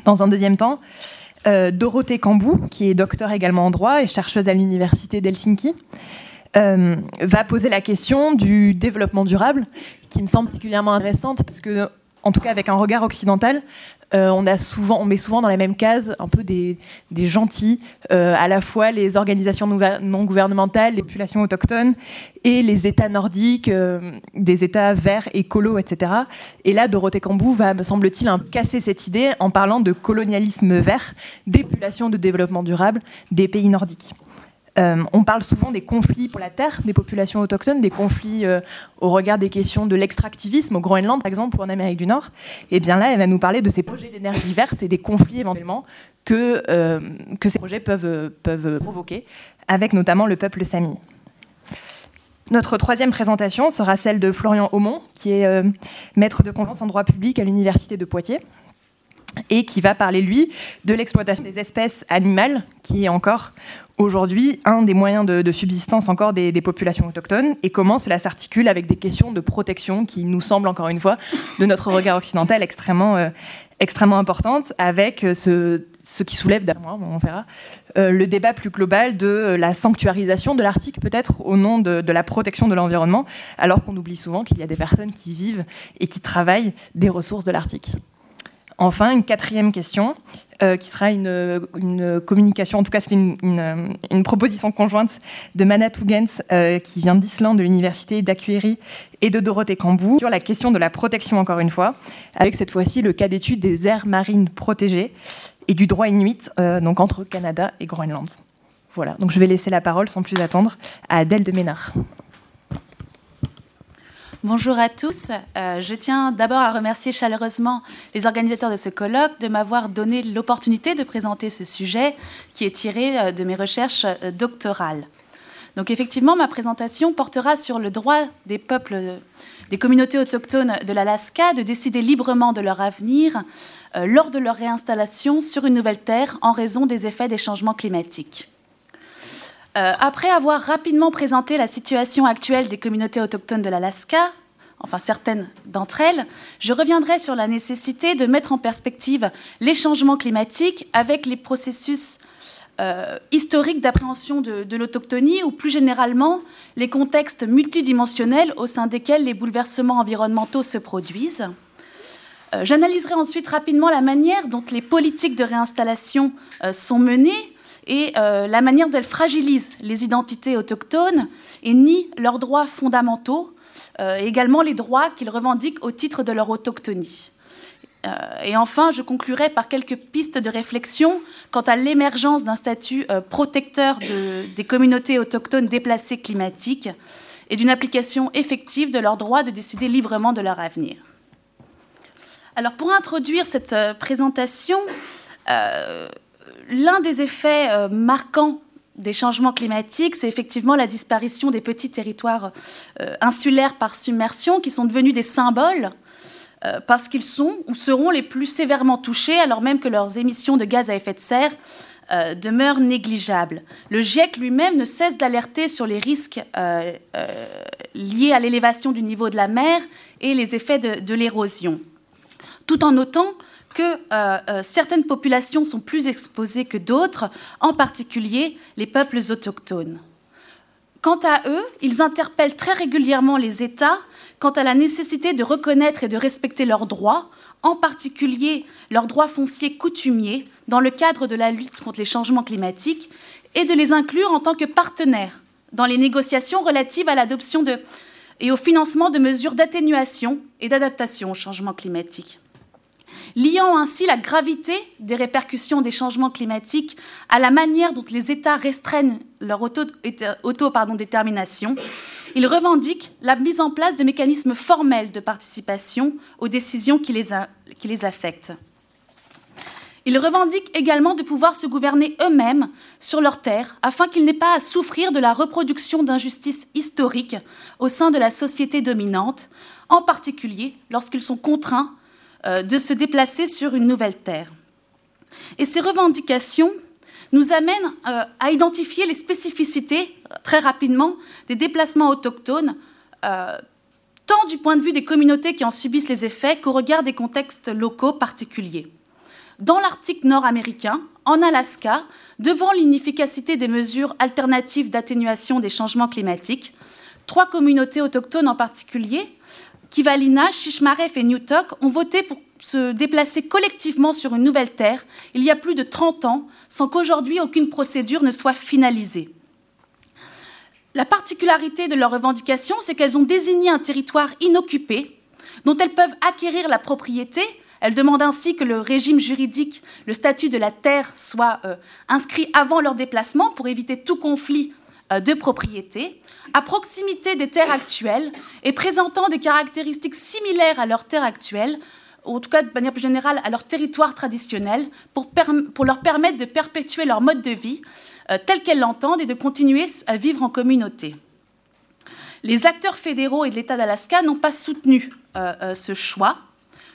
Dans un deuxième temps, euh, Dorothée Cambou, qui est docteur également en droit et chercheuse à l'université d'Helsinki, va poser la question du développement durable, qui me semble particulièrement intéressante parce que, en tout cas avec un regard occidental, euh, on, met souvent dans la même case un peu des, gentils, euh, à la fois les organisations non gouvernementales, les populations autochtones et les États nordiques, euh, des États verts, écolos, etc. Et là, Dorothée Cambou va, me semble-t-il, casser cette idée en parlant de colonialisme vert, des populations de développement durable des pays nordiques. Euh, on parle souvent des conflits pour la terre des populations autochtones, des conflits euh, au regard des questions de l'extractivisme au Groenland, par exemple, ou en Amérique du Nord. Et bien là, elle va nous parler de ces projets d'énergie verte et des conflits éventuellement que, euh, que ces projets peuvent, peuvent provoquer, avec notamment le peuple sami. Notre troisième présentation sera celle de Florian Aumont, qui est maître de conférence en droit public à l'Université de Poitiers et qui va parler, lui, de l'exploitation des espèces animales, qui est encore aujourd'hui un des moyens de, subsistance encore des, populations autochtones, et comment cela s'articule avec des questions de protection qui nous semblent, encore une fois, de notre regard occidental, extrêmement, euh, extrêmement importantes, avec euh, ce, qui soulève, derrière on verra, euh, le débat plus global de la sanctuarisation de l'Arctique, peut-être au nom de, la protection de l'environnement, alors qu'on oublie souvent qu'il y a des personnes qui vivent et qui travaillent des ressources de l'Arctique. Enfin, une quatrième question, euh, qui sera une, communication, en tout cas c'est une, proposition conjointe de Manatou Gens, euh, qui vient d'Islande, de l'université d'Akuiri et de Dorothée Cambou, sur la question de la protection, encore une fois, avec cette fois-ci le cas d'étude des aires marines protégées et du droit inuit, euh, donc entre Canada et Groenland. Voilà, donc je vais laisser la parole sans plus attendre à Adèle de Ménard. Bonjour à tous. Euh, je tiens d'abord à remercier chaleureusement les organisateurs de ce colloque de m'avoir donné l'opportunité de présenter ce sujet qui est tiré euh, de mes recherches euh, doctorales. Donc effectivement, ma présentation portera sur le droit des peuples, des communautés autochtones de l'Alaska de décider librement de leur avenir lors de leur réinstallation sur une nouvelle terre en raison des effets des changements climatiques. Euh, après avoir rapidement présenté la situation actuelle des communautés autochtones de l'Alaska, enfin certaines d'entre elles, je reviendrai sur la nécessité de mettre en perspective les changements climatiques avec les processus euh, historique d'appréhension de, l'autochtonie ou plus généralement les contextes multidimensionnels au sein desquels les bouleversements environnementaux se produisent. Euh, j'analyserai ensuite rapidement la manière dont les politiques de réinstallation sont menées et la manière dont elles fragilisent les identités autochtones et nient leurs droits fondamentaux, et également les droits qu'ils revendiquent au titre de leur autochtonie. Euh, et enfin, je conclurai par quelques pistes de réflexion quant à l'émergence d'un statut euh, protecteur des communautés autochtones déplacées climatiques et d'une application effective de leur droit de décider librement de leur avenir. Alors pour introduire cette euh, présentation, l'un des effets marquants des changements climatiques, c'est effectivement la disparition des petits territoires insulaires par submersion qui sont devenus des symboles euh, parce qu'ils sont ou seront les plus sévèrement touchés alors même que leurs émissions de gaz à effet de serre euh, demeurent négligeables. Le GIEC lui-même ne cesse d'alerter sur les risques euh, liés à l'élévation du niveau de la mer et les effets de, l'érosion, tout en notant que certaines populations sont plus exposées que d'autres, en particulier les peuples autochtones. Quant à eux, ils interpellent très régulièrement les États quant à la nécessité de reconnaître et de respecter leurs droits, en particulier leurs droits fonciers coutumiers, dans le cadre de la lutte contre les changements climatiques, et de les inclure en tant que partenaires dans les négociations relatives à l'adoption et au financement de mesures d'atténuation et d'adaptation au changement climatique liant ainsi la gravité des répercussions des changements climatiques à la manière dont les États restreignent leur auto-détermination. Il revendique la mise en place de mécanismes formels de participation aux décisions qui les, affectent. Ils revendiquent également de pouvoir se gouverner eux-mêmes sur leurs terres afin qu'ils n'aient pas à souffrir de la reproduction d'injustices historiques au sein de la société dominante, en particulier lorsqu'ils sont contraints de se déplacer sur une nouvelle terre. Et ces revendications nous amènent euh, à identifier les spécificités, euh, très rapidement, des déplacements autochtones, tant du point de vue des communautés qui en subissent les effets qu'au regard des contextes locaux particuliers. Dans l'Arctique nord-américain, en Alaska, devant l'inefficacité des mesures alternatives d'atténuation des changements climatiques, trois communautés autochtones en particulier Kivalina, Shishmaref et Newtok ont voté pour se déplacer collectivement sur une nouvelle terre il y a plus de 30 ans, sans qu'aujourd'hui aucune procédure ne soit finalisée. La particularité de leurs revendications, c'est qu'elles ont désigné un territoire inoccupé dont elles peuvent acquérir la propriété. Elles demandent ainsi que le régime juridique, le statut de la terre soit euh, inscrit avant leur déplacement pour éviter tout conflit euh, de propriété à proximité des terres actuelles et présentant des caractéristiques similaires à leurs terres actuelles, ou en tout cas de manière plus générale à leur territoire traditionnel, pour, leur permettre de perpétuer leur mode de vie euh, tel qu'elles l'entendent et de continuer à vivre en communauté. Les acteurs fédéraux et de l'État d'Alaska n'ont pas soutenu euh, euh, ce choix,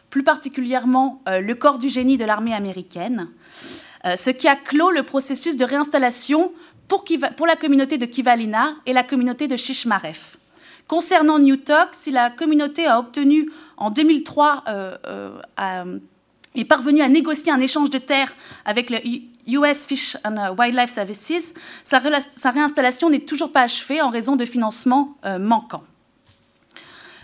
plus particulièrement le corps du génie de l'armée américaine, ce qui a clos le processus de réinstallation pour, la communauté de Kivalina et la communauté de Shishmaref. Concernant Newtok, si la communauté a obtenu en 2003 euh, euh, est parvenue à négocier un échange de terres avec le US Fish and Wildlife Services, sa, réinstallation n'est toujours pas achevée en raison de financements euh, manquants.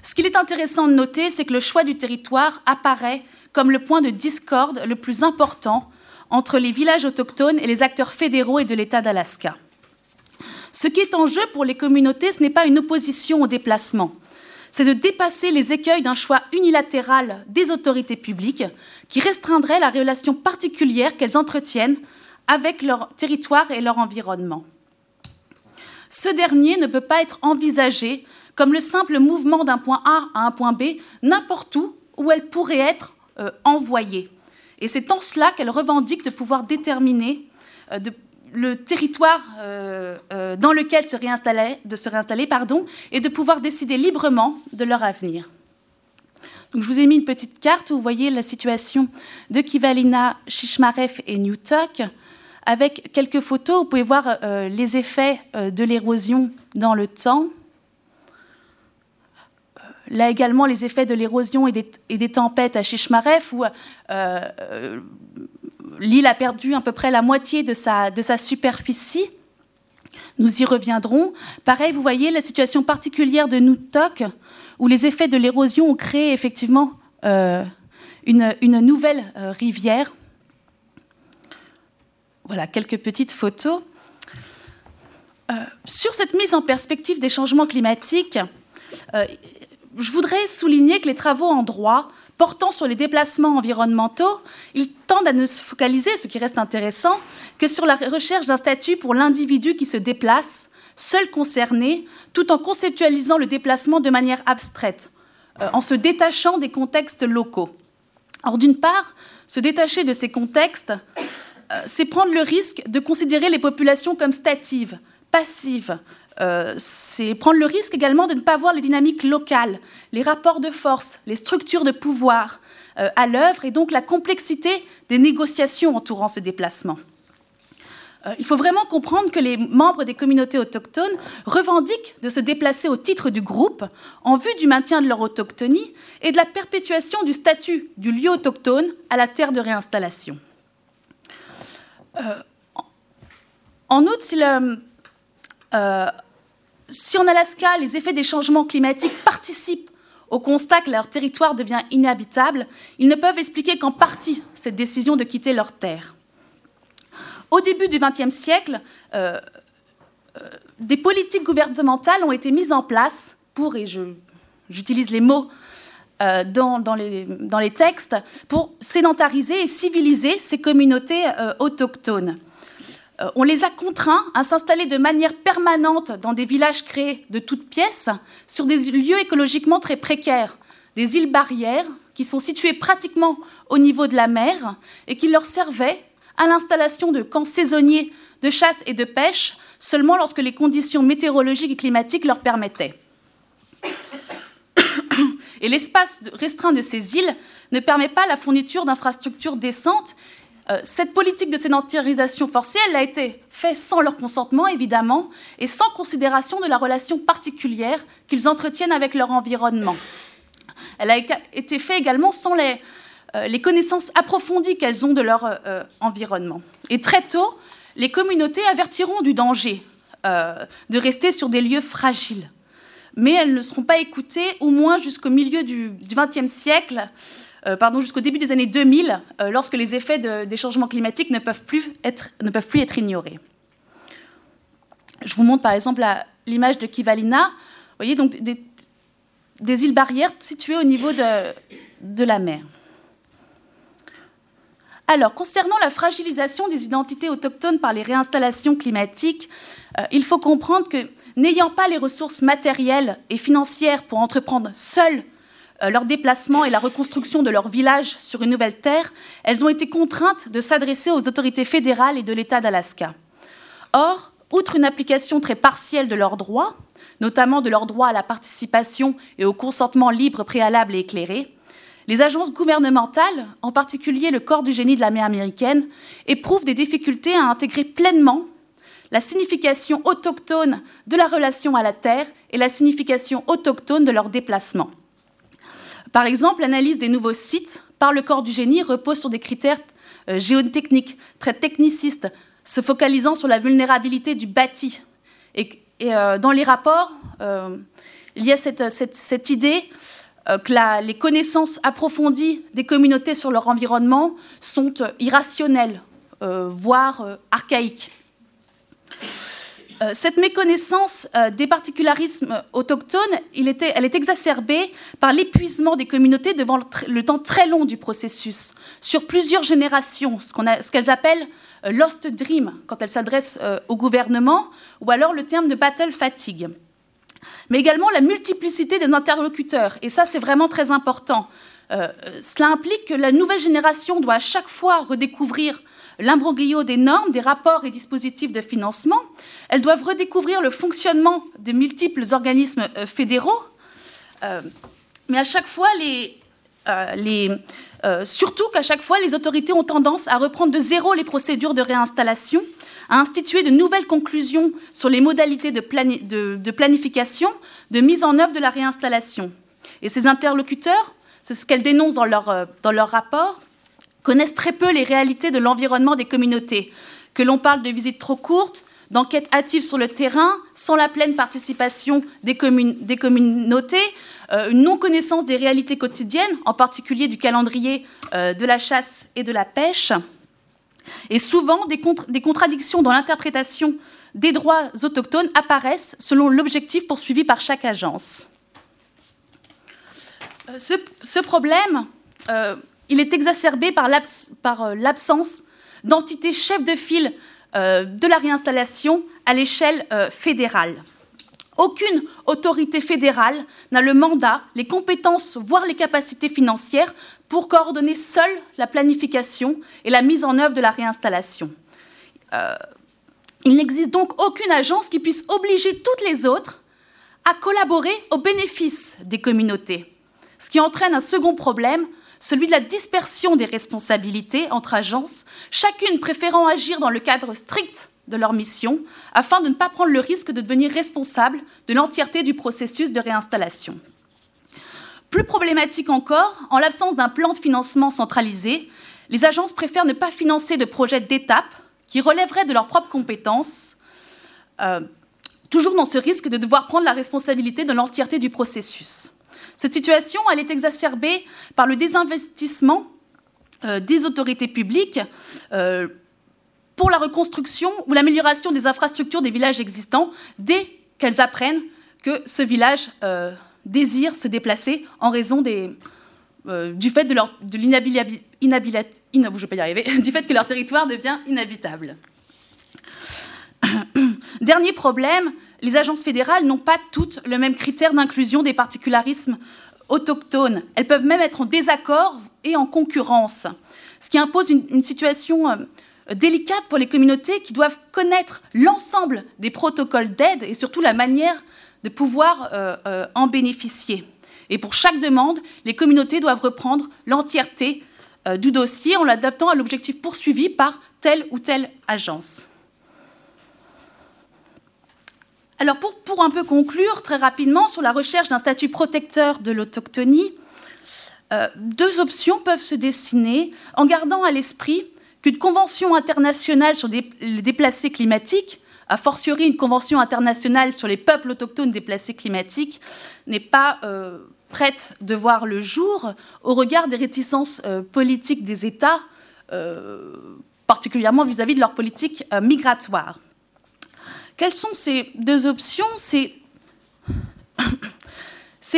Ce qu'il est intéressant de noter, c'est que le choix du territoire apparaît comme le point de discorde le plus important entre les villages autochtones et les acteurs fédéraux et de l'État d'Alaska. Ce qui est en jeu pour les communautés, ce n'est pas une opposition au déplacement, c'est de dépasser les écueils d'un choix unilatéral des autorités publiques qui restreindrait la relation particulière qu'elles entretiennent avec leur territoire et leur environnement. Ce dernier ne peut pas être envisagé comme le simple mouvement d'un point A à un point B n'importe où où elle pourrait être euh, envoyée. Et c'est en cela qu'elle revendique de pouvoir déterminer euh, le territoire euh, euh, dans lequel se réinstaller, de pardon, et de pouvoir décider librement de leur avenir. Je vous ai mis une petite carte où vous voyez la situation de Kivalina, Shishmaref et Newtok. Avec quelques photos, vous pouvez voir les effets de l'érosion dans le temps. Là également, les effets de l'érosion et, des tempêtes à Shishmaref, où euh, l'île a perdu à peu près la moitié de sa, superficie. Nous y reviendrons. Pareil, vous voyez la situation particulière de Nutok, où les effets de l'érosion ont créé effectivement euh, une, nouvelle euh, rivière. Voilà quelques petites photos. Euh, sur cette mise en perspective des changements climatiques, euh, je voudrais souligner que les travaux en droit portant sur les déplacements environnementaux, ils tendent à ne se focaliser, ce qui reste intéressant, que sur la recherche d'un statut pour l'individu qui se déplace, seul concerné, tout en conceptualisant le déplacement de manière abstraite, euh, en se détachant des contextes locaux. Or, d'une part, se détacher de ces contextes, euh, c'est prendre le risque de considérer les populations comme statives, passives, euh, c'est prendre le risque également de ne pas voir les dynamiques locales, les rapports de force, les structures de pouvoir euh, à l'œuvre et donc la complexité des négociations entourant ce déplacement. Euh, il faut vraiment comprendre que les membres des communautés autochtones revendiquent de se déplacer au titre du groupe en vue du maintien de leur autochtonie et de la perpétuation du statut du lieu autochtone à la terre de réinstallation. en outre, si le, si en Alaska, les effets des changements climatiques participent au constat que leur territoire devient inhabitable, ils ne peuvent expliquer qu'en partie cette décision de quitter leur terre. Au début du XXe siècle, euh, euh, des politiques gouvernementales ont été mises en place pour, et j'utilise les mots euh, dans, les, textes, pour sédentariser et civiliser ces communautés autochtones. Euh, on les a contraints à s'installer de manière permanente dans des villages créés de toutes pièces, sur des lieux écologiquement très précaires, des îles barrières qui sont situées pratiquement au niveau de la mer et qui leur servaient à l'installation de camps saisonniers de chasse et de pêche seulement lorsque les conditions météorologiques et climatiques leur permettaient. Et l'espace restreint de ces îles ne permet pas la fourniture d'infrastructures décentes cette politique de sédentarisation forcée, elle a été faite sans leur consentement, évidemment, et sans considération de la relation particulière qu'ils entretiennent avec leur environnement. Elle a été faite également sans les, euh, les connaissances approfondies qu'elles ont de leur euh, environnement. Et très tôt, les communautés avertiront du danger de rester sur des lieux fragiles. Mais elles ne seront pas écoutées, au moins jusqu'au milieu du XXe siècle, euh, pardon, jusqu'au début des années 2000, euh, lorsque les effets des changements climatiques ne peuvent plus être, ignorés. Je vous montre par exemple l'image de Kivalina. Vous voyez donc des, îles barrières situées au niveau de, la mer. Alors, concernant la fragilisation des identités autochtones par les réinstallations climatiques, euh, il faut comprendre que n'ayant pas les ressources matérielles et financières pour entreprendre seules euh, leur déplacement et la reconstruction de leur village sur une nouvelle terre, elles ont été contraintes de s'adresser aux autorités fédérales et de l'État d'Alaska. Or, outre une application très partielle de leurs droits, notamment de leur droit à la participation et au consentement libre, préalable et éclairé, les agences gouvernementales, en particulier le corps du génie de la mer américaine, éprouvent des difficultés à intégrer pleinement la signification autochtone de la relation à la terre et la signification autochtone de leur déplacement. Par exemple, l'analyse des nouveaux sites par le corps du génie repose sur des critères euh, géotechniques, très technicistes, se focalisant sur la vulnérabilité du bâti. Et, euh, dans les rapports, euh, il y a cette, idée que les connaissances approfondies des communautés sur leur environnement sont irrationnelles, voire archaïques. Euh, cette méconnaissance euh, des particularismes autochtones, elle est exacerbée par l'épuisement des communautés devant le, temps très long du processus, sur plusieurs générations, ce qu'elles appellent euh, lost dream quand elles s'adressent au gouvernement, ou alors le terme de battle fatigue. Mais également la multiplicité des interlocuteurs, et ça c'est vraiment très important. cela implique que la nouvelle génération doit à chaque fois redécouvrir l'imbroglio des normes, des rapports et dispositifs de financement. Elles doivent redécouvrir le fonctionnement de multiples organismes euh, fédéraux. Euh, mais à chaque fois, euh, surtout qu'à chaque fois, les autorités ont tendance à reprendre de zéro les procédures de réinstallation, à instituer de nouvelles conclusions sur les modalités de, de planification, de mise en œuvre de la réinstallation. Et ces interlocuteurs, c'est ce qu'elles dénoncent dans leur, dans leur rapport, connaissent très peu les réalités de l'environnement des communautés, que l'on parle de visites trop courtes, d'enquêtes hâtives sur le terrain, sans la pleine participation des, communautés, euh, une non-connaissance des réalités quotidiennes, en particulier du calendrier euh, de la chasse et de la pêche, et souvent des, contradictions dans l'interprétation des droits autochtones apparaissent selon l'objectif poursuivi par chaque agence. Euh, ce, problème, il est exacerbé par l'absence d'entités chefs de file euh, de la réinstallation à l'échelle euh, fédérale. Aucune autorité fédérale n'a le mandat, les compétences, voire les capacités financières pour coordonner seule la planification et la mise en œuvre de la réinstallation. Euh, il n'existe donc aucune agence qui puisse obliger toutes les autres à collaborer au bénéfice des communautés, ce qui entraîne un second problème, celui de la dispersion des responsabilités entre agences, chacune préférant agir dans le cadre strict de leur mission, afin de ne pas prendre le risque de devenir responsable de l'entièreté du processus de réinstallation. Plus problématique encore, en l'absence d'un plan de financement centralisé, les agences préfèrent ne pas financer de projets d'étape qui relèveraient de leurs propres compétences, euh, toujours dans ce risque de devoir prendre la responsabilité de l'entièreté du processus. Cette situation, elle est exacerbée par le désinvestissement euh, des autorités publiques euh, pour la reconstruction ou l'amélioration des infrastructures des villages existants dès qu'elles apprennent que ce village euh, désire se déplacer en raison des, du fait de, leur, de arriver, (laughs) du fait que leur territoire devient inhabitable. (clears throat) Dernier problème, les agences fédérales n'ont pas toutes le même critère d'inclusion des particularismes autochtones. Elles peuvent même être en désaccord et en concurrence, ce qui impose une, situation euh, délicate pour les communautés qui doivent connaître l'ensemble des protocoles d'aide et surtout la manière de pouvoir euh, euh, en bénéficier. Et pour chaque demande, les communautés doivent reprendre l'entièreté du dossier en l'adaptant à l'objectif poursuivi par telle ou telle agence. Alors pour, un peu conclure très rapidement sur la recherche d'un statut protecteur de l'autochtonie, euh, deux options peuvent se dessiner en gardant à l'esprit qu'une convention internationale sur les déplacés climatiques, a fortiori une convention internationale sur les peuples autochtones déplacés climatiques, n'est pas euh, prête de voir le jour au regard des réticences euh, politiques des États, particulièrement vis-à-vis -vis de leur politique migratoire. Quelles sont ces deux options? C'est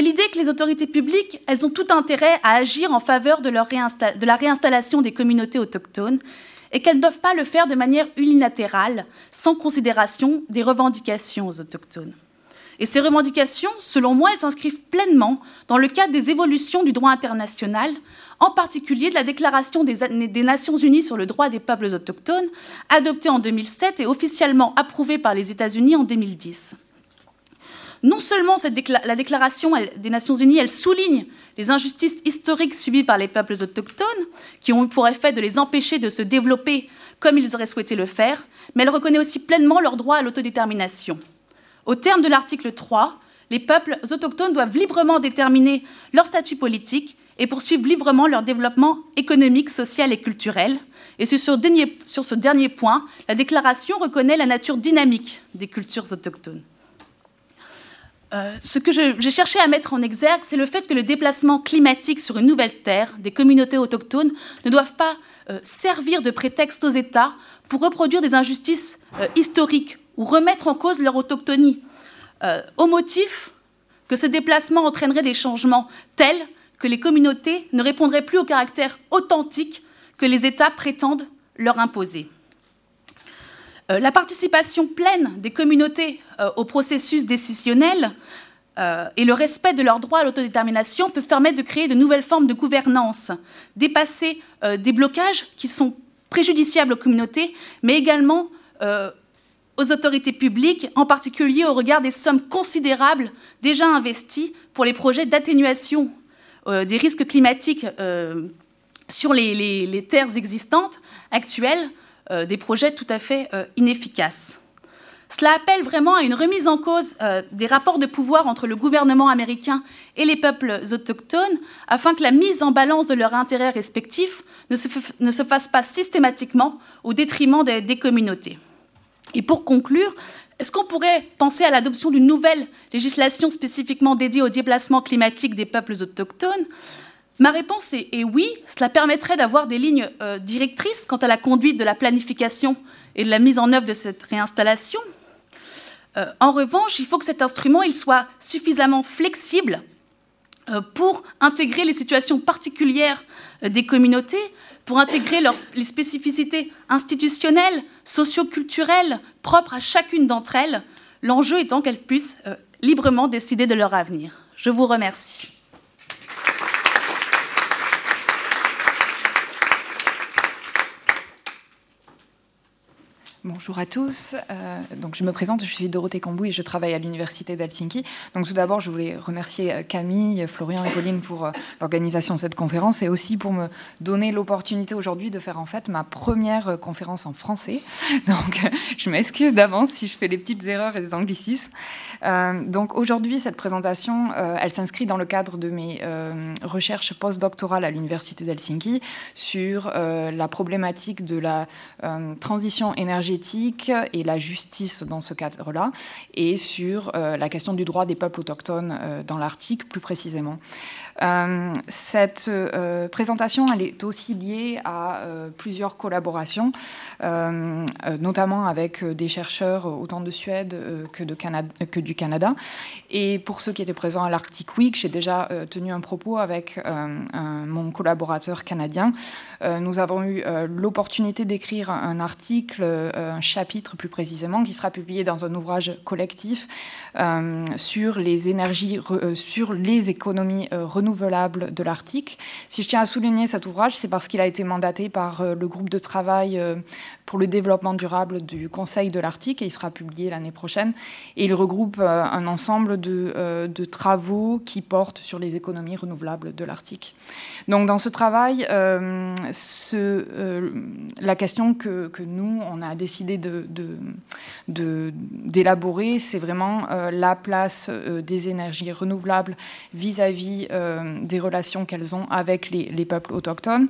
l'idée que les autorités publiques, elles ont tout intérêt à agir en faveur de, de la réinstallation des communautés autochtones et qu'elles ne doivent pas le faire de manière unilatérale, sans considération des revendications aux autochtones. Et ces revendications, selon moi, elles s'inscrivent pleinement dans le cadre des évolutions du droit international, en particulier de la Déclaration des, Nations Unies sur le droit des peuples autochtones, adoptée en 2007 et officiellement approuvée par les États-Unis en 2010. Non seulement la Déclaration des Nations Unies, souligne les injustices historiques subies par les peuples autochtones, qui ont eu pour effet de les empêcher de se développer comme ils auraient souhaité le faire, mais elle reconnaît aussi pleinement leur droit à l'autodétermination. Au terme de l'article 3, les peuples autochtones doivent librement déterminer leur statut politique et poursuivre librement leur développement économique, social et culturel. Et sur ce dernier, point, la déclaration reconnaît la nature dynamique des cultures autochtones. Euh, ce que j'ai cherché à mettre en exergue, c'est le fait que le déplacement climatique sur une nouvelle terre des communautés autochtones ne doivent pas euh, servir de prétexte aux États pour reproduire des injustices euh, historiques ou remettre en cause leur autochtonie, euh, au motif que ce déplacement entraînerait des changements tels que les communautés ne répondraient plus au caractère authentique que les États prétendent leur imposer. Euh, la participation pleine des communautés euh, au processus décisionnel et le respect de leur droit à l'autodétermination peuvent permettre de créer de nouvelles formes de gouvernance, dépasser des blocages qui sont préjudiciables aux communautés, mais également aux autorités publiques, en particulier au regard des sommes considérables déjà investies pour les projets d'atténuation euh, des risques climatiques euh, sur les, terres existantes actuelles, euh, des projets tout à fait inefficaces. Cela appelle vraiment à une remise en cause des rapports de pouvoir entre le gouvernement américain et les peuples autochtones, afin que la mise en balance de leurs intérêts respectifs ne se, fasse pas systématiquement au détriment des, communautés. Et pour conclure, est-ce qu'on pourrait penser à l'adoption d'une nouvelle législation spécifiquement dédiée au déplacement climatique des peuples autochtones? Ma réponse est, oui, cela permettrait d'avoir des lignes euh, directrices quant à la conduite de la planification et de la mise en œuvre de cette réinstallation. Euh, en revanche, il faut que cet instrument il soit suffisamment flexible euh, pour intégrer les situations particulières des communautés, pour intégrer les spécificités institutionnelles, socioculturelles propres à chacune d'entre elles, l'enjeu étant qu'elles puissent librement décider de leur avenir. Je vous remercie. Bonjour à tous. Euh, donc je me présente, je suis Dorothée Cambou et je travaille à l'université d'Helsinki. Donc tout d'abord, je voulais remercier euh, Camille, Florian et Pauline pour euh, l'organisation de cette conférence et aussi pour me donner l'opportunité aujourd'hui de faire en fait ma première conférence en français. (laughs) Donc je m'excuse d'avance si je fais des petites erreurs et des anglicismes. donc aujourd'hui, cette présentation, elle s'inscrit dans le cadre de mes recherches postdoctorales à l'université d'Helsinki sur la problématique de la transition énergétique et la justice dans ce cadre-là, et sur euh, la question du droit des peuples autochtones euh, dans l'Arctique plus précisément. Euh, cette euh, présentation, elle est aussi liée à euh, plusieurs collaborations, notamment avec des chercheurs autant de Suède que, du Canada. Et pour ceux qui étaient présents à l'Arctic Week, j'ai déjà tenu un propos avec mon collaborateur canadien. nous avons eu l'opportunité d'écrire un article, un chapitre plus précisément, qui sera publié dans un ouvrage collectif sur les énergies, sur les économies renouvelables renouvelable de l'Arctique. Si je tiens à souligner cet ouvrage, c'est parce qu'il a été mandaté par euh, le groupe de travail euh, pour le développement durable du Conseil de l'Arctique et il sera publié l'année prochaine. Et il regroupe euh, un ensemble de, de, travaux qui portent sur les économies renouvelables de l'Arctique. Donc dans ce travail, ce, la question que, que, nous, on a décidé d'élaborer, de, de, c'est vraiment la place des énergies renouvelables vis-à-vis euh, des relations qu'elles ont avec les, peuples autochtones.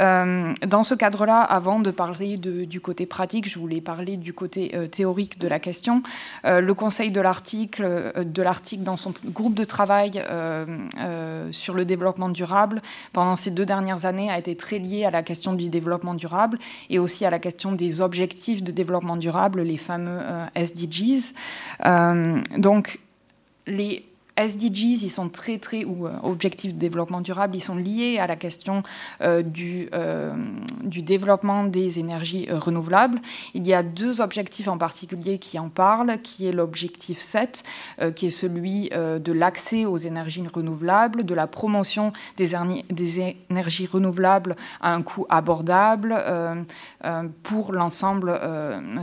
Euh, dans ce cadre-là, avant de parler du côté pratique, je voulais parler du côté euh, théorique de la question. le Conseil de l'Arctique, de l'Arctique dans son groupe de travail sur le développement durable, pendant ces deux dernières années, a été très lié à la question du développement durable et aussi à la question des objectifs de développement durable, les fameux SDGs. donc, les SDGs, ils sont très, très, ou euh, objectifs de développement durable, ils sont liés à la question euh, du, euh, du développement des énergies renouvelables. Il y a deux objectifs en particulier qui en parlent, qui est l'objectif 7, qui est celui de l'accès aux énergies renouvelables, de la promotion des, des énergies renouvelables à un coût abordable pour l'ensemble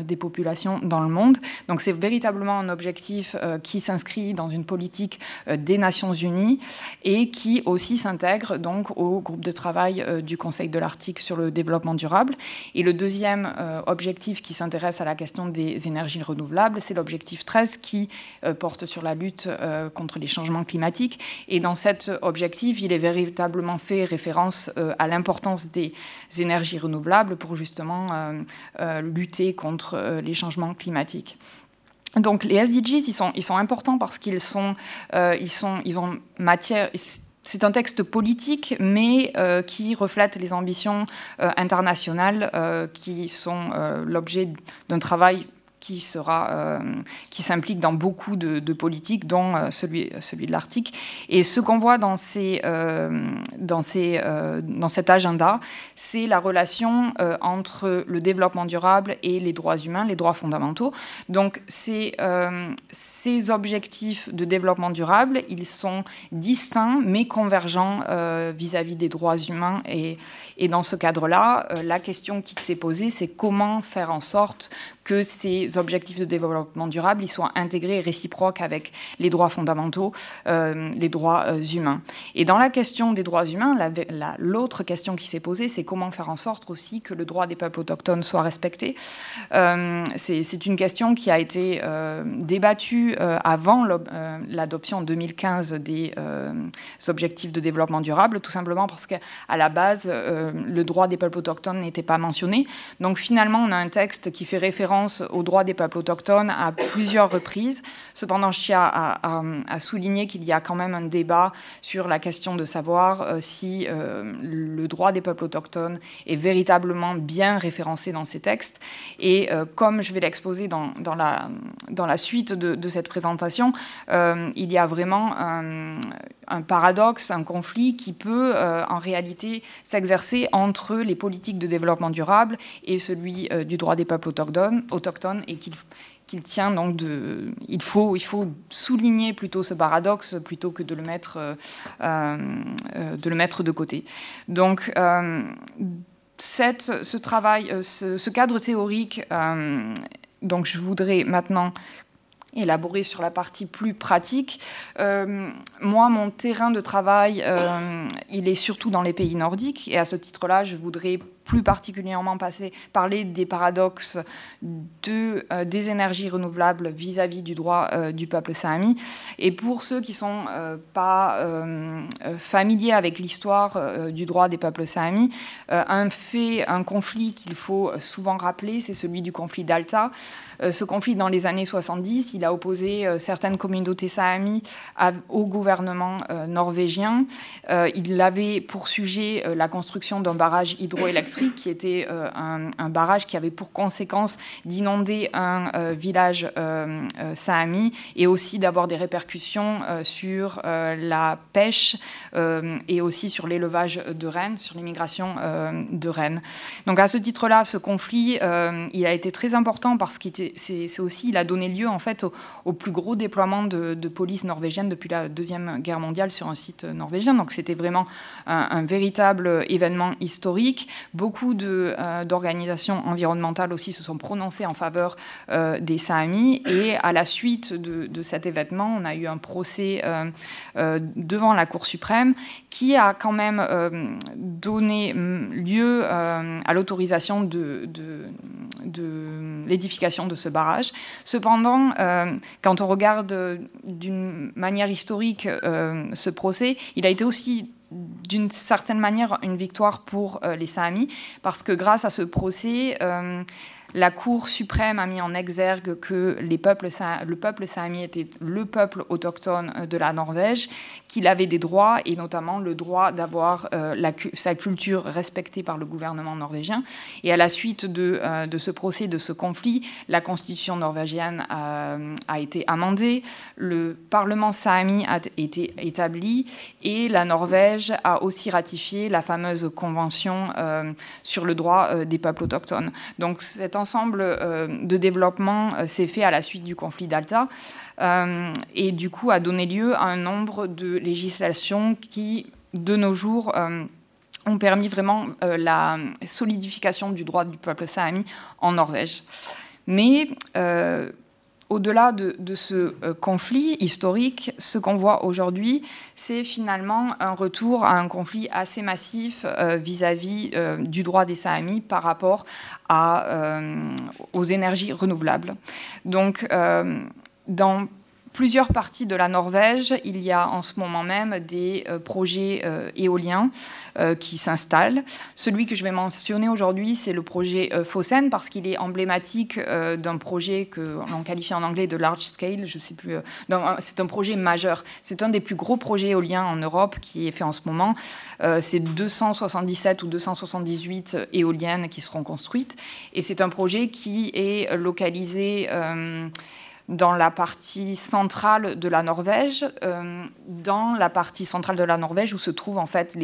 des populations dans le monde. Donc c'est véritablement un objectif qui s'inscrit dans une politique des Nations Unies et qui aussi s'intègre donc au groupe de travail euh, du Conseil de l'Arctique sur le développement durable. Et le deuxième euh, objectif qui s'intéresse à la question des énergies renouvelables, c'est l'objectif 13 qui porte sur la lutte contre les changements climatiques. Et dans cet objectif, il est véritablement fait référence à l'importance des énergies renouvelables pour justement lutter contre les changements climatiques. Donc les SDGs, ils sont, importants parce qu'ils sont, euh, ils sont, ils ont matière. C'est un texte politique, mais euh, qui reflète les ambitions euh, internationales qui sont l'objet d'un travail qui sera, euh, qui s'implique dans beaucoup de, politiques, dont euh, celui, celui de l'Arctique. Et ce qu'on voit dans, ces, euh, dans, ces, dans cet agenda, c'est la relation entre le développement durable et les droits humains, les droits fondamentaux. Donc ces, ces objectifs de développement durable, ils sont distincts mais convergents vis-à-vis des droits humains. Et, et dans ce cadre-là, la question qui s'est posée, c'est comment faire en sorte que ces objectifs de développement durable soient intégrés et réciproques avec les droits fondamentaux, les droits humains. Et dans la question des droits humains, l'autre question qui s'est posée, c'est comment faire en sorte aussi que le droit des peuples autochtones soit respecté. c'est une question qui a été débattue avant l'adoption en 2015 des objectifs de développement durable, tout simplement parce qu'à la base, le droit des peuples autochtones n'était pas mentionné. Donc finalement, on a un texte qui fait référence aux droits des peuples autochtones à plusieurs reprises. Cependant, je tiens à, qu'il y a quand même un débat sur la question de savoir euh, si euh, le droit des peuples autochtones est véritablement bien référencé dans ces textes. Et euh, comme je vais l'exposer dans, dans, la, dans la suite de, de cette présentation, il y a vraiment un, paradoxe, un conflit qui peut euh, en réalité s'exercer entre les politiques de développement durable et celui euh, du droit des peuples autochtones, autochtones et qu'il qu'il tient donc de. Il faut, il faut souligner plutôt ce paradoxe plutôt que de le mettre, euh, de, le mettre de côté. Donc, cette, ce travail, ce, ce, cadre théorique, donc je voudrais maintenant élaboré sur la partie plus pratique. Euh, moi, mon terrain de travail, euh, il est surtout dans les pays nordiques. Et à ce titre-là, je voudrais plus particulièrement passer, parler des paradoxes euh, des énergies renouvelables vis-à-vis du droit du peuple sami. Et pour ceux qui ne sont pas familiers avec l'histoire du droit des peuples sami, un fait, un conflit qu'il faut souvent rappeler, c'est celui du conflit d'Alta. Ce conflit, dans les années 70, il a opposé certaines communautés sami au gouvernement norvégien. il avait pour sujet la construction d'un barrage hydroélectrique qui était euh, un, barrage qui avait pour conséquence d'inonder un euh, village euh, sahami et aussi d'avoir des répercussions sur la pêche et aussi sur l'élevage de rennes, sur l'immigration de rennes. Donc à ce titre-là, ce conflit, il a été très important parce que c'est aussi, il a donné lieu en fait au, plus gros déploiement de, police norvégienne depuis la Deuxième Guerre mondiale sur un site norvégien. Donc c'était vraiment un, véritable événement historique. Beaucoup euh, d'organisations environnementales aussi se sont prononcées en faveur euh, des Sahamis. Et à la suite de, cet événement, on a eu un procès euh, devant la Cour suprême qui a quand même donné mm, lieu à l'autorisation de, de, l'édification de ce barrage. Cependant, quand on regarde d'une manière historique ce procès, il a été aussi d'une certaine manière une victoire pour euh, les Sahamis, parce que grâce à ce procès, euh, la Cour suprême a mis en exergue que le peuple sami était le peuple autochtone euh, de la Norvège, qu'il avait des droits, et notamment le droit d'avoir euh, sa culture respectée par le gouvernement norvégien. Et à la suite de, euh, ce procès, de ce conflit, la constitution norvégienne a, été amendée, le Parlement sami a été établi, et la Norvège a aussi ratifié la fameuse convention sur le droit des peuples autochtones. Donc c'est ensemble euh, de développement euh, s'est fait à la suite du conflit d'Alta euh, et du coup a donné lieu à un nombre de législations qui, de nos jours, ont permis vraiment la solidification du droit du peuple sahami en Norvège. Mais au-delà de, ce euh, conflit historique, ce qu'on voit aujourd'hui, c'est finalement un retour à un conflit assez massif euh, vis-à-vis euh, du droit des Sahamis par rapport aux énergies renouvelables. Donc, dans plusieurs parties de la Norvège, il y a en ce moment même des euh, projets euh, éoliens euh, qui s'installent. Celui que je vais mentionner aujourd'hui, c'est le projet Fossen, parce qu'il est emblématique d'un projet que l'on qualifie en anglais de large scale, je sais plus. c'est un projet majeur. C'est un des plus gros projets éoliens en Europe qui est fait en ce moment. c'est 277 ou 278 éoliennes qui seront construites. Et c'est un projet qui est localisé dans la partie centrale de la Norvège, euh, dans la partie centrale de la Norvège où se trouve en fait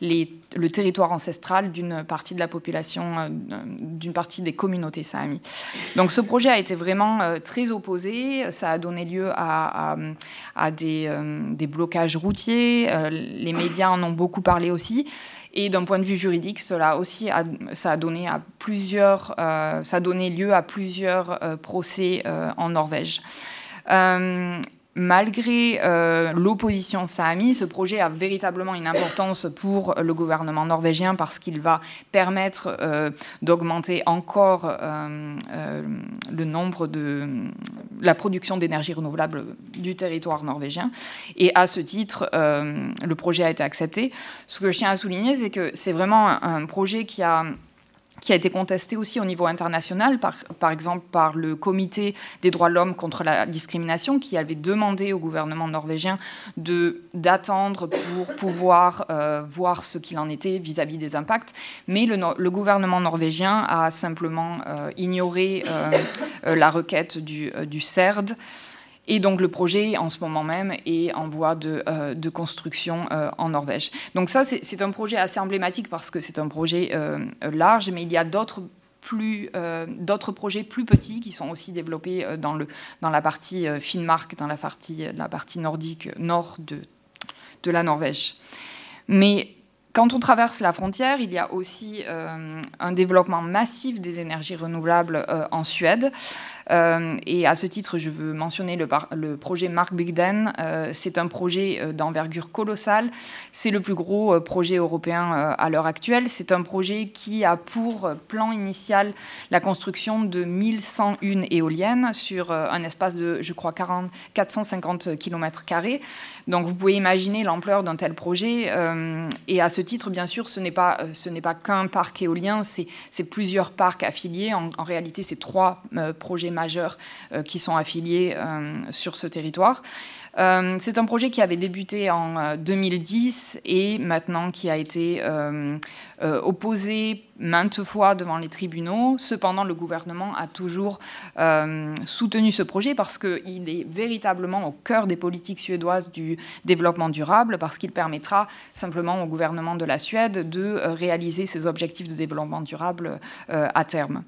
le territoire ancestral d'une partie de la population, euh, d'une partie des communautés samis. Donc ce projet a été vraiment euh, très opposé, ça a donné lieu à, des, blocages routiers, les médias en ont beaucoup parlé aussi. Et d'un point de vue juridique, cela aussi a, ça a donné à plusieurs, ça a donné lieu à plusieurs procès en Norvège malgré euh, l'opposition sami, ce projet a véritablement une importance pour le gouvernement norvégien parce qu'il va permettre euh, d'augmenter encore euh, le nombre de la production d'énergie renouvelable du territoire norvégien. Et à ce titre, le projet a été accepté. Ce que je tiens à souligner, c'est que c'est vraiment un projet qui a qui a été contesté aussi au niveau international, par, par exemple par le Comité des droits de l'homme contre la discrimination, qui avait demandé au gouvernement norvégien d'attendre pour pouvoir euh, voir ce qu'il en était vis-à-vis des impacts. Mais le, le, gouvernement norvégien a simplement euh, ignoré euh, la requête du, du CERD. Et donc le projet, en ce moment même, est en voie de, euh, construction euh, en Norvège. Donc ça, c'est un projet assez emblématique parce que c'est un projet euh, large, mais il y a d'autres plus d'autres projets plus petits qui sont aussi développés dans, le, dans la partie Finnmark, dans la partie, nordique nord de, de la Norvège. Mais quand on traverse la frontière, il y a aussi un développement massif des énergies renouvelables en Suède. Euh, et à ce titre, je veux mentionner le, projet Mark Bigden. Euh, c'est un projet euh, d'envergure colossale. C'est le plus gros projet européen à l'heure actuelle. C'est un projet qui a pour plan initial la construction de 1101 éoliennes sur un espace de, je crois, 40, 450 km. Donc vous pouvez imaginer l'ampleur d'un tel projet. et à ce titre, bien sûr, ce n'est pas, pas qu'un parc éolien, c'est plusieurs parcs affiliés. En, en réalité, c'est trois projets majeurs euh, qui sont affiliés euh, sur ce territoire. Euh, c'est un projet qui avait débuté en 2010 et maintenant qui a été opposé maintes fois devant les tribunaux. Cependant, le gouvernement a toujours euh, soutenu ce projet parce qu'il est véritablement au cœur des politiques suédoises du développement durable, parce qu'il permettra simplement au gouvernement de la Suède de euh, réaliser ses objectifs de développement durable euh, à terme.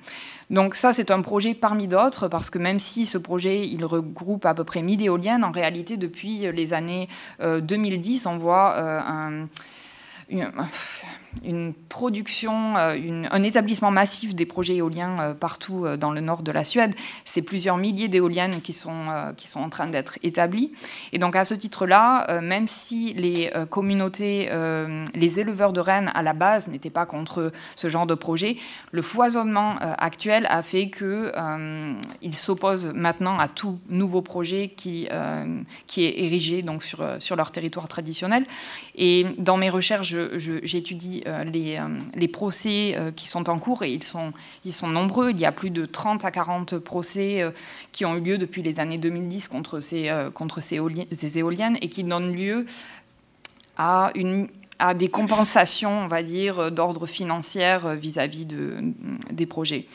Donc ça, c'est un projet parmi d'autres, parce que même si ce projet, il regroupe à peu près 1000 éoliennes, en réalité, depuis les années 2010, on voit un... Une, une production, euh, un établissement massif des projets éoliens euh, partout euh, dans le nord de la Suède. C'est plusieurs milliers d'éoliennes qui sont, qui sont en train d'être établies. Et donc à ce titre-là, même si les communautés, les éleveurs de rennes à la base n'étaient pas contre ce genre de projet, le foisonnement actuel a fait qu'ils s'opposent maintenant à tout nouveau projet qui, qui est érigé donc, sur, sur leur territoire traditionnel. Et dans mes recherches, j'étudie les, euh, les, procès euh, qui sont en cours, et ils sont, ils sont nombreux. Il y a plus de 30 à 40 procès qui ont eu lieu depuis les années 2010 contre ces, contre ces, éoliennes, et qui donnent lieu à une à des compensations, on va dire, d'ordre financier vis-à-vis de, des projets.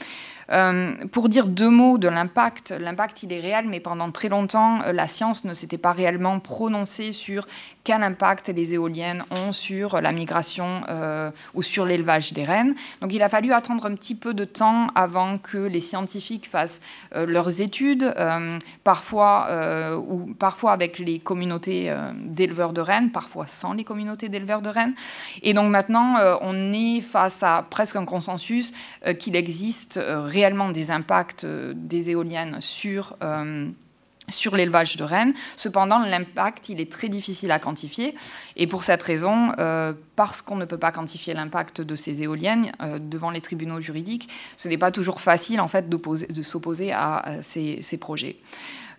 Pour dire deux mots de l'impact, l'impact il est réel, mais pendant très longtemps, la science ne s'était pas réellement prononcée sur quel impact les éoliennes ont sur la migration euh, ou sur l'élevage des rennes. Donc il a fallu attendre un petit peu de temps avant que les scientifiques fassent euh, leurs études, euh, parfois, ou parfois avec les communautés d'éleveurs de rennes, parfois sans les communautés d'éleveurs de rennes. Et donc maintenant, on est face à presque un consensus qu'il existe réellement des impacts des éoliennes sur sur l'élevage de rennes. Cependant, l'impact, il est très difficile à quantifier. Et pour cette raison, euh, parce qu'on ne peut pas quantifier l'impact de ces éoliennes euh, devant les tribunaux juridiques, ce n'est pas toujours facile en fait de s'opposer à ces projets.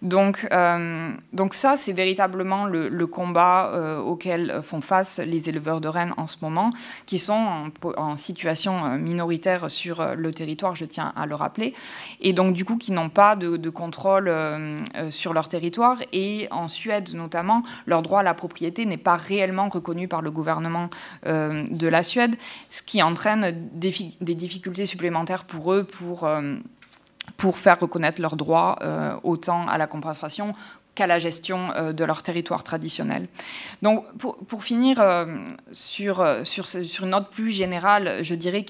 Donc, euh, donc ça, c'est véritablement le, combat euh, auquel font face les éleveurs de rennes en ce moment, qui sont en, situation euh, minoritaire sur le territoire, je tiens à le rappeler, et donc du coup qui n'ont pas de, de contrôle sur leur territoire. Et en Suède notamment, leur droit à la propriété n'est pas réellement reconnu par le gouvernement de la Suède, ce qui entraîne des, des difficultés supplémentaires pour eux pour pour faire reconnaître leurs droits euh, autant à la compensation qu'à la gestion euh, de leur territoire traditionnel. Donc, pour, finir euh, sur, sur, sur, une note plus générale, je dirais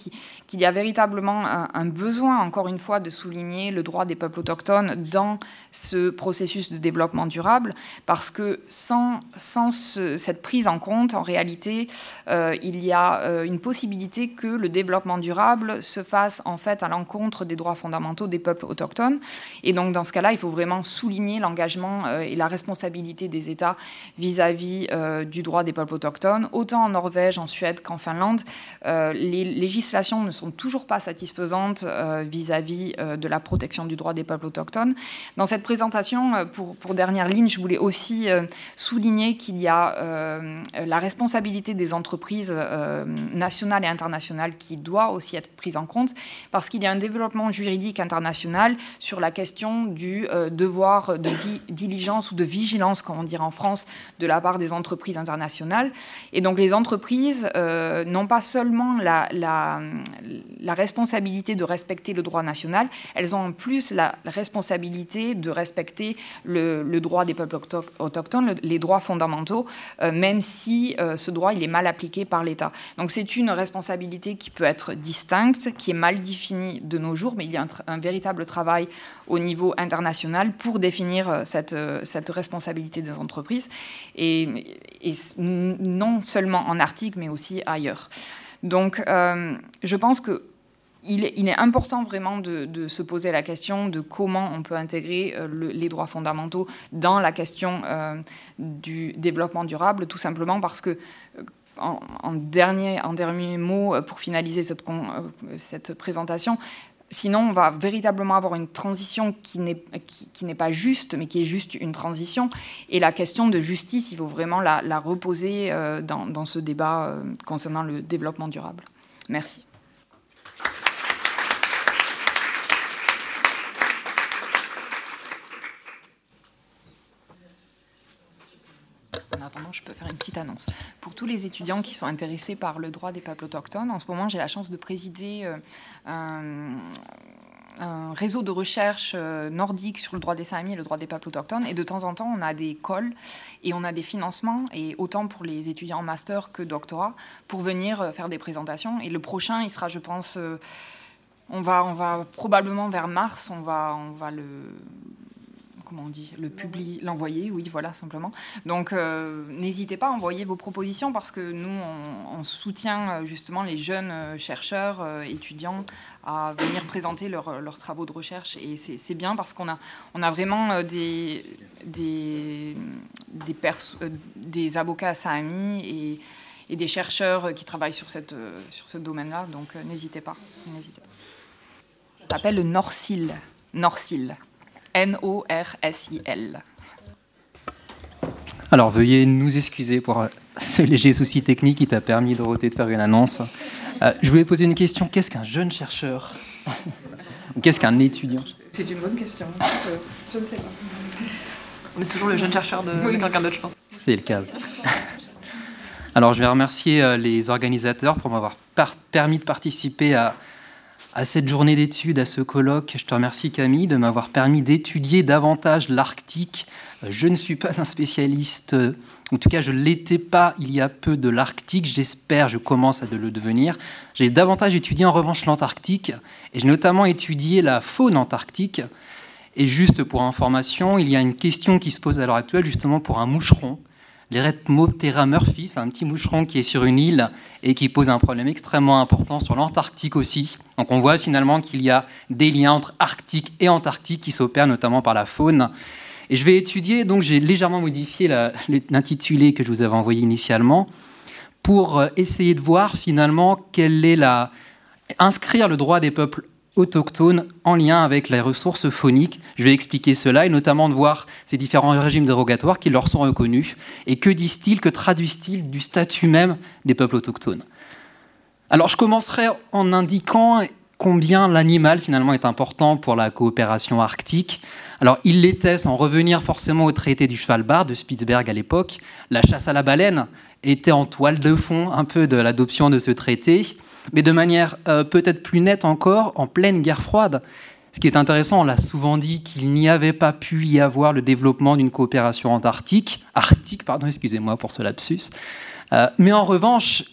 qu'il y a véritablement un, besoin, encore une fois, de souligner le droit des peuples autochtones dans ce processus de développement durable, parce que sans, cette prise en compte, en réalité, il y a une possibilité que le développement durable se fasse en fait à l'encontre des droits fondamentaux des peuples autochtones. Et donc, dans ce cas-là, il faut vraiment souligner l'engagement euh, et la responsabilité des États vis-à-vis euh, du droit des peuples autochtones. Autant en Norvège, en Suède qu'en Finlande, euh, les législations ne sont toujours pas satisfaisantes vis-à-vis de la protection du droit des peuples autochtones. Dans cette présentation, pour, pour dernière ligne, je voulais aussi souligner qu'il y a la responsabilité des entreprises nationales et internationales qui doit aussi être prise en compte parce qu'il y a un développement juridique international sur la question du devoir de diligence ou de vigilance, comme on dirait en France, de la part des entreprises internationales. Et donc les entreprises euh, n'ont pas seulement la, responsabilité de respecter le droit national, elles ont en plus la responsabilité de respecter le, droit des peuples autochtones, les droits fondamentaux, euh, même si euh, ce droit il est mal appliqué par l'État. Donc c'est une responsabilité qui peut être distincte, qui est mal définie de nos jours, mais il y a un, véritable travail au niveau international pour définir cette, cette responsabilité des entreprises, et, non seulement en Arctique, mais aussi ailleurs. Donc, euh, je pense que il est, important vraiment de, se poser la question de comment on peut intégrer euh, les droits fondamentaux dans la question euh, du développement durable, tout simplement parce que en, dernier, mot, pour finaliser cette présentation, Sinon, on va véritablement avoir une transition qui n'est pas juste, mais qui est juste une transition. Et la question de justice, il faut vraiment la, reposer euh, dans, dans, ce débat euh, concernant le développement durable. Merci. En attendant, je peux faire une petite annonce. Pour tous les étudiants qui sont intéressés par le droit des peuples autochtones, en ce moment, j'ai la chance de présider euh, un, réseau de recherche euh, nordique sur le droit des Samis et le droit des peuples autochtones. Et de temps en temps, on a des calls et on a des financements, et autant pour les étudiants en master que doctorat, pour venir euh, faire des présentations. Et le prochain, il sera, je pense, on va, on va probablement vers mars, on va, on va le comment on dit, le publier, l'envoyer, oui, voilà, simplement. Donc, euh, n'hésitez pas à envoyer vos propositions parce que nous, on, soutient euh, justement les jeunes euh, chercheurs, étudiants, à venir présenter leurs travaux de recherche. Et c'est bien parce qu'on a, on a vraiment des, des, des, avocats à Sahami et, des chercheurs qui travaillent sur, cette, sur ce domaine-là. Donc, n'hésitez pas. N'hésitez. Ça s'appelle le Norsil. Norsil. N-O-R-S-I-L. Alors veuillez nous excuser pour euh, ce léger souci technique qui t'a permis, Dorothée, de faire une annonce. Euh, je voulais poser une question. Qu'est-ce qu'un jeune chercheur (laughs) Ou qu'est-ce qu'un étudiant C'est une bonne question. Je, ne sais pas. On est toujours le jeune chercheur de, quelqu'un d'autre, je pense. C'est le cas. (laughs) Alors je vais remercier euh, les organisateurs pour m'avoir permis de participer à, à cette journée d'études, à ce colloque. Je te remercie Camille de m'avoir permis d'étudier davantage l'Arctique. Je ne suis pas un spécialiste, en tout cas je ne l'étais pas il y a peu de l'Arctique, j'espère, je commence à le devenir. J'ai davantage étudié en revanche l'Antarctique, et j'ai notamment étudié la faune antarctique. Et juste pour information, il y a une question qui se pose à l'heure actuelle justement pour un moucheron L'Eretmoptera murphy, c'est un petit moucheron qui est sur une île et qui pose un problème extrêmement important sur l'Antarctique aussi. Donc on voit finalement qu'il y a des liens entre Arctique et Antarctique qui s'opèrent notamment par la faune. Et je vais étudier, donc j'ai légèrement modifié l'intitulé que je vous avais envoyé initialement pour euh, essayer de voir finalement quelle est la inscrire le droit des peuples autochtones en lien avec les ressources phoniques. Je vais expliquer cela et notamment de voir ces différents régimes dérogatoires qui leur sont reconnus et que disent-ils, que traduisent-ils du statut même des peuples autochtones? Alors je commencerai en indiquant combien l'animal finalement est important pour la coopération arctique. Alors il l'était sans revenir forcément au traité du Svalbard de Spitzberg à l'époque. La chasse à la baleine était en toile de fond un peu de l'adoption de ce traité mais de manière euh, peut-être plus nette encore, en pleine guerre froide, Ce qui est intéressant, on l'a souvent dit qu'il n'y avait pas pu y avoir le développement d'une coopération antarctique, arctique, pardon, excusez-moi pour ce lapsus. Euh, mais en revanche,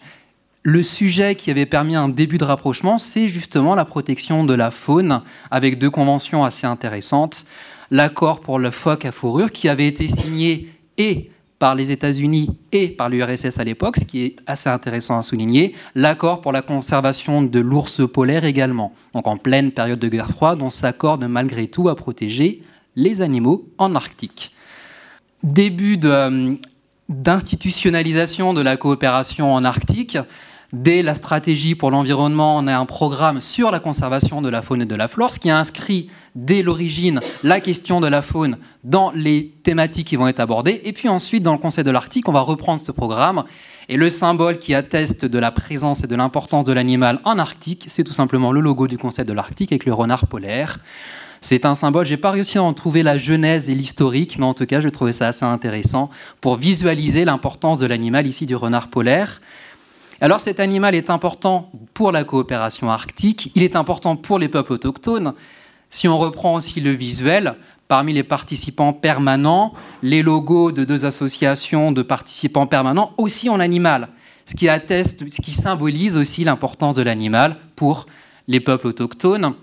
le sujet qui avait permis un début de rapprochement, c'est justement la protection de la faune, avec deux conventions assez intéressantes. L'accord pour le phoque à fourrure, qui avait été signé et par les États-Unis et par l'URSS à l'époque, ce qui est assez intéressant à souligner. L'accord pour la conservation de l'ours polaire également, donc en pleine période de guerre froide, on s'accorde malgré tout à protéger les animaux en Arctique. Début euh, d'institutionnalisation de la coopération en Arctique, Dès la stratégie pour l'environnement, on a un programme sur la conservation de la faune et de la flore, ce qui a inscrit dès l'origine la question de la faune dans les thématiques qui vont être abordées. Et puis ensuite, dans le Conseil de l'Arctique, on va reprendre ce programme. Et le symbole qui atteste de la présence et de l'importance de l'animal en Arctique, c'est tout simplement le logo du Conseil de l'Arctique avec le renard polaire. C'est un symbole, j'ai pas réussi à en trouver la genèse et l'historique, mais en tout cas, je trouvais ça assez intéressant pour visualiser l'importance de l'animal ici du renard polaire. Alors cet animal est important pour la coopération arctique, il est important pour les peuples autochtones. Si on reprend aussi le visuel, parmi les participants permanents, les logos de deux associations de participants permanents aussi en animal, ce qui atteste, ce qui symbolise aussi l'importance de l'animal pour les peuples autochtones.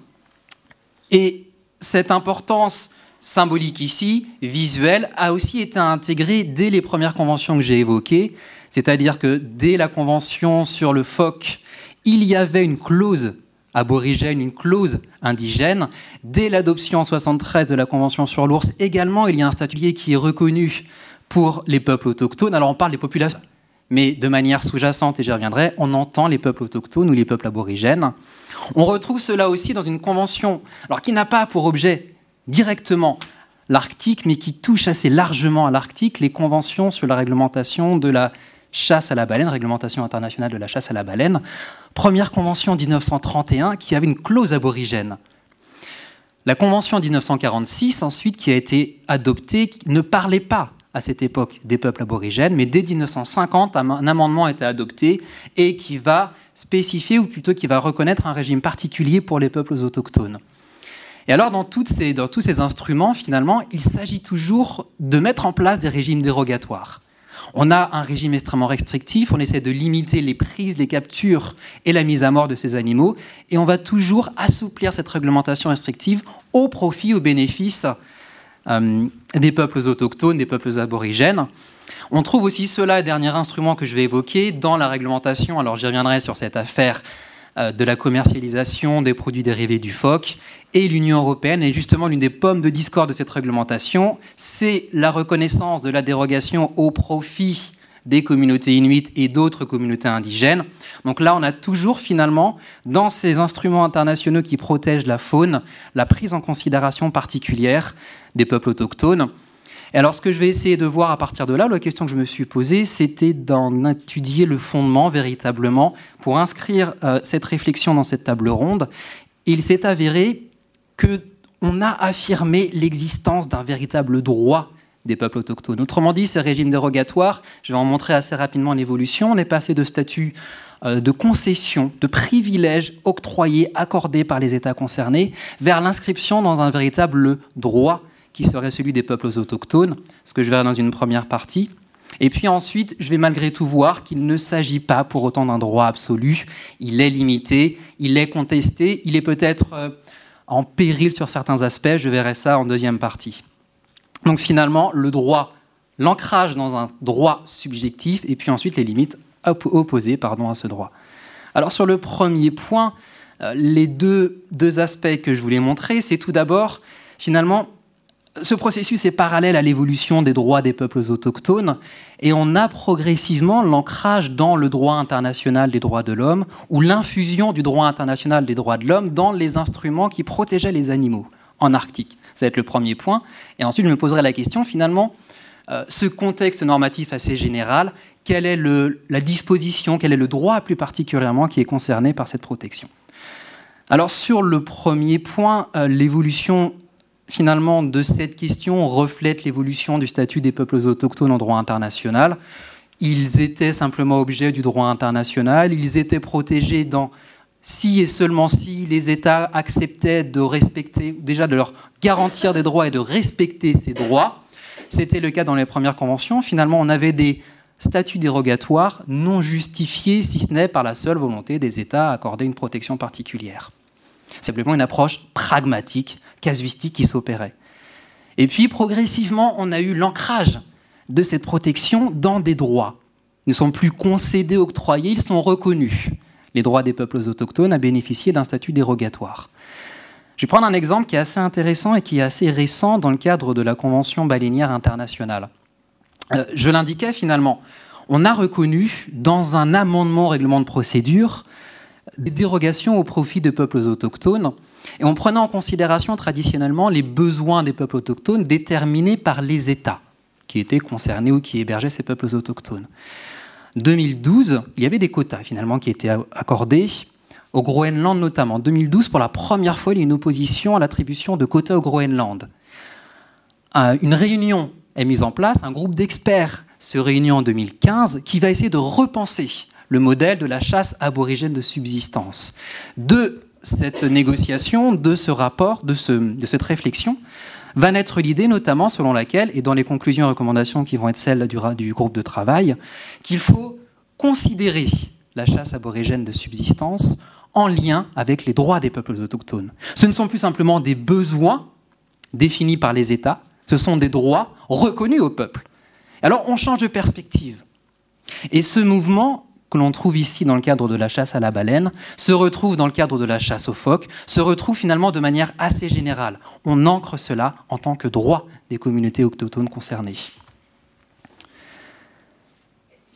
Et cette importance symbolique ici, visuelle, a aussi été intégrée dès les premières conventions que j'ai évoquées, c'est-à-dire que dès la convention sur le phoque, il y avait une clause aborigène, une clause indigène. Dès l'adoption en 73 de la convention sur l'ours, également, il y a un statut qui est reconnu pour les peuples autochtones. Alors on parle des populations, mais de manière sous-jacente, et j'y reviendrai, on entend les peuples autochtones ou les peuples aborigènes. On retrouve cela aussi dans une convention, alors qui n'a pas pour objet directement l'Arctique, mais qui touche assez largement à l'Arctique, les conventions sur la réglementation de la chasse à la baleine, réglementation internationale de la chasse à la baleine, première convention en 1931 qui avait une clause aborigène. La convention en 1946, ensuite, qui a été adoptée, ne parlait pas à cette époque des peuples aborigènes, mais dès 1950, un amendement a été adopté et qui va spécifier, ou plutôt qui va reconnaître un régime particulier pour les peuples autochtones. Et alors, dans, ces, dans tous ces instruments, finalement, il s'agit toujours de mettre en place des régimes dérogatoires. On a un régime extrêmement restrictif, on essaie de limiter les prises, les captures et la mise à mort de ces animaux, et on va toujours assouplir cette réglementation restrictive au profit, au bénéfice euh, des peuples autochtones, des peuples aborigènes. On trouve aussi cela, dernier instrument que je vais évoquer, dans la réglementation, alors j'y reviendrai sur cette affaire de la commercialisation des produits dérivés du phoque. Et l'Union européenne est justement l'une des pommes de discorde de cette réglementation. C'est la reconnaissance de la dérogation au profit des communautés inuites et d'autres communautés indigènes. Donc là, on a toujours finalement, dans ces instruments internationaux qui protègent la faune, la prise en considération particulière des peuples autochtones. Et alors, ce que je vais essayer de voir à partir de là, la question que je me suis posée, c'était d'en étudier le fondement véritablement pour inscrire euh, cette réflexion dans cette table ronde. Il s'est avéré que on a affirmé l'existence d'un véritable droit des peuples autochtones. Autrement dit, ces régimes dérogatoires, je vais en montrer assez rapidement l'évolution, on est passé de statut euh, de concession, de privilèges octroyés, accordés par les États concernés, vers l'inscription dans un véritable droit qui serait celui des peuples autochtones, ce que je verrai dans une première partie. Et puis ensuite, je vais malgré tout voir qu'il ne s'agit pas pour autant d'un droit absolu. Il est limité, il est contesté, il est peut-être euh, en péril sur certains aspects. Je verrai ça en deuxième partie. Donc finalement, le droit, l'ancrage dans un droit subjectif, et puis ensuite les limites opposées pardon, à ce droit. Alors sur le premier point, euh, les deux, deux aspects que je voulais montrer, c'est tout d'abord finalement ce processus est parallèle à l'évolution des droits des peuples autochtones et on a progressivement l'ancrage dans le droit international des droits de l'homme ou l'infusion du droit international des droits de l'homme dans les instruments qui protégeaient les animaux en Arctique. Ça va être le premier point. Et ensuite, je me poserai la question, finalement, euh, ce contexte normatif assez général, quelle est la disposition, quel est le droit plus particulièrement qui est concerné par cette protection? Alors sur le premier point, euh, l'évolution finalement de cette question reflète l'évolution du statut des peuples autochtones en droit international. Ils étaient simplement objets du droit international, ils étaient protégés dans si et seulement si les États acceptaient de respecter, déjà de leur garantir des droits et de respecter ces droits. C'était le cas dans les premières conventions. Finalement, on avait des statuts dérogatoires non justifiés, si ce n'est par la seule volonté des États à accorder une protection particulière. Simplement une approche pragmatique, casuistique qui s'opérait. Et puis, progressivement, on a eu l'ancrage de cette protection dans des droits. Ils ne sont plus concédés, octroyés, ils sont reconnus les droits des peuples autochtones à bénéficier d'un statut dérogatoire. Je vais prendre un exemple qui est assez intéressant et qui est assez récent dans le cadre de la Convention baleinière internationale. Euh, je l'indiquais finalement, on a reconnu dans un amendement au règlement de procédure des dérogations au profit des peuples autochtones et on prenait en considération traditionnellement les besoins des peuples autochtones déterminés par les États qui étaient concernés ou qui hébergeaient ces peuples autochtones. 2012, il y avait des quotas finalement qui étaient accordés au Groenland notamment. En 2012, pour la première fois, il y a une opposition à l'attribution de quotas au Groenland. Une réunion est mise en place, un groupe d'experts se réunit en 2015 qui va essayer de repenser le modèle de la chasse aborigène de subsistance. De cette négociation, de ce rapport, de, de cette réflexion, va naître l'idée notamment selon laquelle, et dans les conclusions et recommandations qui vont être celles du, du groupe de travail, qu'il faut considérer la chasse aborigène de subsistance en lien avec les droits des peuples autochtones. Ce ne sont plus simplement des besoins définis par les États, ce sont des droits reconnus au peuple. Alors on change de perspective. Et ce mouvement l'on trouve ici dans le cadre de la chasse à la baleine, se retrouve dans le cadre de la chasse aux phoques, se retrouve finalement de manière assez générale. On ancre cela en tant que droit des communautés autochtones concernées.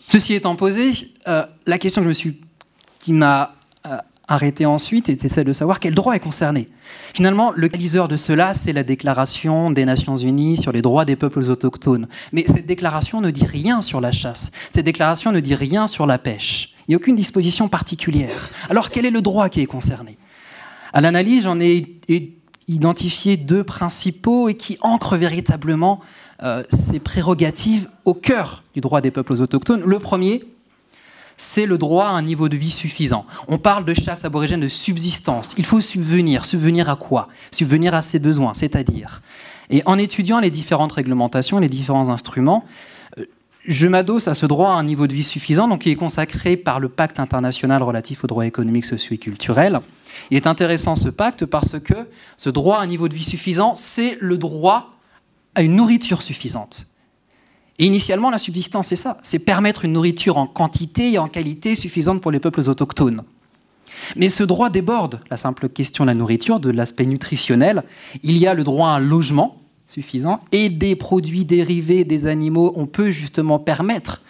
Ceci étant posé, euh, la question qui m'a arrêté ensuite était celle de savoir quel droit est concerné. Finalement, le catalyseur de cela, c'est la déclaration des Nations Unies sur les droits des peuples autochtones. Mais cette déclaration ne dit rien sur la chasse. Cette déclaration ne dit rien sur la pêche. Il n'y a aucune disposition particulière. Alors quel est le droit qui est concerné? À l'analyse, j'en ai identifié deux principaux et qui ancrent véritablement euh, ces prérogatives au cœur du droit des peuples autochtones. Le premier, c'est le droit à un niveau de vie suffisant. On parle de chasse aborigène de subsistance. Il faut subvenir. Subvenir à quoi? Subvenir à ses besoins, c'est-à-dire. Et en étudiant les différentes réglementations, les différents instruments, euh, je m'adosse à ce droit à un niveau de vie suffisant, donc qui est consacré par le pacte international relatif aux droits économiques, sociaux et culturels. Il est intéressant ce pacte parce que ce droit à un niveau de vie suffisant, c'est le droit à une nourriture suffisante. Et initialement, la subsistance, c'est ça, c'est permettre une nourriture en quantité et en qualité suffisante pour les peuples autochtones. Mais ce droit déborde la simple question de la nourriture, de l'aspect nutritionnel. Il y a le droit à un logement suffisant et des produits dérivés des animaux, on peut justement permettre,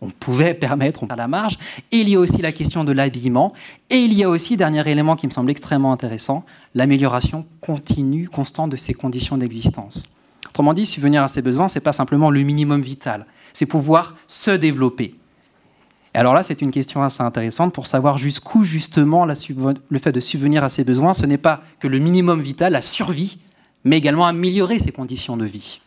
on pouvait permettre à la marge. Et il y a aussi la question de l'habillement. Et il y a aussi, dernier élément qui me semble extrêmement intéressant, l'amélioration continue, constante de ces conditions d'existence. Autrement dit, subvenir à ses besoins, ce n'est pas simplement le minimum vital, c'est pouvoir se développer. Et alors là, c'est une question assez intéressante pour savoir jusqu'où justement le fait de subvenir à ses besoins, ce n'est pas que le minimum vital, la survie, mais également améliorer ses conditions de vie.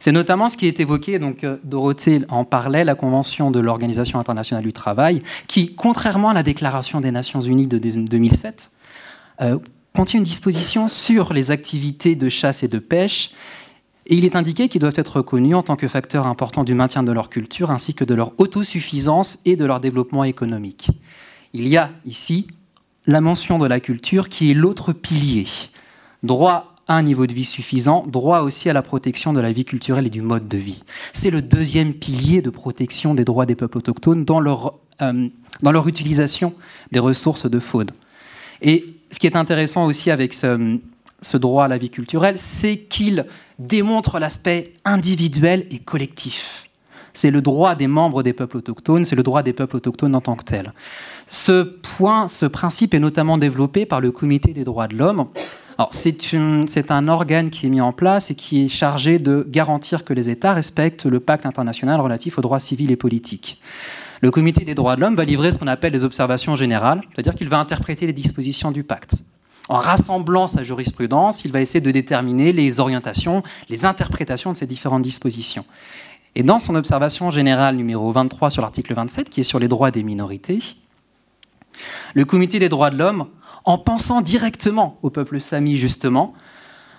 C'est notamment ce qui est évoqué, donc euh, Dorothée en parlait, la Convention de l'Organisation internationale du travail, qui, contrairement à la Déclaration des Nations Unies de 2007, contient une disposition sur les activités de chasse et de pêche, et il est indiqué qu'ils doivent être reconnus en tant que facteurs importants du maintien de leur culture, ainsi que de leur autosuffisance et de leur développement économique. Il y a ici la mention de la culture qui est l'autre pilier. Droit à un niveau de vie suffisant, droit aussi à la protection de la vie culturelle et du mode de vie. C'est le deuxième pilier de protection des droits des peuples autochtones dans leur, euh, dans leur utilisation des ressources de faune. Et ce qui est intéressant aussi avec ce, droit à la vie culturelle, c'est qu'il démontre l'aspect individuel et collectif. C'est le droit des membres des peuples autochtones, c'est le droit des peuples autochtones en tant que tel. Ce point, ce principe est notamment développé par le Comité des droits de l'homme. C'est un organe qui est mis en place et qui est chargé de garantir que les États respectent le pacte international relatif aux droits civils et politiques. Le comité des droits de l'homme va livrer ce qu'on appelle les observations générales, c'est-à-dire qu'il va interpréter les dispositions du pacte. En rassemblant sa jurisprudence, il va essayer de déterminer les orientations, les interprétations de ces différentes dispositions. Et dans son observation générale numéro 23 sur l'article 27, qui est sur les droits des minorités, Le comité des droits de l'homme, en pensant directement au peuple sami justement,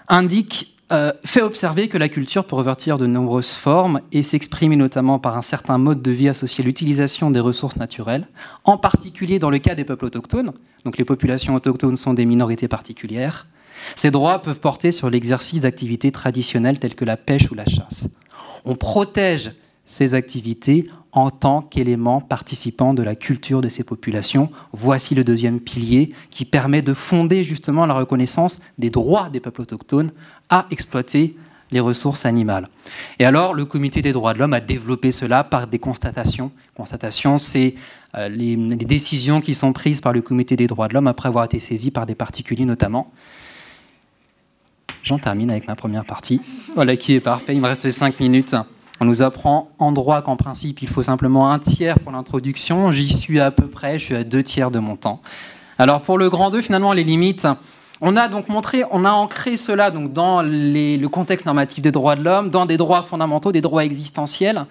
indique euh, fait observer que la culture peut revêtir de nombreuses formes et s'exprimer notamment par un certain mode de vie associé à l'utilisation des ressources naturelles, en particulier dans le cas des peuples autochtones. Donc les populations autochtones sont des minorités particulières. Ces droits peuvent porter sur l'exercice d'activités traditionnelles telles que la pêche ou la chasse. On protège ces activités en tant qu'élément participant de la culture de ces populations. Voici le deuxième pilier qui permet de fonder justement la reconnaissance des droits des peuples autochtones à exploiter les ressources animales. Et alors, le Comité des droits de l'homme a développé cela par des constatations. Constatations, c'est euh, les, les, décisions qui sont prises par le Comité des droits de l'homme après avoir été saisies par des particuliers notamment. J'en termine avec ma première partie. Voilà qui est parfait. Il me reste cinq minutes. On nous apprend en droit qu'en principe, il faut simplement un tiers pour l'introduction. J'y suis à peu près, je suis à deux tiers de mon temps. Alors pour le grand 2, finalement, les limites, on a donc montré, on a ancré cela dans le contexte normatif des droits de l'homme, dans des droits fondamentaux, des droits existentiels.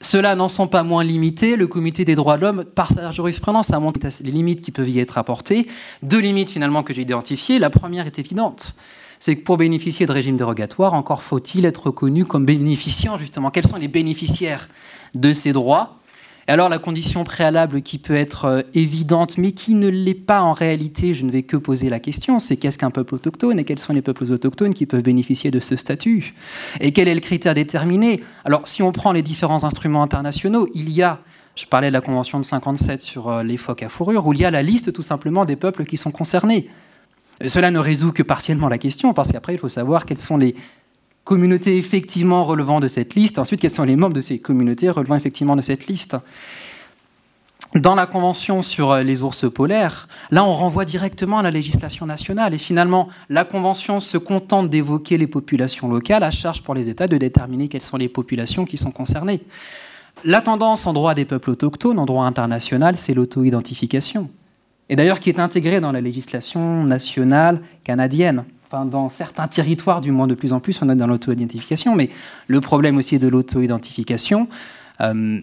Ceux-là n'en sont pas moins limités. Le comité des droits de l'homme, par sa jurisprudence, a montré les limites qui peuvent y être apportées. Deux limites finalement que j'ai identifiées. La première est évidente c'est que pour bénéficier de régime dérogatoire, encore faut-il être reconnu comme bénéficiant, justement. Quels sont les bénéficiaires de ces droits? Et alors la condition préalable qui peut être euh, évidente, mais qui ne l'est pas en réalité, je ne vais que poser la question, c'est qu'est-ce qu'un peuple autochtone et quels sont les peuples autochtones qui peuvent bénéficier de ce statut? Et quel est le critère déterminé? Alors si on prend les différents instruments internationaux, il y a je parlais de la Convention de 57 sur euh, les phoques à fourrure, où il y a la liste tout simplement des peuples qui sont concernés. Cela ne résout que partiellement la question, parce qu'après, il faut savoir quelles sont les communautés effectivement relevant de cette liste, ensuite quels sont les membres de ces communautés relevant effectivement de cette liste. Dans la Convention sur les ours polaires, là on renvoie directement à la législation nationale et finalement la Convention se contente d'évoquer les populations locales à charge pour les États de déterminer quelles sont les populations qui sont concernées. La tendance en droit des peuples autochtones, en droit international, c'est l'auto-identification et d'ailleurs qui est intégré dans la législation nationale canadienne. Enfin, dans certains territoires, du moins de plus en plus, on est dans l'auto-identification, mais le problème aussi de l'auto-identification euh,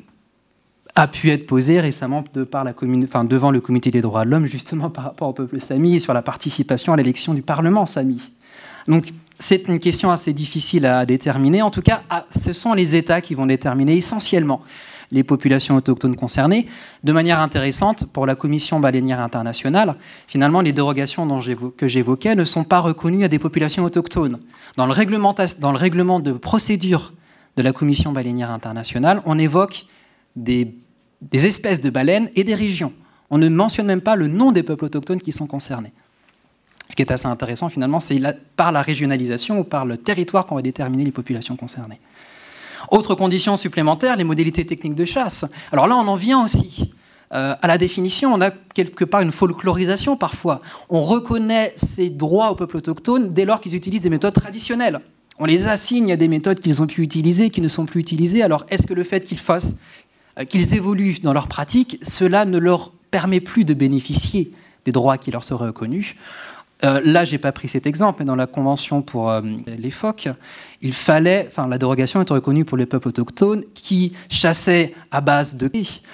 a pu être posé récemment de par la devant le Comité des droits de l'homme, justement par rapport au peuple sami sur la participation à l'élection du Parlement sami. Donc c'est une question assez difficile à déterminer. En tout cas, ah, ce sont les États qui vont déterminer essentiellement les populations autochtones concernées. De manière intéressante, pour la Commission baleinière internationale, finalement, les dérogations que j'évoquais ne sont pas reconnues à des populations autochtones. Dans le, règlement de procédure de la Commission baleinière internationale, on évoque des, des espèces de baleines et des régions. On ne mentionne même pas le nom des peuples autochtones qui sont concernés. Ce qui est assez intéressant finalement, c'est par la régionalisation ou par le territoire qu'on va déterminer les populations concernées. Autre condition supplémentaire, les modalités techniques de chasse. Alors là, on en vient aussi euh, à la définition. On a quelque part une folklorisation parfois. On reconnaît ces droits aux peuples autochtones dès lors qu'ils utilisent des méthodes traditionnelles. On les assigne à des méthodes qu'ils ont pu utiliser, qui ne sont plus utilisées. Alors est-ce que le fait qu'ils fassent, euh, qu'ils évoluent dans leur pratique, cela ne leur permet plus de bénéficier des droits qui leur seraient reconnus? Euh, là, j'ai pas pris cet exemple, mais dans la convention pour euh, les phoques, il fallait, enfin, la dérogation est reconnue pour les peuples autochtones qui chassaient à base de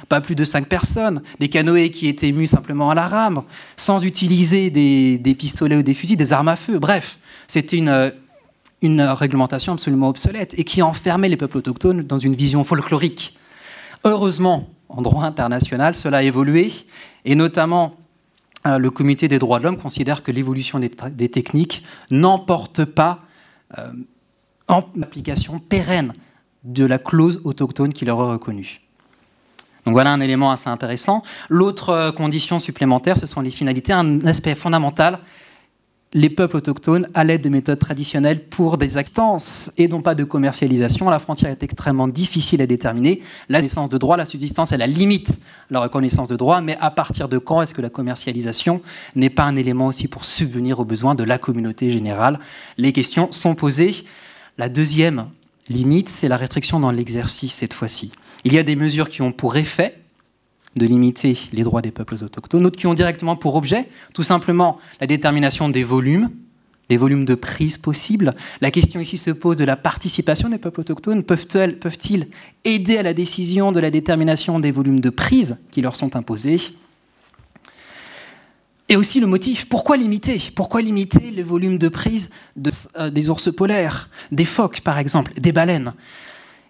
pas plus de cinq personnes, des canoës qui étaient mus simplement à la rame, sans utiliser des, pistolets ou des fusils, des armes à feu. Bref, c'était une, euh, une réglementation absolument obsolète et qui enfermait les peuples autochtones dans une vision folklorique. Heureusement, en droit international, cela a évolué, et notamment le comité des droits de l'homme considère que l'évolution des, techniques n'emporte pas euh, en application pérenne de la clause autochtone qui leur est reconnue. Donc voilà un élément assez intéressant. L'autre euh, condition supplémentaire, ce sont les finalités. Un aspect fondamental, les peuples autochtones à l'aide de méthodes traditionnelles pour des actances et non pas de commercialisation. La frontière est extrêmement difficile à déterminer. La naissance de droit, la subsistance est la limite la reconnaissance de droit, mais à partir de quand est-ce que la commercialisation n'est pas un élément aussi pour subvenir aux besoins de la communauté générale? Les questions sont posées. La deuxième limite, c'est la restriction dans l'exercice cette fois-ci. Il y a des mesures qui ont pour effet de limiter les droits des peuples autochtones, d'autres qui ont directement pour objet tout simplement la détermination des volumes, des volumes de prise possibles. La question ici se pose de la participation des peuples autochtones. Peuvent-ils peuvent aider à la décision de la détermination des volumes de prise qui leur sont imposés? Et aussi le motif, pourquoi limiter? Pourquoi limiter le volume de prise euh, des ours polaires, des phoques par exemple, des baleines?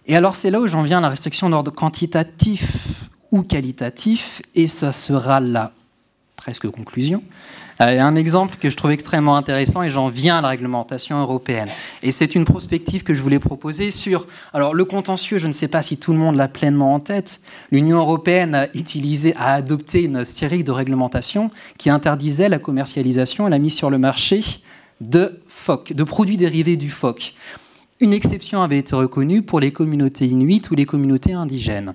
Et alors c'est là où j'en viens à la restriction d'ordre quantitatif ou qualitatif, et ça sera la presque conclusion. Euh, un exemple que je trouve extrêmement intéressant et j'en viens à la réglementation européenne. Et c'est une prospective que je voulais proposer sur alors le contentieux. Je ne sais pas si tout le monde l'a pleinement en tête. L'Union européenne a utilisé, a adopté une série de réglementations qui interdisaient la commercialisation et la mise sur le marché de phoques, de produits dérivés du phoque. Une exception avait été reconnue pour les communautés inuites ou les communautés indigènes.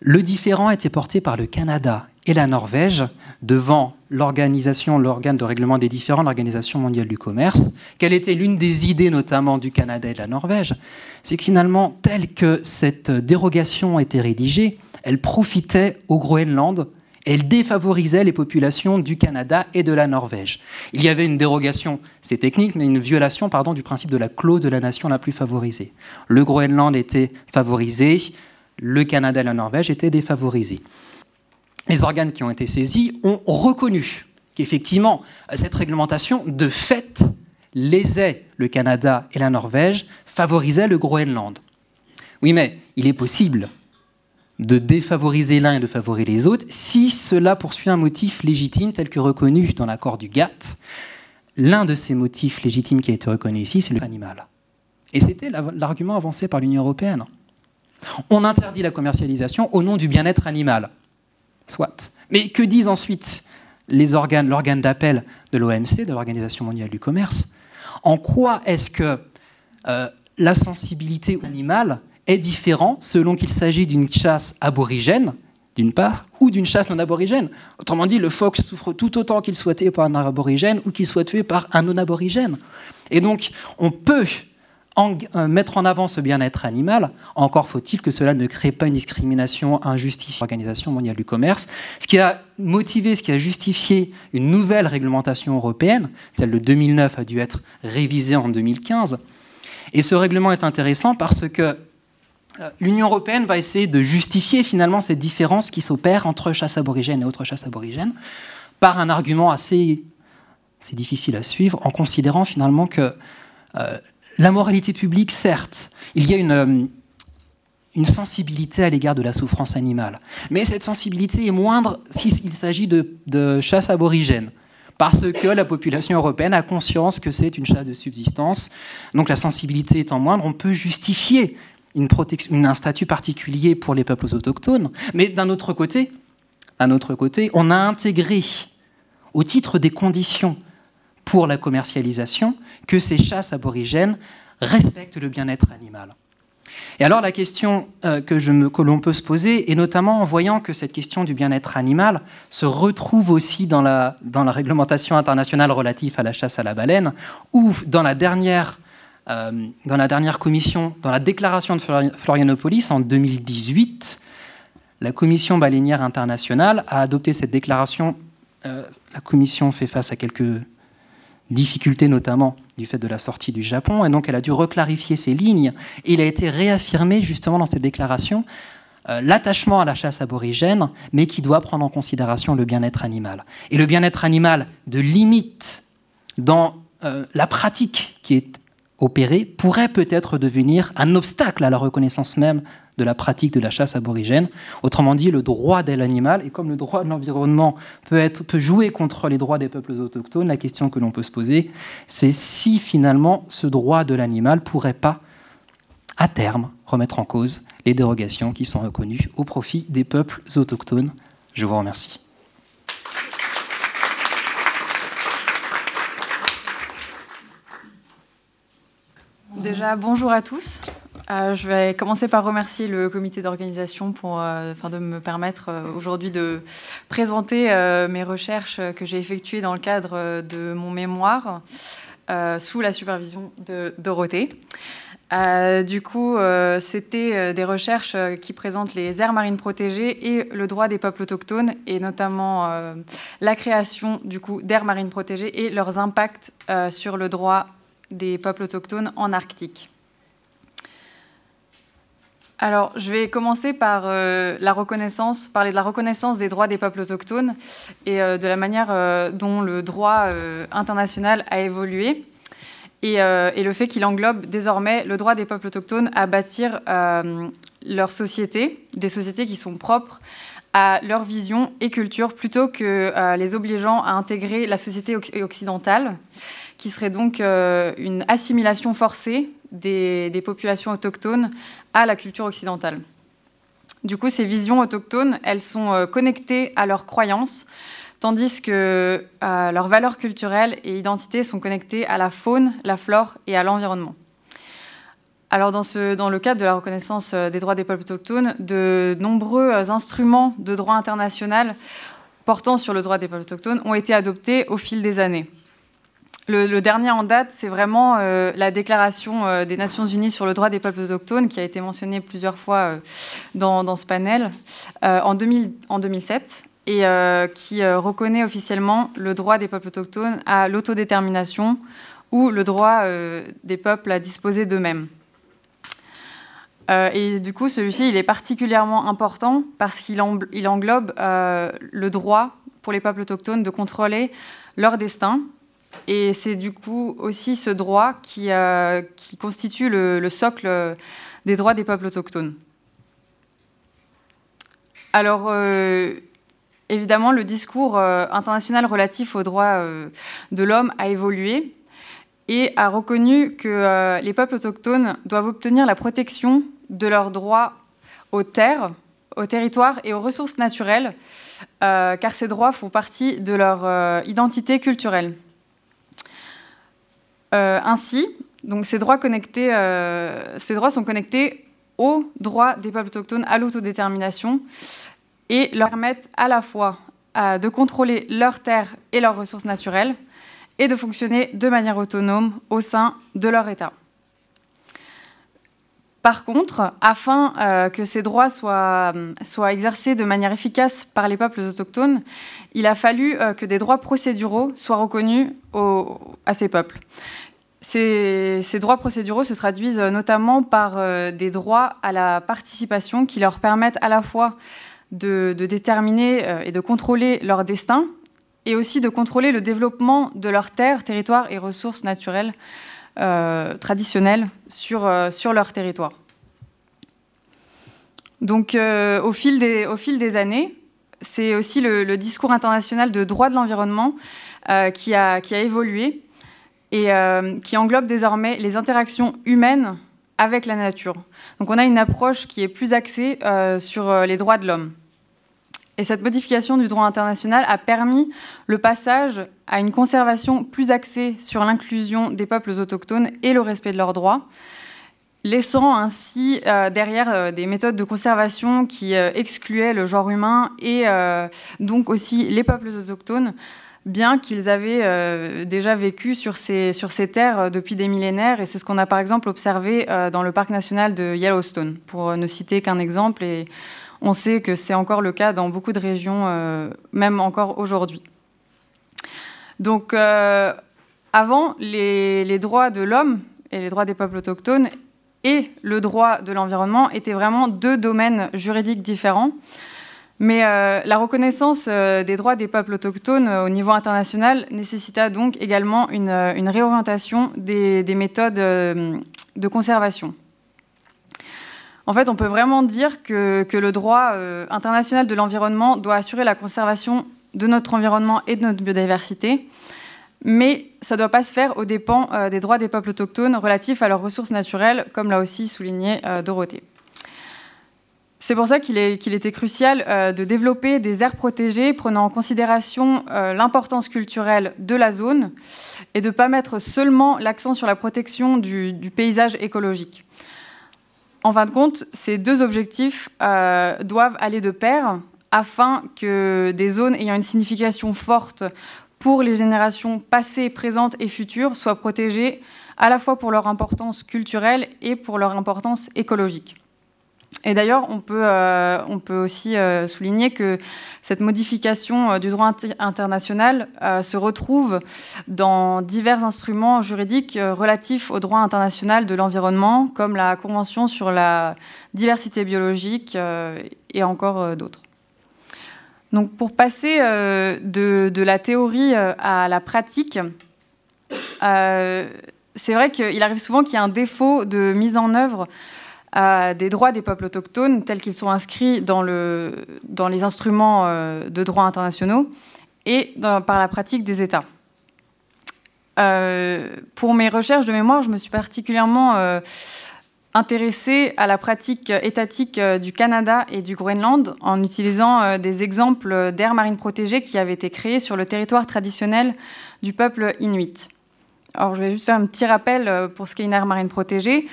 Le différent était porté par le Canada et la Norvège devant l'organisation, l'organe de règlement des différends, l'Organisation mondiale du commerce. Quelle était l'une des idées notamment du Canada et de la Norvège? C'est que finalement, telle que cette dérogation était rédigée, elle profitait au Groenland elle défavorisait les populations du Canada et de la Norvège. Il y avait une dérogation, c'est technique, mais une violation du principe de la clause de la nation la plus favorisée. Le Groenland était favorisé, le Canada et la Norvège étaient défavorisés les organes qui ont été saisis ont reconnu qu'effectivement, cette réglementation, de fait, lésait le Canada et la Norvège, favorisait le Groenland. Oui, mais il est possible de défavoriser l'un et de favoriser les autres si cela poursuit un motif légitime tel que reconnu dans l'accord du GATT. L'un de ces motifs légitimes qui a été reconnu ici, c'est l'animal. Et c'était l'argument avancé par l'Union européenne. On interdit la commercialisation au nom du bien-être animal. Soit. Mais que disent ensuite les organes, l'organe d'appel de l'OMC, de l'Organisation mondiale du commerce? En quoi est-ce que euh, la sensibilité animale est différente selon qu'il s'agit d'une chasse aborigène, d'une part, ou d'une chasse non aborigène? Autrement dit, le phoque souffre tout autant qu'il soit tué par un aborigène ou qu'il soit tué par un non aborigène. Et donc, on peut euh, mettre en avant ce bien-être animal, encore faut-il que cela ne crée pas une discrimination injustifiée. L'Organisation mondiale du commerce, ce qui a motivé, ce qui a justifié une nouvelle réglementation européenne, celle de 2009 a dû être révisée en 2015. Et ce règlement est intéressant parce que euh, l'Union européenne va essayer de justifier finalement cette différence qui s'opère entre chasse aborigène et autre chasse aborigène par un argument assez, difficile à suivre en considérant finalement que euh, la moralité publique, certes, il y a une, euh, une sensibilité à l'égard de la souffrance animale. Mais cette sensibilité est moindre s'il s'agit de, chasse aborigène. Parce que la population européenne a conscience que c'est une chasse de subsistance. Donc la sensibilité étant moindre, on peut justifier un statut particulier pour les peuples autochtones. Mais d'un autre côté, d'un autre côté, on a intégré, au titre des conditions pour la commercialisation que ces chasses aborigènes respectent le bien-être animal. Et alors la question euh, que, l'on peut se poser, et notamment en voyant que cette question du bien-être animal se retrouve aussi dans la, dans la réglementation internationale relative à la chasse à la baleine, ou dans la dernière, euh, dans la dernière commission, dans la déclaration de Florianopolis en 2018, la Commission baleinière internationale a adopté cette déclaration. Euh, la Commission fait face à quelques difficultés notamment du fait de la sortie du Japon, et donc elle a dû reclarifier ses lignes, et il a été réaffirmé justement dans cette déclaration euh, l'attachement à la chasse aborigène, mais qui doit prendre en considération le bien-être animal. Et le bien-être animal de limite dans euh, la pratique qui est opérée pourrait peut-être devenir un obstacle à la reconnaissance même de la pratique de la chasse aborigène. Autrement dit, le droit de l'animal, et comme le droit de l'environnement peut, être, peut jouer contre les droits des peuples autochtones, la question que l'on peut se poser, c'est si finalement ce droit de l'animal pourrait pas, à terme, remettre en cause les dérogations qui sont reconnues au profit des peuples autochtones. Je vous remercie. Déjà, bonjour à tous. Euh, je vais commencer par remercier le comité d'organisation pour euh, de me permettre euh, aujourd'hui de présenter mes recherches que j'ai effectuées dans le cadre de mon mémoire sous la supervision de Dorothée. du coup, c'était des recherches qui présentent les aires marines protégées et le droit des peuples autochtones, et notamment la création du coup d'aires marines protégées et leurs impacts sur le droit des peuples autochtones en Arctique. Alors, je vais commencer par euh, parler de la reconnaissance des droits des peuples autochtones et euh, de la manière euh, dont le droit international a évolué et, le fait qu'il englobe désormais le droit des peuples autochtones à bâtir leur société, des sociétés qui sont propres à leur vision et culture plutôt que les obligeant à intégrer la société occidentale, qui serait donc une assimilation forcée des, populations autochtones à la culture occidentale. Du coup, ces visions autochtones, elles sont euh, connectées à leurs croyances, tandis que euh, leurs valeurs culturelles et identités sont connectées à la faune, la flore et à l'environnement. Alors dans, le cadre de la reconnaissance euh, des droits des peuples autochtones, de nombreux instruments de droit international portant sur le droit des peuples autochtones ont été adoptés au fil des années. Le, dernier en date, c'est vraiment euh, la déclaration euh, des Nations Unies sur le droit des peuples autochtones, qui a été mentionnée plusieurs fois euh, dans, ce panel, en, 2007, et qui reconnaît officiellement le droit des peuples autochtones à l'autodétermination ou le droit des peuples à disposer d'eux-mêmes. et du coup, celui-ci, il est particulièrement important parce qu'il englobe le droit pour les peuples autochtones de contrôler leur destin et c'est du coup aussi ce droit qui, euh, constitue le, socle des droits des peuples autochtones. Alors, euh, évidemment, le discours euh, international relatif aux droits de l'homme a évolué et a reconnu que les peuples autochtones doivent obtenir la protection de leurs droits aux terres, aux territoires et aux ressources naturelles, car ces droits font partie de leur identité culturelle. Euh, ainsi, donc ces droits, connectés, euh, ces droits sont connectés aux droits des peuples autochtones à l'autodétermination et leur permettent à la fois euh, de contrôler leurs terres et leurs ressources naturelles et de fonctionner de manière autonome au sein de leur État. Par contre, afin que ces droits soient, soient, exercés de manière efficace par les peuples autochtones, il a fallu que des droits procéduraux soient reconnus à ces peuples. Ces, droits procéduraux se traduisent notamment par euh, des droits à la participation qui leur permettent à la fois de, déterminer euh, et de contrôler leur destin et aussi de contrôler le développement de leurs terres, territoires et ressources naturelles euh, traditionnelles sur, leur territoire. Donc au, fil des, années, c'est aussi le, discours international de droit de l'environnement qui a évolué et euh, qui englobe désormais les interactions humaines avec la nature. Donc on a une approche qui est plus axée euh, sur euh, les droits de l'homme. Et cette modification du droit international a permis le passage à une conservation plus axée sur l'inclusion des peuples autochtones et le respect de leurs droits, laissant ainsi derrière des méthodes de conservation qui excluaient le genre humain et donc aussi les peuples autochtones bien qu'ils avaient euh, déjà vécu sur ces, terres euh, depuis des millénaires. Et c'est ce qu'on a par exemple observé euh, dans le parc national de Yellowstone, pour ne citer qu'un exemple. Et on sait que c'est encore le cas dans beaucoup de régions, même encore aujourd'hui. Donc, avant, les, les droits de l'homme et les droits des peuples autochtones et le droit de l'environnement étaient vraiment deux domaines juridiques différents. Mais euh, la reconnaissance euh, des droits des peuples autochtones euh, au niveau international nécessita donc également une, réorientation des, méthodes de conservation. En fait, on peut vraiment dire que, le droit international de l'environnement doit assurer la conservation de notre environnement et de notre biodiversité, mais ça ne doit pas se faire aux dépens des droits des peuples autochtones relatifs à leurs ressources naturelles, comme l'a aussi souligné Dorothée. C'est pour ça qu'il était crucial euh, de développer des aires protégées prenant en considération euh, l'importance culturelle de la zone et de ne pas mettre seulement l'accent sur la protection du, paysage écologique. En fin de compte, ces deux objectifs euh, doivent aller de pair afin que des zones ayant une signification forte pour les générations passées, présentes et futures soient protégées à la fois pour leur importance culturelle et pour leur importance écologique. Et d'ailleurs, on, peut, euh, on peut aussi euh, souligner que cette modification euh, du droit international se retrouve dans divers instruments juridiques relatifs au droit international de l'environnement, comme la Convention sur la diversité biologique et encore d'autres. Donc, pour passer de, de, la théorie à la pratique, c'est vrai qu'il arrive souvent qu'il y ait un défaut de mise en œuvre des droits des peuples autochtones tels qu'ils sont inscrits dans, le, dans les instruments euh, de droit internationaux et par la pratique des États. Euh, pour mes recherches de mémoire, je me suis particulièrement euh, intéressée à la pratique étatique du Canada et du Groenland en utilisant des exemples d'aires marines protégées qui avaient été créées sur le territoire traditionnel du peuple inuit. Alors, je vais juste faire un petit rappel pour ce qu'est une aire marine protégée.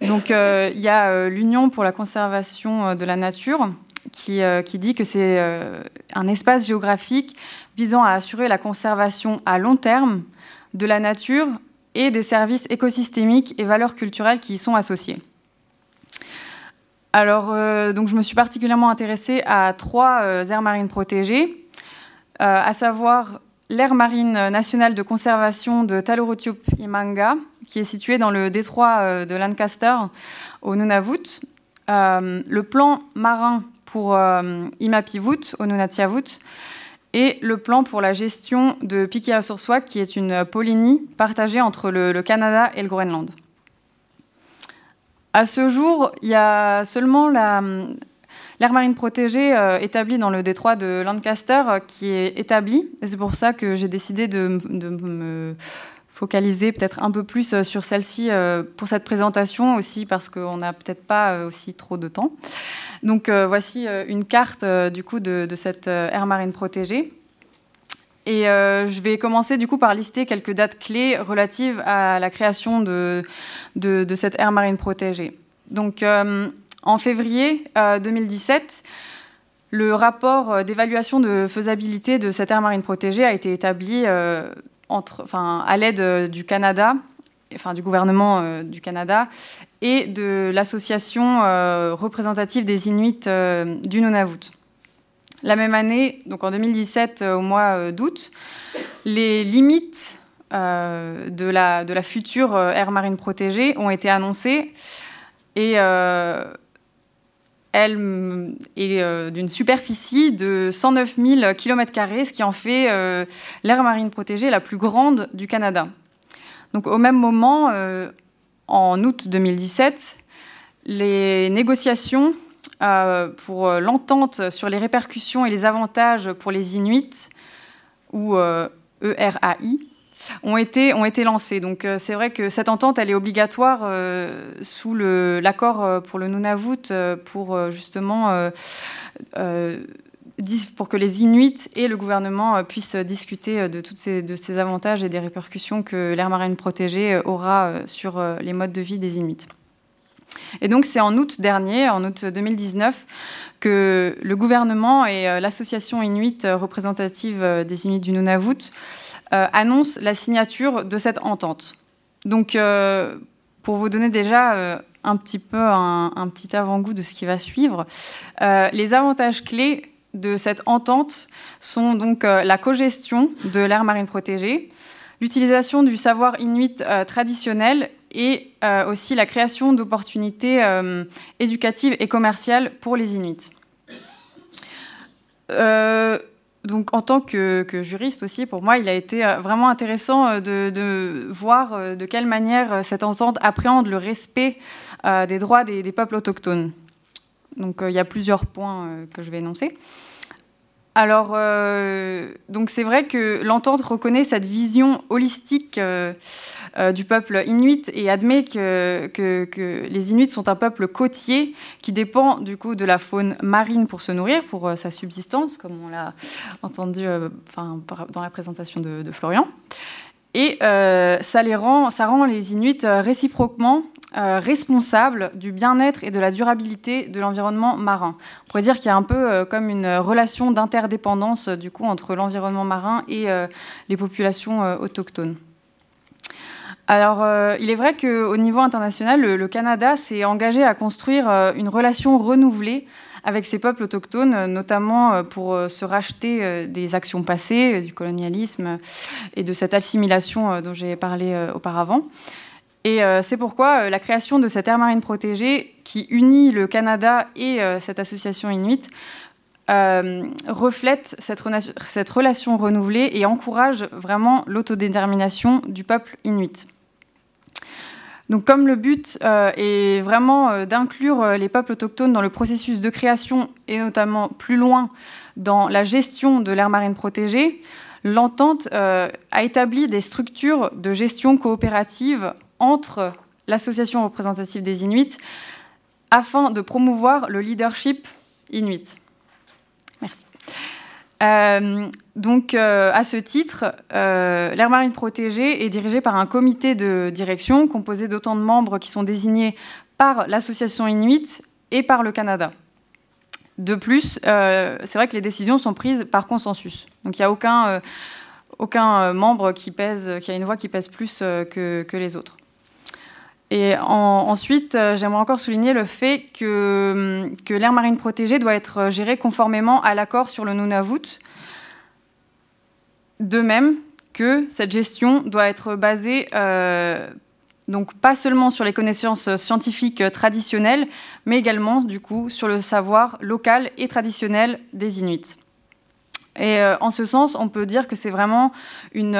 Donc euh, il y a euh, l'Union pour la conservation euh, de la nature qui, dit que c'est un espace géographique visant à assurer la conservation à long terme de la nature et des services écosystémiques et valeurs culturelles qui y sont associés. Alors, donc je me suis particulièrement intéressée à trois aires marines protégées, à savoir l'aire marine nationale de conservation de Talorotiup-Imanga, qui est située dans le détroit euh, de Lancaster, au Nunavut. Euh, le plan marin pour euh, Imapivut, au Nunatiavut, et le plan pour la gestion de Pikiasursuaq, qui est une Polynie partagée entre le, Canada et le Groenland. À ce jour, il y a seulement la, L'aire marine protégée euh, établie dans le détroit de Lancaster qui est établie. Et c'est pour ça que j'ai décidé de, me focaliser peut-être un peu plus euh, sur celle-ci pour cette présentation aussi parce qu'on n'a peut-être pas aussi trop de temps. Donc voici une carte du coup de, cette aire marine protégée. Et je vais commencer du coup par lister quelques dates clés relatives à la création de, de, cette aire marine protégée. Donc en février 2017, euh, le rapport euh, d'évaluation de faisabilité de cette aire marine protégée a été établi euh, à l'aide du Canada, enfin du gouvernement du Canada, et de l'association représentative des Inuits du Nunavut. La même année, donc en 2017, au mois d'août, les limites de la, de, la, future aire marine protégée ont été annoncées et elle est euh, d'une superficie de 109 000 km, ce qui en fait euh, l'aire marine protégée la plus grande du Canada. Donc, au même moment, euh, en août 2017, les négociations pour l'entente sur les répercussions et les avantages pour les Inuits, ou ERAI, ont été, ont été lancés. Donc euh, c'est vrai que cette entente, est obligatoire euh, sous l'accord euh, pour le Nunavut pour justement pour que les Inuits et le gouvernement puissent discuter de tous ces, avantages et des répercussions que l'aire marine protégée aura sur les modes de vie des Inuits. Et donc c'est en août dernier, en août 2019, que le gouvernement et l'association Inuit représentative des Inuits du Nunavut annonce la signature de cette entente. Donc, euh, pour vous donner déjà euh, un petit peu un, petit avant-goût de ce qui va suivre, les avantages clés de cette entente sont donc la cogestion de l'aire marine protégée, l'utilisation du savoir inuit traditionnel et aussi la création d'opportunités éducatives et commerciales pour les Inuits donc, en tant que, juriste aussi, pour moi, il a été euh, vraiment intéressant euh, de, voir euh, de quelle manière cette entente appréhende le respect des droits des, des peuples autochtones. Donc, il y a plusieurs points que je vais énoncer. Alors, euh, donc c'est vrai que l'entente reconnaît cette vision holistique euh, euh, du peuple inuit et admet que, les Inuits sont un peuple côtier qui dépend du coup de la faune marine pour se nourrir, pour sa subsistance, comme on l'a entendu dans la présentation de, de Florian. Et ça, les rend, ça rend les Inuits réciproquement euh, responsable du bien-être et de la durabilité de l'environnement marin. On pourrait dire qu'il y a un peu euh, comme une relation d'interdépendance euh, du coup entre l'environnement marin et les populations autochtones. Alors, il est vrai qu'au niveau international, le, Canada s'est engagé à construire une relation renouvelée avec ces peuples autochtones, notamment pour se racheter des actions passées, du colonialisme et de cette assimilation dont j'ai parlé auparavant. Et euh, c'est pourquoi euh, la création de cette aire marine protégée qui unit le Canada et euh, cette association inuit reflète cette, cette, relation renouvelée et encourage vraiment l'autodétermination du peuple inuit. Donc comme le but est vraiment d'inclure les peuples autochtones dans le processus de création et notamment plus loin dans la gestion de l'aire marine protégée, l'entente a établi des structures de gestion coopérative entre l'association représentative des Inuits afin de promouvoir le leadership inuit. Merci. Euh, donc, euh, à ce titre, euh, marine protégée est dirigée par un comité de direction composé d'autant de membres qui sont désignés par l'association inuit et par le Canada. De plus, c'est vrai que les décisions sont prises par consensus. Donc, il n'y a aucun, membre qui, pèse, qui a une voix qui pèse plus que les autres. Et ensuite, euh, j'aimerais encore souligner le fait que, hum, que l'aire marine protégée doit être gérée conformément à l'accord sur le Nunavut. De même que cette gestion doit être basée euh, donc pas seulement sur les connaissances scientifiques traditionnelles, mais également du coup sur le savoir local et traditionnel des Inuits. Et euh, en ce sens, on peut dire que c'est vraiment une,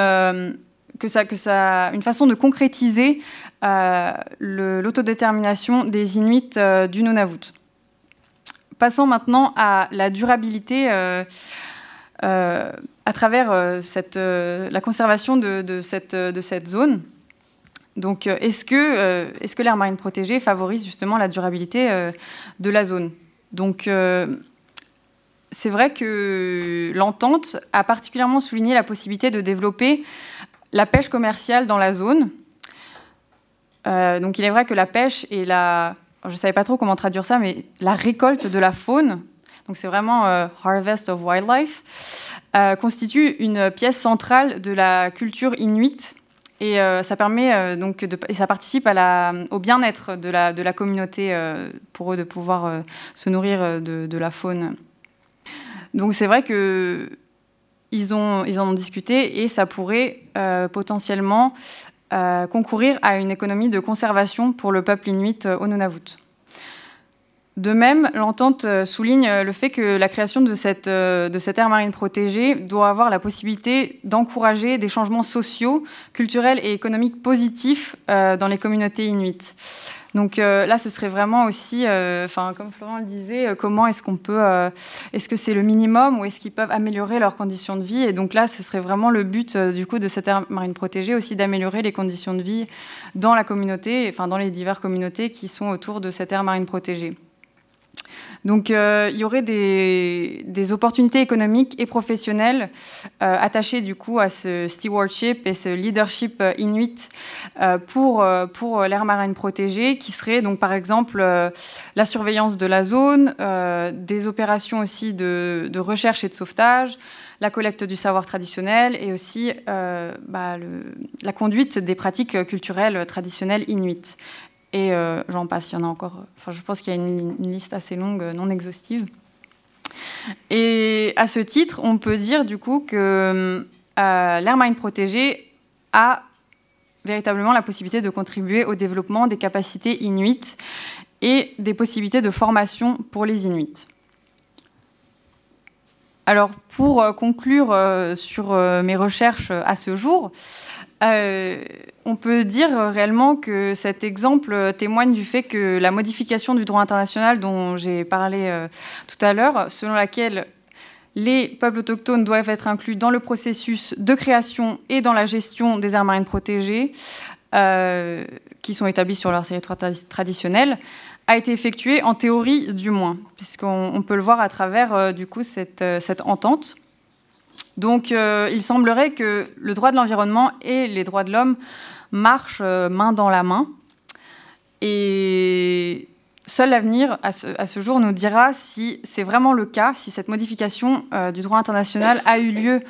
que ça, que ça, une façon de concrétiser euh, l'autodétermination des Inuits euh, du Nunavut. Passons maintenant à la durabilité euh, à travers cette, la conservation de, cette, de cette zone. Donc, est-ce que, est que l'aire marine protégée favorise justement la durabilité de la zone? Donc, c'est vrai que l'entente a particulièrement souligné la possibilité de développer la pêche commerciale dans la zone. Euh, donc il est vrai que la pêche et la... Je ne savais pas trop comment traduire ça, mais la récolte de la faune, donc c'est vraiment euh, Harvest of Wildlife, euh, constitue une pièce centrale de la culture inuite et ça permet donc et ça participe au bien-être de la, de la communauté pour eux de pouvoir se nourrir de, de, la faune. Donc c'est vrai que ils, ont, ils en ont discuté et ça pourrait potentiellement euh, concourir à une économie de conservation pour le peuple inuit euh, au Nunavut. De même, l'entente souligne le fait que la création de cette, de aire marine protégée doit avoir la possibilité d'encourager des changements sociaux, culturels et économiques positifs dans les communautés inuites. Donc euh, là, ce serait vraiment aussi, euh, enfin, comme Florent le disait, euh, comment est-ce qu'on peut, est-ce que c'est le minimum ou est-ce qu'ils peuvent améliorer leurs conditions de vie? Et donc là, ce serait vraiment le but du coup de cette aire marine protégée aussi d'améliorer les conditions de vie dans la communauté, enfin dans les diverses communautés qui sont autour de cette aire marine protégée. Donc euh, il y aurait des, opportunités économiques et professionnelles euh, attachées du coup à ce stewardship et ce leadership euh, inuit pour, pour marine protégée, qui serait donc par exemple la surveillance de la zone, des opérations aussi de, recherche et de sauvetage, la collecte du savoir traditionnel et aussi bah, la conduite des pratiques culturelles traditionnelles inuites. Et euh, j'en passe, il y en a encore. Enfin, je pense qu'il y a une, liste assez longue, non exhaustive. Et à ce titre, on peut dire du coup que euh, l'air marine protégée a véritablement la possibilité de contribuer au développement des capacités inuites et des possibilités de formation pour les Inuits. Alors, pour euh, conclure sur mes recherches à ce jour, euh, on peut dire réellement que cet exemple témoigne du fait que la modification du droit international dont j'ai parlé euh, tout à l'heure, selon laquelle les peuples autochtones doivent être inclus dans le processus de création et dans la gestion des aires marines protégées, euh, qui sont établis sur leur territoire traditionnel, a été effectuée en théorie du moins, puisqu'on peut le voir à travers du coup cette entente. Donc euh, il semblerait que le droit de l'environnement et les droits de l'homme marchent euh, main dans la main. Et seul l'avenir, à, ce, jour, nous dira si c'est vraiment le cas, si cette modification euh, du droit international a eu lieu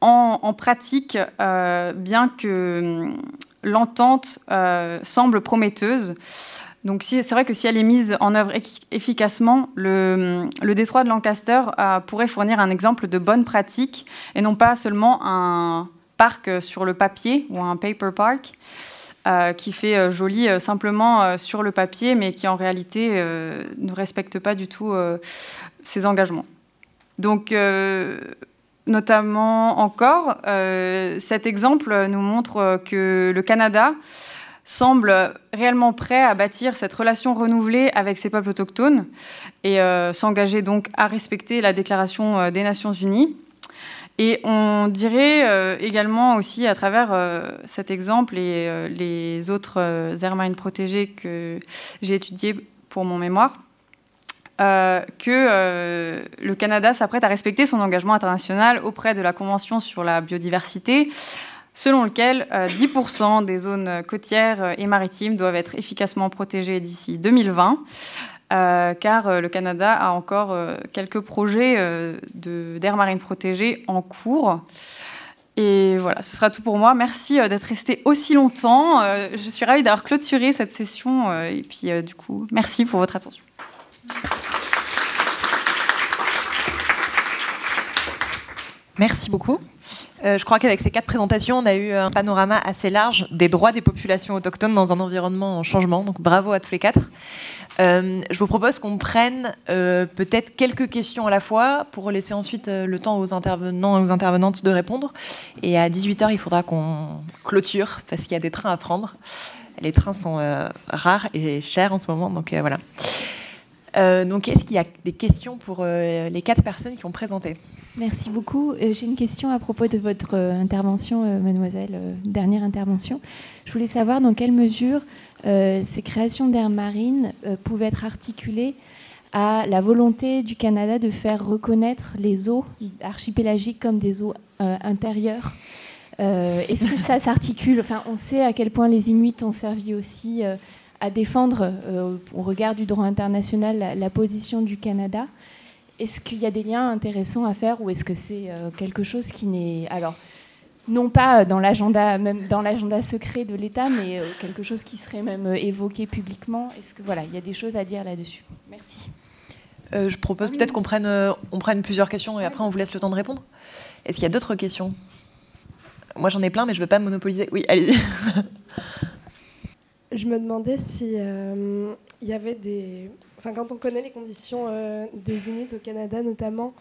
en, pratique, bien que l'entente semble prometteuse. Donc c'est vrai que si elle est mise en œuvre efficacement, le, détroit de Lancaster pourrait fournir un exemple de bonne pratique et non pas seulement un parc sur le papier ou un paper park. Euh, qui fait euh, joli euh, simplement sur le papier, mais qui en réalité ne respecte pas du tout ses engagements. Donc, notamment encore, cet exemple nous montre que le Canada semble réellement prêt à bâtir cette relation renouvelée avec ses peuples autochtones et s'engager donc à respecter la Déclaration des Nations Unies. Et on dirait euh, également aussi à travers euh, cet exemple et euh, les autres aires marines protégées que j'ai étudiées pour mon mémoire, que le Canada s'apprête à respecter son engagement international auprès de la Convention sur la biodiversité, selon lequel 10% des zones côtières et maritimes doivent être efficacement protégées d'ici 2020. Euh, car euh, le Canada a encore euh, quelques projets d'air marine protégée en cours. Et voilà, ce sera tout pour moi. Merci d'être resté aussi longtemps. je suis ravie d'avoir clôturé cette session. et puis, du coup, merci pour votre attention. Merci beaucoup. Je crois qu'avec ces quatre présentations, on a eu un panorama assez large des droits des populations autochtones dans un environnement en changement. Donc bravo à tous les quatre. Euh, je vous propose qu'on prenne euh, peut-être quelques questions à la fois pour laisser ensuite euh, le temps aux intervenants et aux intervenantes de répondre. Et à 18h, il faudra qu'on clôture parce qu'il y a des trains à prendre. Les trains sont rares et chers en ce moment, donc voilà. donc, est-ce qu'il y a des questions pour les quatre personnes qui ont présenté? Merci beaucoup. J'ai une question à propos de votre intervention, mademoiselle, dernière intervention. Je voulais savoir dans quelle mesure euh, ces créations d'air marine euh, pouvaient être articulées à la volonté du Canada de faire reconnaître les eaux archipélagiques comme des eaux euh, intérieures. Est-ce que ça s'articule? Enfin, on sait à quel point les Inuits ont servi aussi à défendre, au regard du droit international, la position du Canada. Est-ce qu'il y a des liens intéressants à faire ou est-ce que c'est quelque chose qui n'est alors non pas dans l'agenda même dans l'agenda secret de l'État, mais euh, quelque chose qui serait même euh, évoqué publiquement? Est-ce que voilà, il y a des choses à dire là-dessus? Merci. Euh, je propose peut-être qu'on prenne, on prenne plusieurs questions et après on vous laisse le temps de répondre. Est-ce qu'il y a d'autres questions? Moi j'en ai plein, mais je ne veux pas monopoliser. Oui, allez. (laughs) je me demandais si il y avait des, quand on connaît les conditions des Inuits au Canada notamment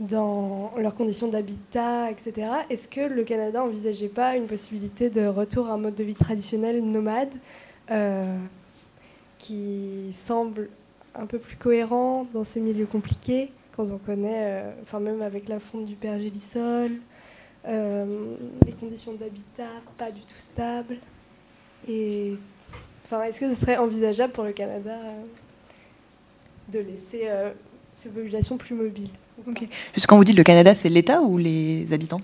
dans leurs conditions d'habitat, etc. Est-ce que le Canada envisageait pas une possibilité de retour à un mode de vie traditionnel nomade euh, qui semble un peu plus cohérent dans ces milieux compliqués quand on connaît, euh, même avec la fonte du pergélisol, euh, les conditions d'habitat pas du tout stables. Et enfin, est-ce que ce serait envisageable pour le Canada de laisser ces populations plus mobiles Okay. Juste quand vous dites le Canada, c'est l'État ou les habitants?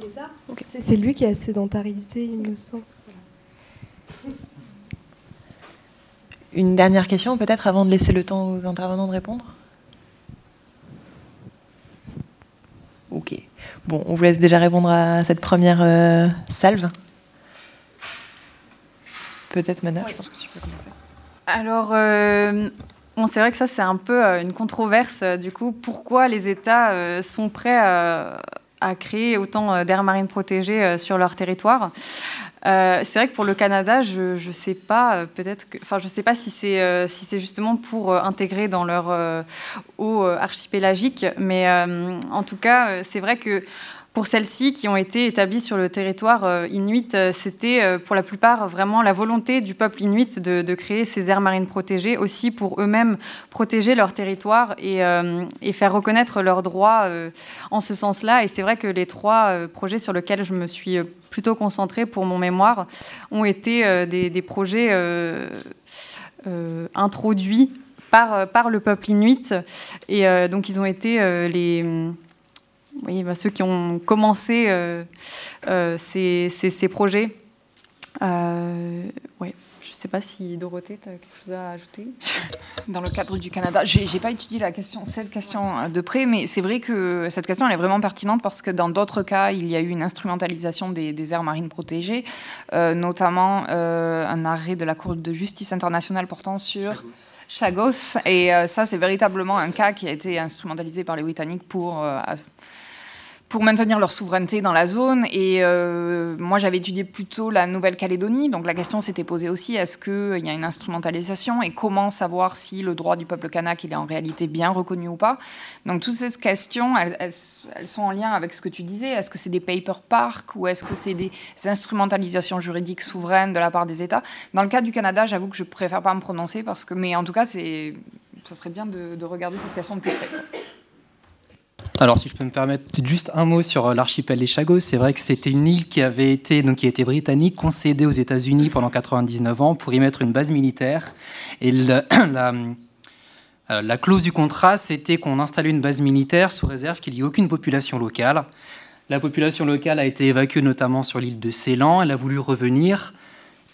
L'État. C'est lui qui a sédentarisé, il me semble. Une dernière question peut-être avant de laisser le temps aux intervenants de répondre? Ok. Bon, on vous laisse déjà répondre à cette première euh, salve. Peut-être Mana, je pense que tu peux commencer. Alors, euh, c'est vrai que ça, c'est un peu euh, une controverse. Euh, du coup, pourquoi les États euh, sont prêts à, créer autant d'aires marines protégées sur leur territoire c'est vrai que pour le Canada, je ne sais pas, peut-être enfin, je sais pas si c'est si c'est justement pour intégrer dans leur eau archipélagique, mais en tout cas, c'est vrai que pour celles-ci qui ont été établies sur le territoire euh, inuit, euh, c'était euh, pour la plupart vraiment la volonté du peuple inuit de, créer ces aires marines protégées, aussi pour eux-mêmes protéger leur territoire et, faire reconnaître leurs droits en ce sens-là. Et c'est vrai que les trois projets sur lesquels je me suis plutôt concentrée pour mon mémoire ont été des, projets introduits par, par le peuple inuit. Et donc ils ont été les oui, bah, ceux qui ont commencé euh, euh, ces, projets. Euh, ouais, je sais pas si Dorothée, tu as quelque chose à ajouter? (laughs) Dans le cadre du Canada, je n'ai pas étudié la question, cette question de près, mais c'est vrai que cette question elle est vraiment pertinente parce que dans d'autres cas, il y a eu une instrumentalisation des, aires marines protégées, euh, notamment euh, un arrêt de la Cour de justice internationale portant sur Chagos. Et euh, ça, c'est véritablement un cas qui a été instrumentalisé par les Britanniques pour pour maintenir leur souveraineté dans la zone. Et euh, moi, j'avais étudié plutôt la Nouvelle-Calédonie. Donc la question s'était posée aussi, est-ce qu'il y a une instrumentalisation et comment savoir si le droit du peuple kanak il est en réalité bien reconnu ou pas? Donc toutes ces questions, elles, sont en lien avec ce que tu disais. Est-ce que c'est des paper parks ou est-ce que c'est des instrumentalisations juridiques souveraines de la part des États? Dans le cas du Canada, j'avoue que je préfère pas me prononcer parce que, mais en tout cas, ça serait bien de, de regarder cette question de plus près. Alors, si je peux me permettre juste un mot sur euh, l'archipel des Chagos, c'est vrai que c'était une île qui avait été, donc qui était britannique, concédée aux États-Unis pendant 99 ans pour y mettre une base militaire. Et (clears throat) euh, la, clause du contrat, c'était qu'on installait une base militaire sous réserve qu'il n'y ait aucune population locale. La population locale a été évacuée notamment sur l'île de Ceylan. Elle a voulu revenir.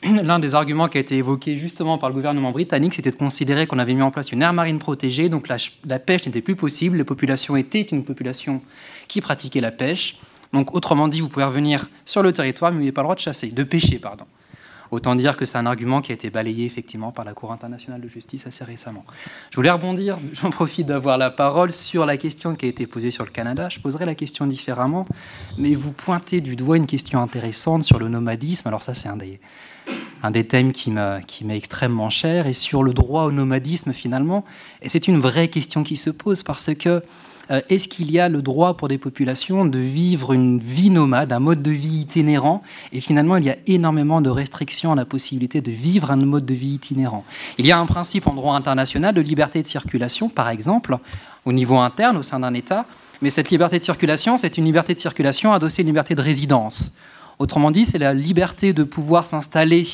(clears throat) l'un des arguments qui a été évoqué justement par le gouvernement britannique, c'était de considérer qu'on avait mis en place une aire marine protégée, donc la, pêche n'était plus possible, les populations étaient une population qui pratiquait la pêche. Donc autrement dit, vous pouvez revenir sur le territoire, mais vous n'avez pas le droit de chasser, de pêcher, pardon. Autant dire que c'est un argument qui a été balayé effectivement par la Cour internationale de justice assez récemment. Je voulais rebondir, (laughs) j'en profite d'avoir la parole sur la question qui a été posée sur le Canada. Je poserai la question différemment, mais vous pointez du doigt une question intéressante sur le nomadisme. Alors ça, c'est un des, un des thèmes qui m'est extrêmement cher, et sur le droit au nomadisme finalement. Et c'est une vraie question qui se pose parce que euh, est-ce qu'il y a le droit pour des populations de vivre une vie nomade, un mode de vie itinérant? Et finalement, il y a énormément de restrictions à la possibilité de vivre un mode de vie itinérant. Il y a un principe en droit international de liberté de circulation, par exemple, au niveau interne, au sein d'un État. Mais cette liberté de circulation, c'est une liberté de circulation adossée à une liberté de résidence. Autrement dit, c'est la liberté de pouvoir s'installer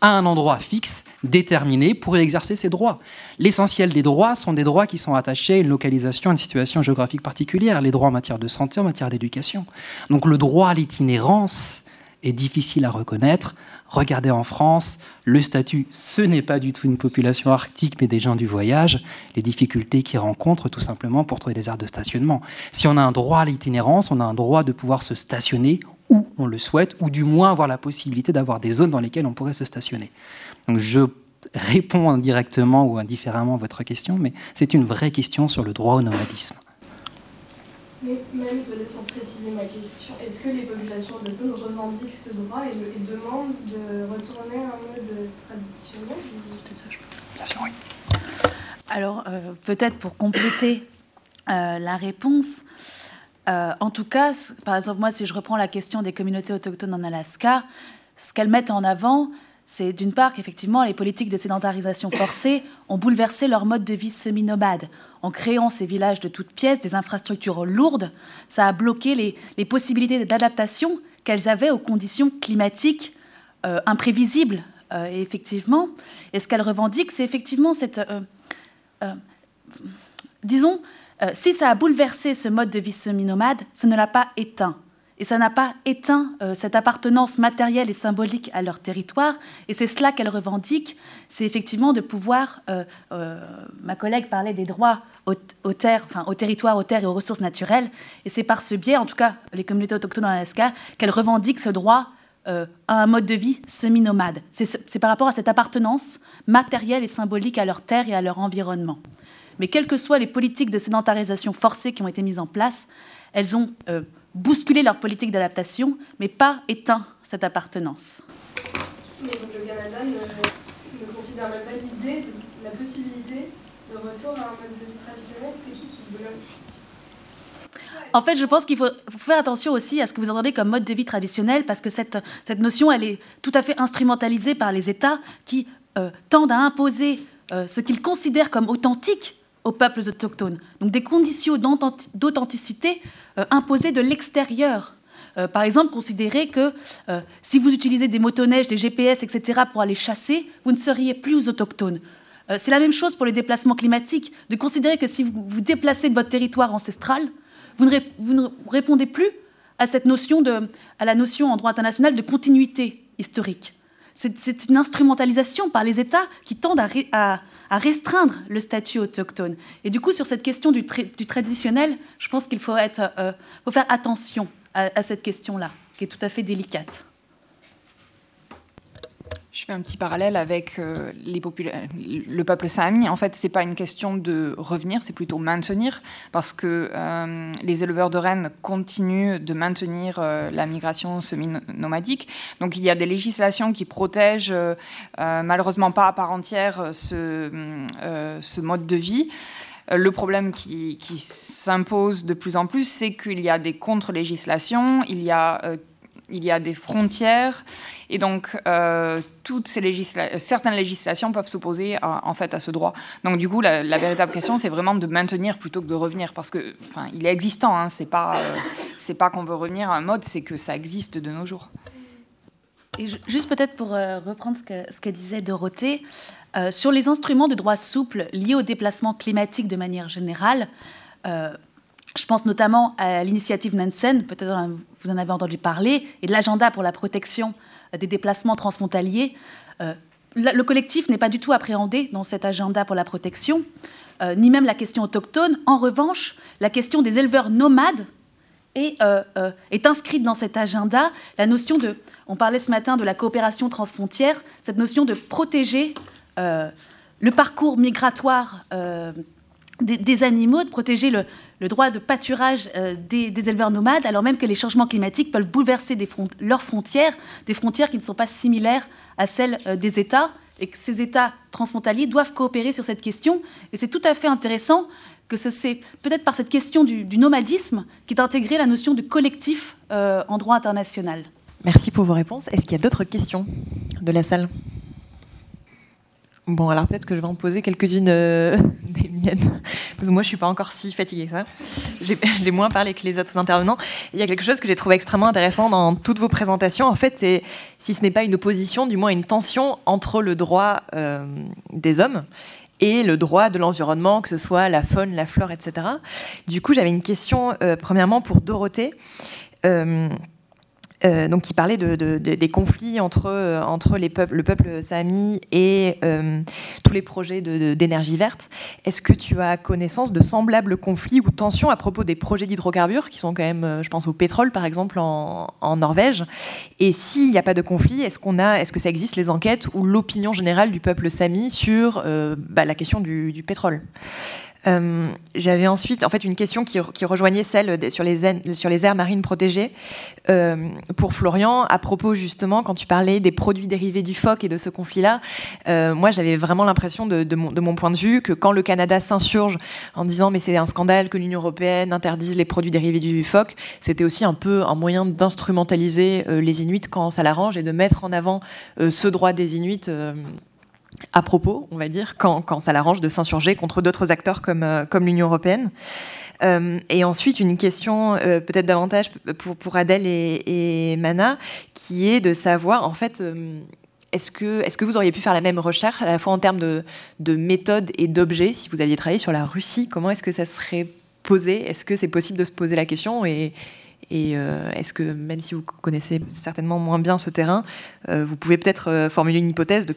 à un endroit fixe, déterminé, pour exercer ses droits. L'essentiel des droits sont des droits qui sont attachés à une localisation, à une situation géographique particulière, les droits en matière de santé, en matière d'éducation. Donc le droit à l'itinérance est difficile à reconnaître. Regardez en France, le statut, ce n'est pas du tout une population arctique, mais des gens du voyage, les difficultés qu'ils rencontrent tout simplement pour trouver des aires de stationnement. Si on a un droit à l'itinérance, on a un droit de pouvoir se stationner où on le souhaite, ou du moins avoir la possibilité d'avoir des zones dans lesquelles on pourrait se stationner. Donc je réponds indirectement ou indifféremment à votre question, mais c'est une vraie question sur le droit au nomadisme. Mais même peut-être pour préciser ma question, est-ce que les populations autochtones revendiquent ce droit et, demandent de retourner à un mode traditionnel? Bien sûr, oui. Alors, euh, peut-être pour compléter euh, la réponse, euh, en tout cas, par exemple, moi, si je reprends la question des communautés autochtones en Alaska, ce qu'elles mettent en avant, c'est d'une part qu'effectivement, les politiques de sédentarisation forcée ont bouleversé leur mode de vie semi-nomade. En créant ces villages de toutes pièces, des infrastructures lourdes, ça a bloqué les, possibilités d'adaptation qu'elles avaient aux conditions climatiques euh, imprévisibles. Euh, effectivement, et ce qu'elles revendiquent, c'est effectivement cette... disons, euh, si ça a bouleversé ce mode de vie semi-nomade, ça ne l'a pas éteint. Et ça n'a pas éteint euh, cette appartenance matérielle et symbolique à leur territoire. Et c'est cela qu'elles revendiquent, c'est effectivement de pouvoir, euh, ma collègue parlait des droits aux, terres, enfin, au territoire, aux terres et aux ressources naturelles. Et c'est par ce biais, en tout cas les communautés autochtones en Alaska, qu'elles revendiquent ce droit à un mode de vie semi-nomade. C'est par rapport à cette appartenance matérielle et symbolique à leur terre et à leur environnement. Mais quelles que soient les politiques de sédentarisation forcée qui ont été mises en place, elles ont euh, bousculé leur politique d'adaptation, mais pas éteint cette appartenance. Mais le Canada ne, considère même pas l'idée, la possibilité de retour à un mode de vie traditionnel. C'est qui qui bloque? En fait, je pense qu'il faut, faire attention aussi à ce que vous entendez comme mode de vie traditionnel, parce que cette, cette notion, elle est tout à fait instrumentalisée par les États qui euh, tendent à imposer euh, ce qu'ils considèrent comme authentique aux peuples autochtones. Donc des conditions d'authenticité euh, imposées de l'extérieur. Euh, par exemple, considérer que euh, si vous utilisez des motoneiges, des GPS, etc., pour aller chasser, vous ne seriez plus aux autochtones. C'est la même chose pour les déplacements climatiques, de considérer que si vous vous déplacez de votre territoire ancestral, vous ne, répondez plus à cette notion de, à la notion en droit international de continuité historique. c'est une instrumentalisation par les États qui tendent à, restreindre le statut autochtone. Et du coup, sur cette question du, traditionnel, je pense qu'il faut, euh, faut, faire attention à cette question-là, qui est tout à fait délicate. Je fais un petit parallèle avec euh, les le peuple sami. En fait, c'est pas une question de revenir, c'est plutôt maintenir, parce que euh, les éleveurs de rennes continuent de maintenir euh, la migration semi-nomadique. Donc, il y a des législations qui protègent, malheureusement pas à part entière, ce, mode de vie. Le problème qui, s'impose de plus en plus, c'est qu'il y a des contre-législations, il y a il y a des frontières et donc euh, toutes ces certaines législations peuvent s'opposer en fait à ce droit. Donc du coup, la, véritable question, c'est vraiment de maintenir plutôt que de revenir parce que, enfin, il est existant. Hein, c'est pas, euh, c'est pas qu'on veut revenir à un mode, c'est que ça existe de nos jours. Et juste peut-être pour euh, reprendre ce que, ce que, disait Dorothée, sur les instruments de droit souple liés au déplacement climatique de manière générale, je pense notamment à l'initiative Nansen, peut-être vous en avez entendu parler, et de l'agenda pour la protection des déplacements transfrontaliers. Euh, le collectif n'est pas du tout appréhendé dans cet agenda pour la protection, euh, ni même la question autochtone. En revanche, la question des éleveurs nomades euh, est, inscrite dans cet agenda. La notion de, on parlait ce matin de la coopération transfrontière, cette notion de protéger le parcours migratoire des, animaux, de protéger le, droit de pâturage euh, des, éleveurs nomades, alors même que les changements climatiques peuvent bouleverser leurs frontières, des frontières qui ne sont pas similaires à celles euh, des États, et que ces États transfrontaliers doivent coopérer sur cette question. Et c'est tout à fait intéressant que c'est peut-être par cette question du, nomadisme qu'est intégrée la notion de collectif euh, en droit international. Merci pour vos réponses. Est-ce qu'il y a d'autres questions de la salle? Bon, alors peut-être que je vais en poser quelques-unes euh, (laughs) des miennes. Parce que moi, je suis pas encore si fatiguée que ça. J'ai (laughs) moins parlé que les autres intervenants. Il y a quelque chose que j'ai trouvé extrêmement intéressant dans toutes vos présentations. En fait, c'est, si ce n'est pas une opposition, du moins une tension entre le droit euh, des hommes et le droit de l'environnement, que ce soit la faune, la flore, etc. Du coup, j'avais une question, euh, premièrement, pour Dorothée. Euh, donc qui parlait de, des conflits entre, euh, entre le peuple sami et euh, tous les projets d'énergie verte. Est-ce que tu as connaissance de semblables conflits ou tensions à propos des projets d'hydrocarbures qui sont quand même, je pense au pétrole par exemple en, Norvège? Et s'il n'y a pas de conflit, est-ce qu'on a, est-ce que ça existe les enquêtes ou l'opinion générale du peuple sami sur bah, la question du pétrole? Euh, j'avais ensuite en fait une question qui, rejoignait celle sur les, sur les aires marines protégées euh, pour Florian à propos justement quand tu parlais des produits dérivés du phoque et de ce conflit-là. Euh, moi, j'avais vraiment l'impression de, mon, point de vue que quand le Canada s'insurge en disant mais c'est un scandale que l'Union européenne interdise les produits dérivés du phoque, c'était aussi un peu un moyen d'instrumentaliser les Inuits quand ça l'arrange et de mettre en avant ce droit des Inuits à propos, on va dire, quand, ça l'arrange de s'insurger contre d'autres acteurs comme, euh, comme l'Union européenne. Euh, et ensuite, une question euh, peut-être davantage pour, pour Adèle et, Mana, qui est de savoir, en fait, est-ce que, est que vous auriez pu faire la même recherche, à la fois en termes de, de méthode et d'objet, si vous aviez travaillé sur la Russie Comment est-ce que ça serait posé? Est-ce que c'est possible de se poser la question? Et, et est-ce que, même si vous connaissez certainement moins bien ce terrain, vous pouvez peut-être formuler une hypothèse de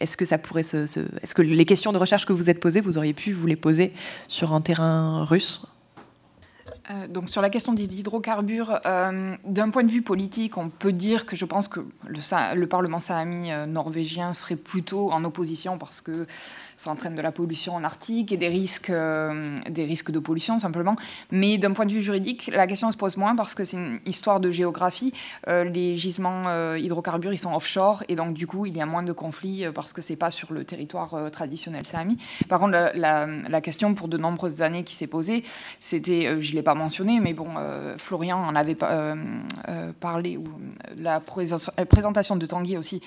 est-ce que ça pourrait se, est-ce que les questions de recherche que vous êtes posées, vous auriez pu vous les poser sur un terrain russe? Euh, donc sur la question des hydrocarbures, euh, d'un point de vue politique, on peut dire que je pense que le, le Parlement sahami euh, norvégien serait plutôt en opposition parce que ça entraîne de la pollution en Arctique et des risques, euh, des risques de pollution simplement. Mais d'un point de vue juridique, la question se pose moins parce que c'est une histoire de géographie. Euh, les gisements euh, hydrocarbures, ils sont offshore et donc du coup, il y a moins de conflits parce que c'est pas sur le territoire traditionnel sami. Par contre, la, question pour de nombreuses années qui s'est posée, c'était, je l'ai pas mentionné, mais bon, Florian en avait parlé ou la présentation de Tanguy aussi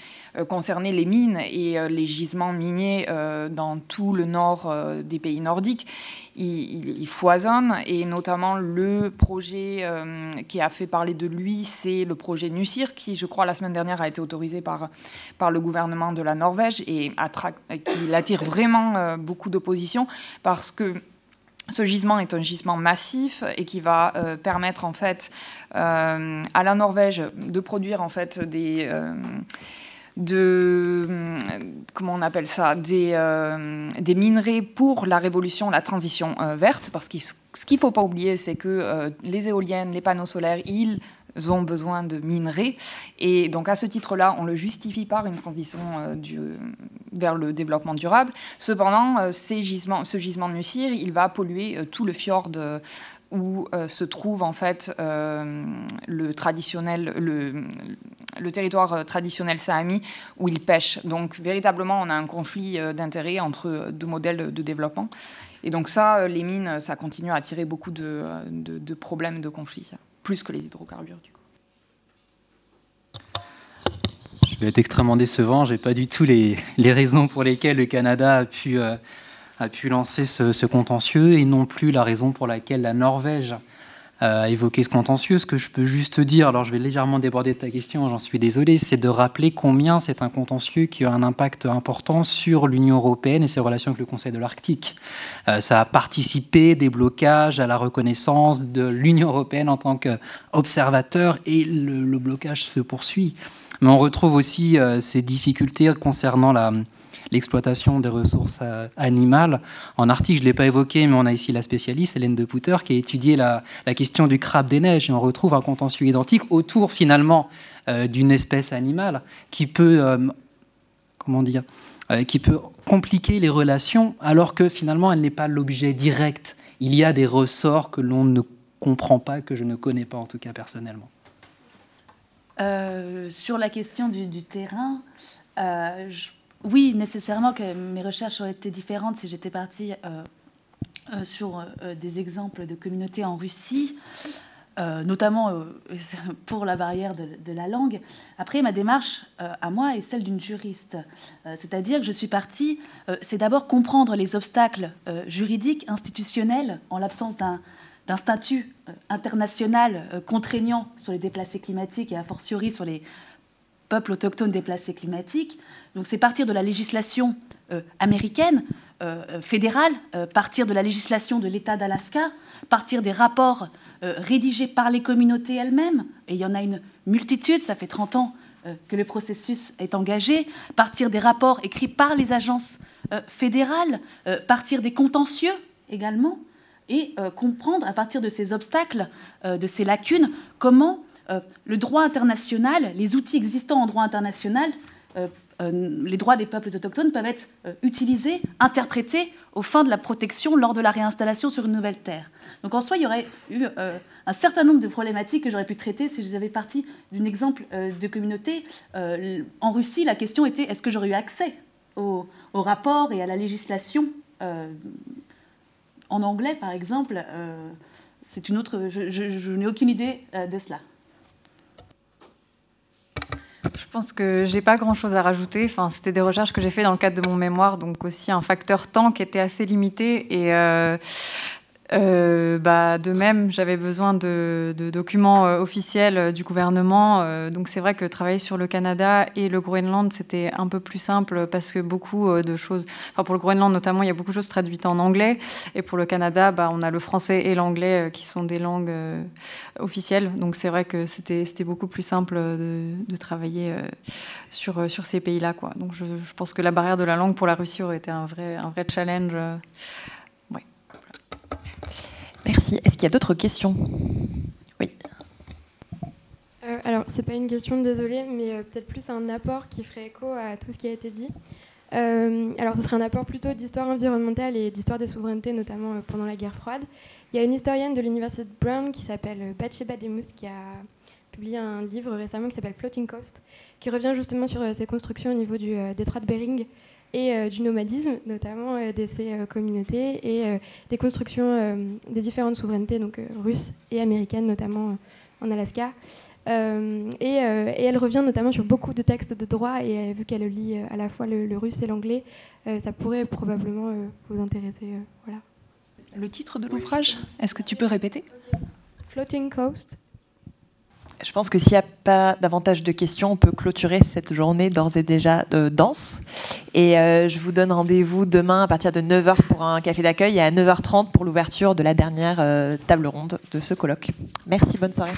concernait les mines et les gisements miniers dans dans tout le nord euh, des pays nordiques. Il, foisonne et notamment le projet euh, qui a fait parler de lui, c'est le projet Nucir qui, je crois, la semaine dernière a été autorisé par, par le gouvernement de la Norvège et qui attire vraiment euh, beaucoup d'opposition parce que ce gisement est un gisement massif et qui va permettre en fait à la Norvège de produire en fait des de hum, comment on appelle ça des, euh, des minerais pour la révolution, la transition euh, verte, parce que ce qu'il ne faut pas oublier, c'est que euh, les éoliennes, les panneaux solaires, ils ont besoin de minerais. Et donc à ce titre-là, on le justifie par une transition du, vers le développement durable. Cependant, ces gisements, ce gisement de Nussir, il va polluer tout le fjord où euh, se trouve en fait euh, le, traditionnel, le, territoire euh, traditionnel sahami où ils pêchent. Donc véritablement, on a un conflit d'intérêts entre deux modèles de développement. Et donc ça, les mines, ça continue à attirer beaucoup de, problèmes, de conflits, plus que les hydrocarbures. Je vais être extrêmement décevant. J'ai pas du tout les, les, raisons pour lesquelles le Canada a pu a pu lancer ce, contentieux et non plus la raison pour laquelle la Norvège a évoqué ce contentieux. Ce que je peux juste dire, alors je vais légèrement déborder de ta question, j'en suis désolé, c'est de rappeler combien c'est un contentieux qui a un impact important sur l'Union européenne et ses relations avec le Conseil de l'Arctique. Euh, ça a participé des blocages à la reconnaissance de l'Union européenne en tant qu'observateur et le, blocage se poursuit. Mais on retrouve aussi euh, ces difficultés concernant la, l'exploitation des ressources euh, animales. En Arctique, je ne l'ai pas évoqué, mais on a ici la spécialiste, Hélène de Pouter, qui a étudié la, question du crabe des neiges. On retrouve un contentieux identique autour, finalement, euh, d'une espèce animale qui peut, euh, comment dire, qui peut compliquer les relations, alors que finalement, elle n'est pas l'objet direct. Il y a des ressorts que l'on ne comprend pas, que je ne connais pas, en tout cas personnellement. sur la question du, terrain, je oui, nécessairement que mes recherches auraient été différentes si j'étais partie euh, euh, sur euh, des exemples de communautés en Russie, notamment (laughs) pour la barrière de, la langue. Après, ma démarche à moi est celle d'une juriste. C'est-à-dire que je suis partie, c'est d'abord comprendre les obstacles juridiques, institutionnels, en l'absence d'un statut international contraignant sur les déplacés climatiques et a fortiori sur les peuples autochtones déplacés climatiques. Donc c'est partir de la législation euh, américaine, euh, euh, fédérale, partir de la législation de l'État d'Alaska, partir des rapports rédigés par les communautés elles-mêmes, et il y en a une multitude, ça fait 30 ans que le processus est engagé, partir des rapports écrits par les agences fédérales, partir des contentieux également, et comprendre à partir de ces obstacles, de ces lacunes, comment le droit international, les outils existants en droit international euh, les droits des peuples autochtones peuvent être euh, utilisés, interprétés aux fins de la protection lors de la réinstallation sur une nouvelle terre. Donc en soi, il y aurait eu euh, un certain nombre de problématiques que j'aurais pu traiter si j'avais parti d'un exemple de communauté. en Russie, la question était est-ce que j'aurais eu accès au, rapport et à la législation en anglais, par exemple C'est une autre. je n'ai aucune idée de cela. Je pense que j'ai pas grand-chose à rajouter. Enfin, c'était des recherches que j'ai fait dans le cadre de mon mémoire, donc aussi un facteur temps qui était assez limité. Et euh, euh, bah, de même, j'avais besoin de, documents euh, officiels euh, du gouvernement. donc c'est vrai que travailler sur le Canada et le Groenland, c'était un peu plus simple parce que beaucoup de choses, enfin pour le Groenland notamment, il y a beaucoup de choses traduites en anglais. Et pour le Canada, bah, on a le français et l'anglais qui sont des langues officielles. Donc c'est vrai que c'était beaucoup plus simple de, travailler sur, ces pays-là. Donc je, pense que la barrière de la langue pour la Russie aurait été un vrai challenge. Merci. Est-ce qu'il y a d'autres questions? Oui. Euh, alors, c'est pas une question, désolée, mais euh, peut-être plus un apport qui ferait écho à tout ce qui a été dit. Euh, alors, ce serait un apport plutôt d'histoire environnementale et d'histoire des souverainetés, notamment pendant la guerre froide. Il y a une historienne de l'université de Brown qui s'appelle Bathsheba Demuth qui a publié un livre récemment qui s'appelle Floating Coast, qui revient justement sur ces constructions au niveau du détroit de Bering et euh, du nomadisme, notamment euh, de ces euh, communautés et des constructions des différentes souverainetés, donc russes et américaines, notamment en Alaska. et, elle revient notamment sur beaucoup de textes de droit, et vu qu'elle lit à la fois le, russe et l'anglais, ça pourrait probablement vous intéresser. voilà. Le titre de l'ouvrage, est-ce que tu peux répéter? Floating Coast, je pense que s'il n'y a pas davantage de questions, on peut clôturer cette journée d'ores et déjà de danse. Et euh, je vous donne rendez-vous demain à partir de 9h pour un café d'accueil et à 9h30 pour l'ouverture de la dernière euh, table ronde de ce colloque. Merci, bonne soirée.